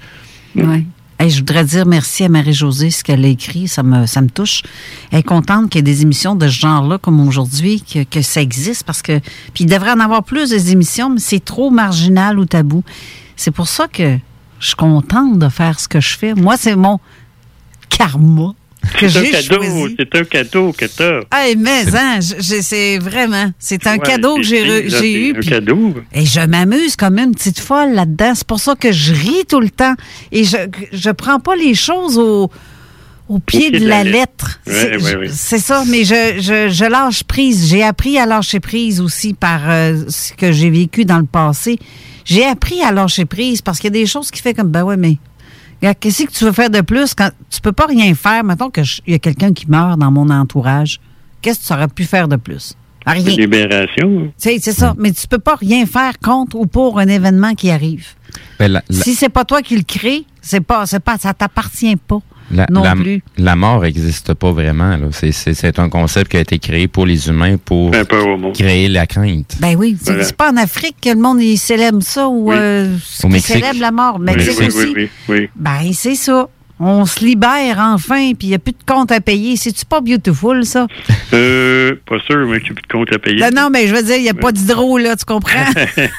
Speaker 4: Ouais. Je voudrais dire merci à Marie-Josée, ce qu'elle a écrit, ça me, ça me touche. Elle est contente qu'il y ait des émissions de ce genre-là, comme aujourd'hui, que, ça existe, parce que. Puis il devrait en avoir plus des émissions, mais c'est trop marginal ou tabou. C'est pour ça que je suis contente de faire ce que je fais. Moi, c'est mon karma
Speaker 6: C'est un cadeau. C'est un cadeau que tu as.
Speaker 4: Hey, mais, hein, c'est vraiment, c'est un
Speaker 6: Ouais,
Speaker 4: cadeau que j'ai eu.
Speaker 6: Un cadeau.
Speaker 4: et je m'amuse comme une petite folle là-dedans. C'est pour ça que je ris tout le temps. Et je je prends pas les choses au, au pied de la lettre. C'est
Speaker 6: ouais,
Speaker 4: je-
Speaker 6: ouais.
Speaker 4: c'est ça, mais je, je, je lâche prise. J'ai appris à lâcher prise aussi par euh, ce que j'ai vécu dans le passé. J'ai appris à lâcher prise parce qu'il y a des choses qui fait comme, ben ouais, mais qu'est-ce que tu veux faire de plus quand tu peux pas rien faire? Mettons qu'il y a quelqu'un qui meurt dans mon entourage. Qu'est-ce que tu aurais pu faire de plus? Rien.
Speaker 6: Libération.
Speaker 4: Tu sais, C'est ça, mais tu peux pas rien faire contre ou pour un événement qui arrive.
Speaker 5: Ben, la, la-
Speaker 4: Si c'est pas toi qui le crée, c'est pas, c'est pas, ça t'appartient pas
Speaker 5: la-
Speaker 4: non
Speaker 5: la-
Speaker 4: plus.
Speaker 5: la mort n'existe pas vraiment. là. C'est- C'est c'est un concept qui a été créé pour les humains pour créer la crainte.
Speaker 4: Ben oui, c'est
Speaker 5: Voilà.
Speaker 4: pas en Afrique que le monde il célèbre ça ou euh,
Speaker 5: Mexique.
Speaker 4: célèbre la mort. Mexique aussi.
Speaker 6: Oui, oui, oui.
Speaker 4: Ben c'est ça. On se libère enfin, puis il n'y a plus de compte à payer. C'est-tu pas beautiful, ça? (laughs)
Speaker 6: Euh, pas sûr, mais qu'il n'y a plus de compte à payer.
Speaker 4: Ben non, mais je veux dire, il n'y a pas d'hydro, là, tu comprends? c'est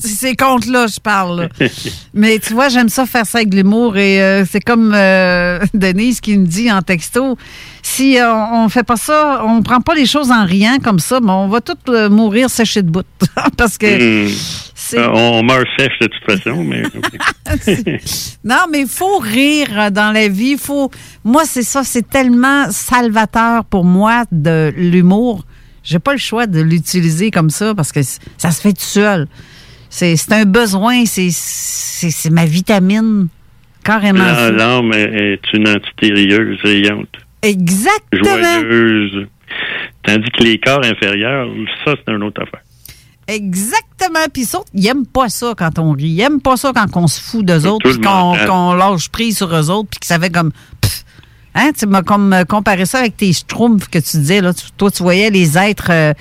Speaker 4: (laughs) (laughs) ces comptes-là, je parle. là. Mais tu vois, j'aime ça faire ça avec l'humour et euh, c'est comme euh, Denise qui me dit en texto, si euh, on, on fait pas ça, on prend pas les choses en riant comme ça, mais on va tous euh, mourir séchés de bout. Parce que...
Speaker 6: Euh, on meurt sèche de toute façon, mais. (laughs)
Speaker 4: Non, mais il faut rire dans la vie. Faut... Moi, c'est ça, c'est tellement salvateur pour moi de l'humour. J'ai pas le choix de l'utiliser comme ça parce que ça se fait tout seul. C'est c'est un besoin, c'est- c'est c'est ma vitamine. Carrément.
Speaker 6: L'âme est une entité rieuse, riante,
Speaker 4: Exactement.
Speaker 6: joyeuse. Tandis que les corps inférieurs, ça, c'est une autre affaire.
Speaker 4: Exactement. Puis ça, ils aiment pas ça quand on rit. Ils aiment pas ça quand on se fout d'eux autres, puis qu'on
Speaker 6: hein.
Speaker 4: qu'on lâche prise sur eux autres, puis que ça fait comme. pff. Hein, tu m'as comme euh, comparé ça avec tes schtroumpfs que tu disais. Là. Tu- toi, tu voyais les êtres euh,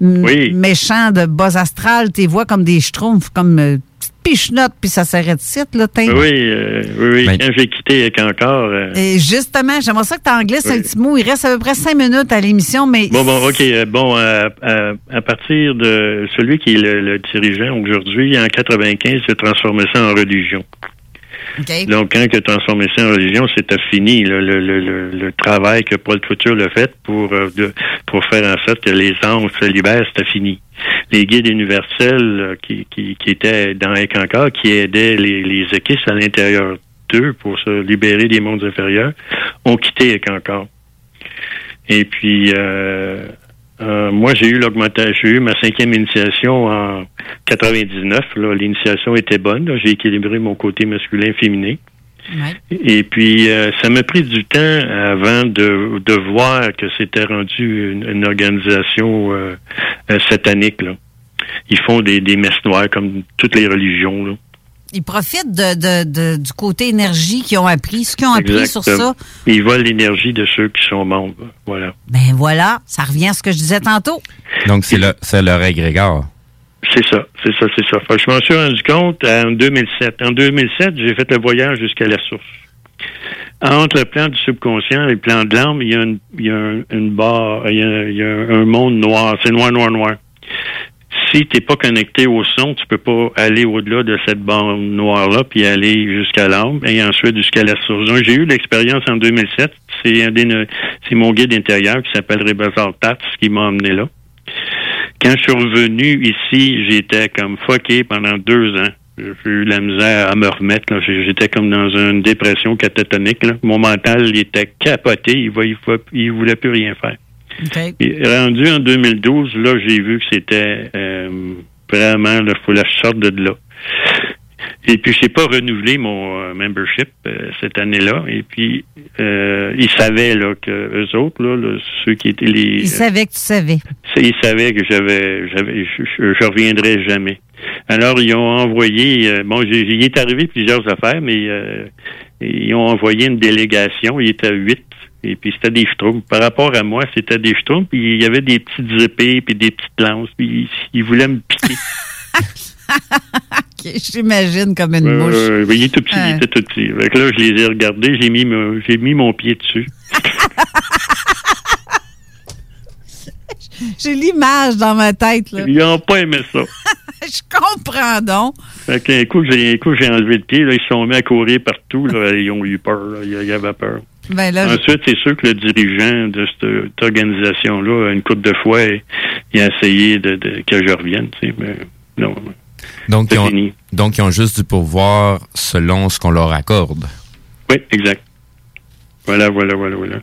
Speaker 6: Oui.
Speaker 4: méchants de bas astral, tu les vois comme des schtroumpfs, comme euh, petites pichenottes, puis ça s'arrête de site, là.
Speaker 6: Oui, euh, oui, oui. Quand j'ai quitté avec encore. euh,
Speaker 4: Et justement, j'aimerais ça que tu en glisses un
Speaker 6: Oui.
Speaker 4: petit mot. Il reste à peu près cinq minutes à l'émission, mais
Speaker 6: Bon, bon, OK. euh, Bon, euh, à, à partir de celui qui est le, le dirigeant aujourd'hui, en 95, il a transformé ça en religion. Donc, quand il a transformé ça en religion, c'était fini, là, le, le, le, le travail que Paul Couture a fait pour, euh, de- pour faire en sorte que les anges se libèrent, c'était fini. Les guides universels euh, qui, qui, qui étaient dans Ecancor, qui aidaient les, les équistes à l'intérieur d'eux pour se libérer des mondes inférieurs, ont quitté Ecancor. Et puis, euh, euh, moi, j'ai eu l'augmentation, j'ai eu ma cinquième initiation en 99. Là, l'initiation était bonne. J'ai équilibré mon côté masculin-féminin. Et puis, euh, ça m'a pris du temps avant de, de voir que c'était rendu une, une organisation euh, euh, satanique. Là. Ils font des, des messes noires comme toutes les religions. Là.
Speaker 4: ils profitent de, de- de- du côté énergie qu'ils ont appris, ce qu'ils ont appris sur ça.
Speaker 6: Ils volent l'énergie de ceux qui sont membres. Voilà.
Speaker 4: Ben voilà, ça revient à ce que je disais tantôt.
Speaker 5: Donc, c'est le, c'est leur égrégore.
Speaker 6: C'est ça, c'est ça, c'est ça. Je m'en suis rendu compte en 2007. En 2007, j'ai fait le voyage jusqu'à la source. Entre le plan du subconscient et le plan de l'âme, il y a une, barre, il y a, un monde noir. C'est noir, noir, noir. Si tu n'es pas connecté au son, tu peux pas aller au-delà de cette bande noire-là puis aller jusqu'à l'âme et ensuite jusqu'à la source. Donc, j'ai eu l'expérience en 2007. C'est mon guide intérieur qui s'appelle Rebazar Tats qui m'a emmené là. Quand je suis revenu ici, j'étais comme fucké pendant deux ans. J'ai eu la misère à me remettre. là. J'étais comme dans une dépression catatonique. là. Mon mental il était capoté. Il, il voulait plus rien faire. Et rendu en 2012, là, j'ai vu que c'était euh, vraiment, il faut la sorte de là. Et puis, j'ai pas renouvelé mon euh, membership euh, cette année-là. Et puis, euh, ils savaient là, que eux autres, là, là, ceux qui étaient les...
Speaker 4: Ils savaient que tu savais.
Speaker 6: Ils savaient que j'avais, j'avais, je, je, je reviendrais jamais. Alors ils ont envoyé, euh, bon, j'ai- il est arrivé plusieurs affaires, mais ils ont envoyé une délégation. Il était huit, et puis c'était des schtroumpfs. Par rapport à moi, c'était des schtroumpfs. Puis il y avait des petites épées puis des petites lances. Puis ils voulaient me piquer. (laughs) (laughs)
Speaker 4: J'imagine comme une
Speaker 6: Euh,
Speaker 4: mouche.
Speaker 6: euh, il était tout petit, il était tout petit. Fait que là, je les ai regardés, j'ai mis, mon- j'ai mis mon pied dessus. (laughs)
Speaker 4: J'ai l'image dans ma tête. Là.
Speaker 6: Ils n'ont pas aimé ça. (laughs)
Speaker 4: je comprends donc.
Speaker 6: Fait qu'un coup, j'ai, un coup, j'ai enlevé le pied, là, ils se sont mis à courir partout, là, ils ont eu peur, là, ils, avaient peur.
Speaker 4: Ben là, je-
Speaker 6: Ensuite, c'est sûr que le dirigeant de cette, organisation-là, une couple de fois, il a essayé de, de- que je revienne, tu sais, mais non.
Speaker 5: Donc, ils ont,
Speaker 6: fini.
Speaker 5: donc, ils ont juste du pouvoir selon ce qu'on leur accorde.
Speaker 6: Oui, exact. Voilà, voilà, voilà, voilà.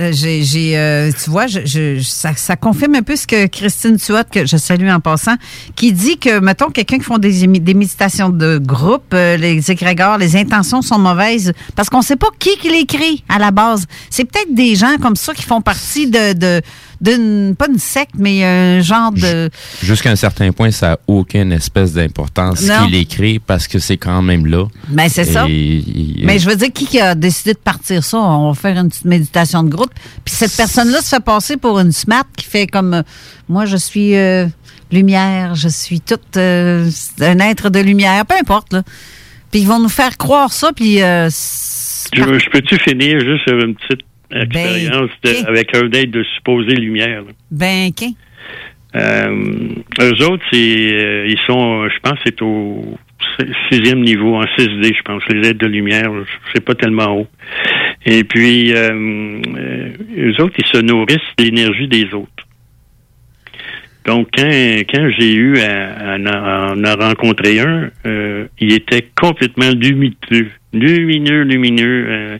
Speaker 4: Euh, J'ai, j'ai, euh, tu vois, je, je- ça, ça confirme un peu ce que Christine Tuot, que je salue en passant, qui dit que, mettons, quelqu'un qui font des, des méditations de groupe, euh, les égrégores, les intentions sont mauvaises parce qu'on ne sait pas qui qui l'écrit à la base. C'est peut-être des gens comme ça qui font partie de, de d'une, pas une secte, mais un genre de...
Speaker 5: Jusqu'à un certain point, ça n'a aucune espèce d'importance qu'il écrit parce que c'est quand même là.
Speaker 4: Ben, c'est ça.
Speaker 5: Et- et-
Speaker 4: Mais je veux dire, qui a décidé de partir ça? On va faire une petite méditation de groupe. Puis cette personne-là se fait passer pour une smart qui fait comme euh, moi, je suis euh, lumière, je suis toute euh, un être de lumière, peu importe. Là. Puis ils vont nous faire croire ça, puis euh,
Speaker 6: Je, je peux-tu finir juste une petite expérience de-
Speaker 4: ok.
Speaker 6: avec un aide de supposée lumière? là?
Speaker 4: Ben, qu'un.
Speaker 6: Euh, eux autres, euh, ils sont, je pense, c'est au si- sixième niveau, en 6D, je pense, les aides de lumière, c'est pas tellement haut. Et puis, euh, euh, eux autres, ils se nourrissent de l'énergie des autres. Donc, quand, quand j'ai eu à, à en- en en rencontrer un, euh, il était complètement lumineux, lumineux, lumineux. euh,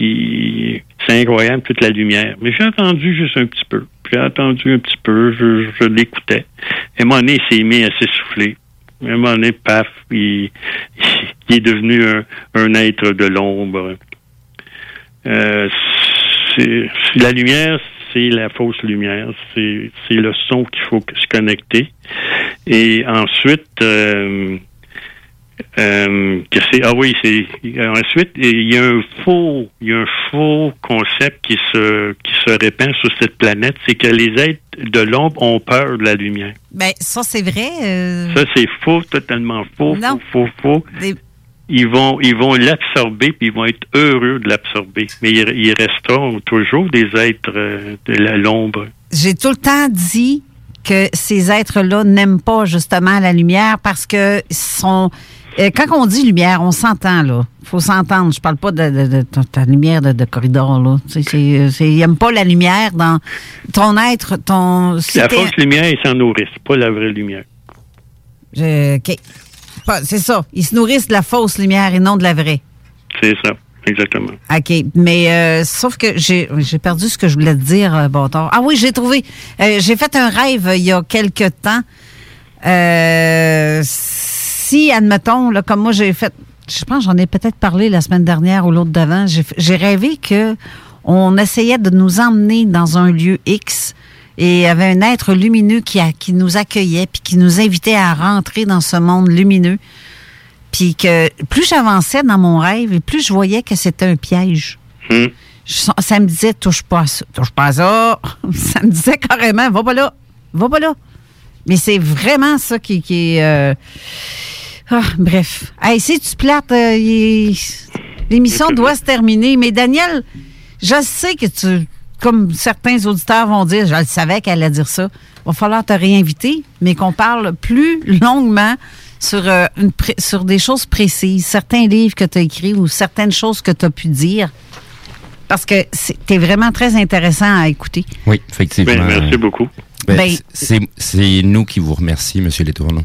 Speaker 6: il- c'est incroyable, toute la lumière. Mais j'ai entendu juste un petit peu. J'ai entendu un petit peu, je, je l'écoutais. Et donné, il s'est mis à s'essouffler. À un moment donné, paf, il, il est devenu un, un être de l'ombre. Euh, la lumière, c'est la fausse lumière. C'est c'est le son qu'il faut se connecter. Et ensuite, euh, euh, que c'est ah oui, c'est ensuite il y a un faux il y a un faux concept qui se qui se répand sur cette planète, c'est que les êtres de l'ombre ont peur de la lumière.
Speaker 4: Ben, ça, c'est vrai. euh,
Speaker 6: Ça c'est faux, totalement faux,
Speaker 4: Non.
Speaker 6: faux, faux, faux.
Speaker 4: Des-
Speaker 6: Ils vont ils vont l'absorber puis ils vont être heureux de l'absorber, mais ils, ils resteront toujours des êtres euh, de la- l'ombre.
Speaker 4: J'ai tout le temps dit que ces êtres-là n'aiment pas justement la lumière parce que sont. Euh, Quand on dit lumière, on s'entend, là. faut s'entendre. Je parle pas de, de- de ta- ta lumière de, corridor, là. Euh, Ils n'aiment pas la lumière dans ton être, ton... si
Speaker 6: La fausse lumière, ils s'en nourrissent, pas la vraie lumière.
Speaker 4: Je- OK. C'est ça. Ils se nourrissent de la fausse lumière et non de la vraie.
Speaker 6: C'est ça, exactement.
Speaker 4: OK. Mais euh, sauf que j'ai perdu ce que je voulais te dire, euh, bâtard. Ah oui, j'ai trouvé. Euh, j'ai fait un rêve il y a quelque temps. Euh, si, admettons, là, comme moi j'ai fait, je pense que j'en ai peut-être parlé la semaine dernière ou l'autre d'avant, j'ai rêvé que on essayait de nous emmener dans un lieu X et il y avait un être lumineux qui, a- qui nous accueillait puis qui nous invitait à rentrer dans ce monde lumineux. Puis que plus j'avançais dans mon rêve et plus je voyais que c'était un piège.
Speaker 6: Hmm.
Speaker 4: Je ça me disait touche pas à ça, touche pas à ça. (laughs) Ça me disait carrément va pas là, va pas là. Mais c'est vraiment ça qui, qui est. euh, ah, bref. Hey, si tu plates, euh, il- l'émission doit se terminer. Mais Daniel, je sais que tu, comme certains auditeurs vont dire, je le savais qu'elle allait dire ça. Va falloir te réinviter, mais qu'on parle plus longuement sur, euh, une pré- sur des choses précises, certains livres que tu as écrits ou certaines choses que tu as pu dire. Parce que tu vraiment très intéressant à écouter.
Speaker 5: Oui, effectivement.
Speaker 6: Ben, merci beaucoup.
Speaker 5: Ben,
Speaker 4: Ben-
Speaker 5: c'est c'est nous qui vous remercions, Monsieur Letourneau.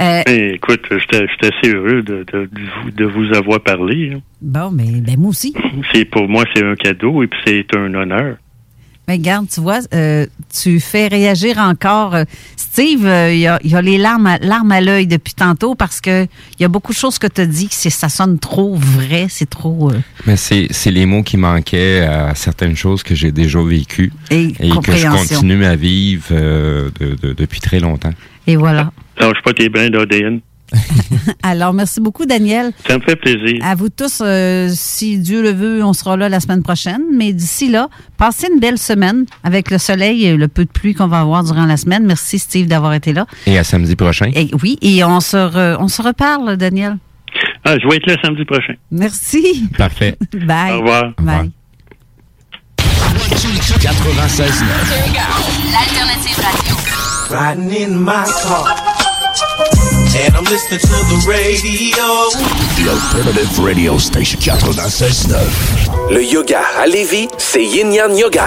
Speaker 4: Euh,
Speaker 6: Eh, écoute, j'étais assez heureux de, de, de vous- de vous avoir parlé. hein.
Speaker 4: Bon, mais ben moi aussi.
Speaker 6: C'est pour moi, c'est un cadeau et puis c'est un honneur.
Speaker 4: Mais regarde, tu vois, euh, tu fais réagir encore. euh, Steve, euh, il a, il a les larmes à, larmes à l'œil depuis tantôt parce que il y a beaucoup de choses que tu as dit que ça sonne trop vrai, c'est trop. euh,
Speaker 5: Mais c'est les mots qui manquaient à certaines choses que j'ai déjà vécues
Speaker 4: Et
Speaker 5: que je continue à vivre euh, de- de- depuis très longtemps.
Speaker 4: Et voilà.
Speaker 6: Lâche pas tes brins d'ADN. (laughs)
Speaker 4: Alors, merci beaucoup, Daniel.
Speaker 6: Ça me fait plaisir.
Speaker 4: À vous tous, euh, si Dieu le veut, on sera là la semaine prochaine. Mais d'ici là, passez une belle semaine avec le soleil et le peu de pluie qu'on va avoir durant la semaine. Merci, Steve, d'avoir été là.
Speaker 5: Et à samedi prochain.
Speaker 4: Et oui, et on se, re- on se reparle, Daniel.
Speaker 6: Ah, je vais être là samedi prochain.
Speaker 4: Merci.
Speaker 5: Parfait. (laughs)
Speaker 4: Bye.
Speaker 6: Au revoir.
Speaker 4: Bye.
Speaker 17: 96
Speaker 18: L'alternative radio.
Speaker 19: Riding in my car. And I'm listening to the radio.
Speaker 17: The alternative Radio Station 96.9.
Speaker 11: Le yoga à Lévis, c'est Yin Yang Yoga.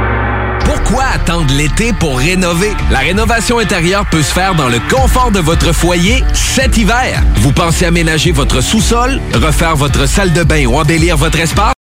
Speaker 20: Pourquoi attendre l'été pour rénover? La rénovation intérieure peut se faire dans le confort de votre foyer cet hiver. Vous pensez aménager votre sous-sol, refaire votre salle de bain ou embellir votre espace?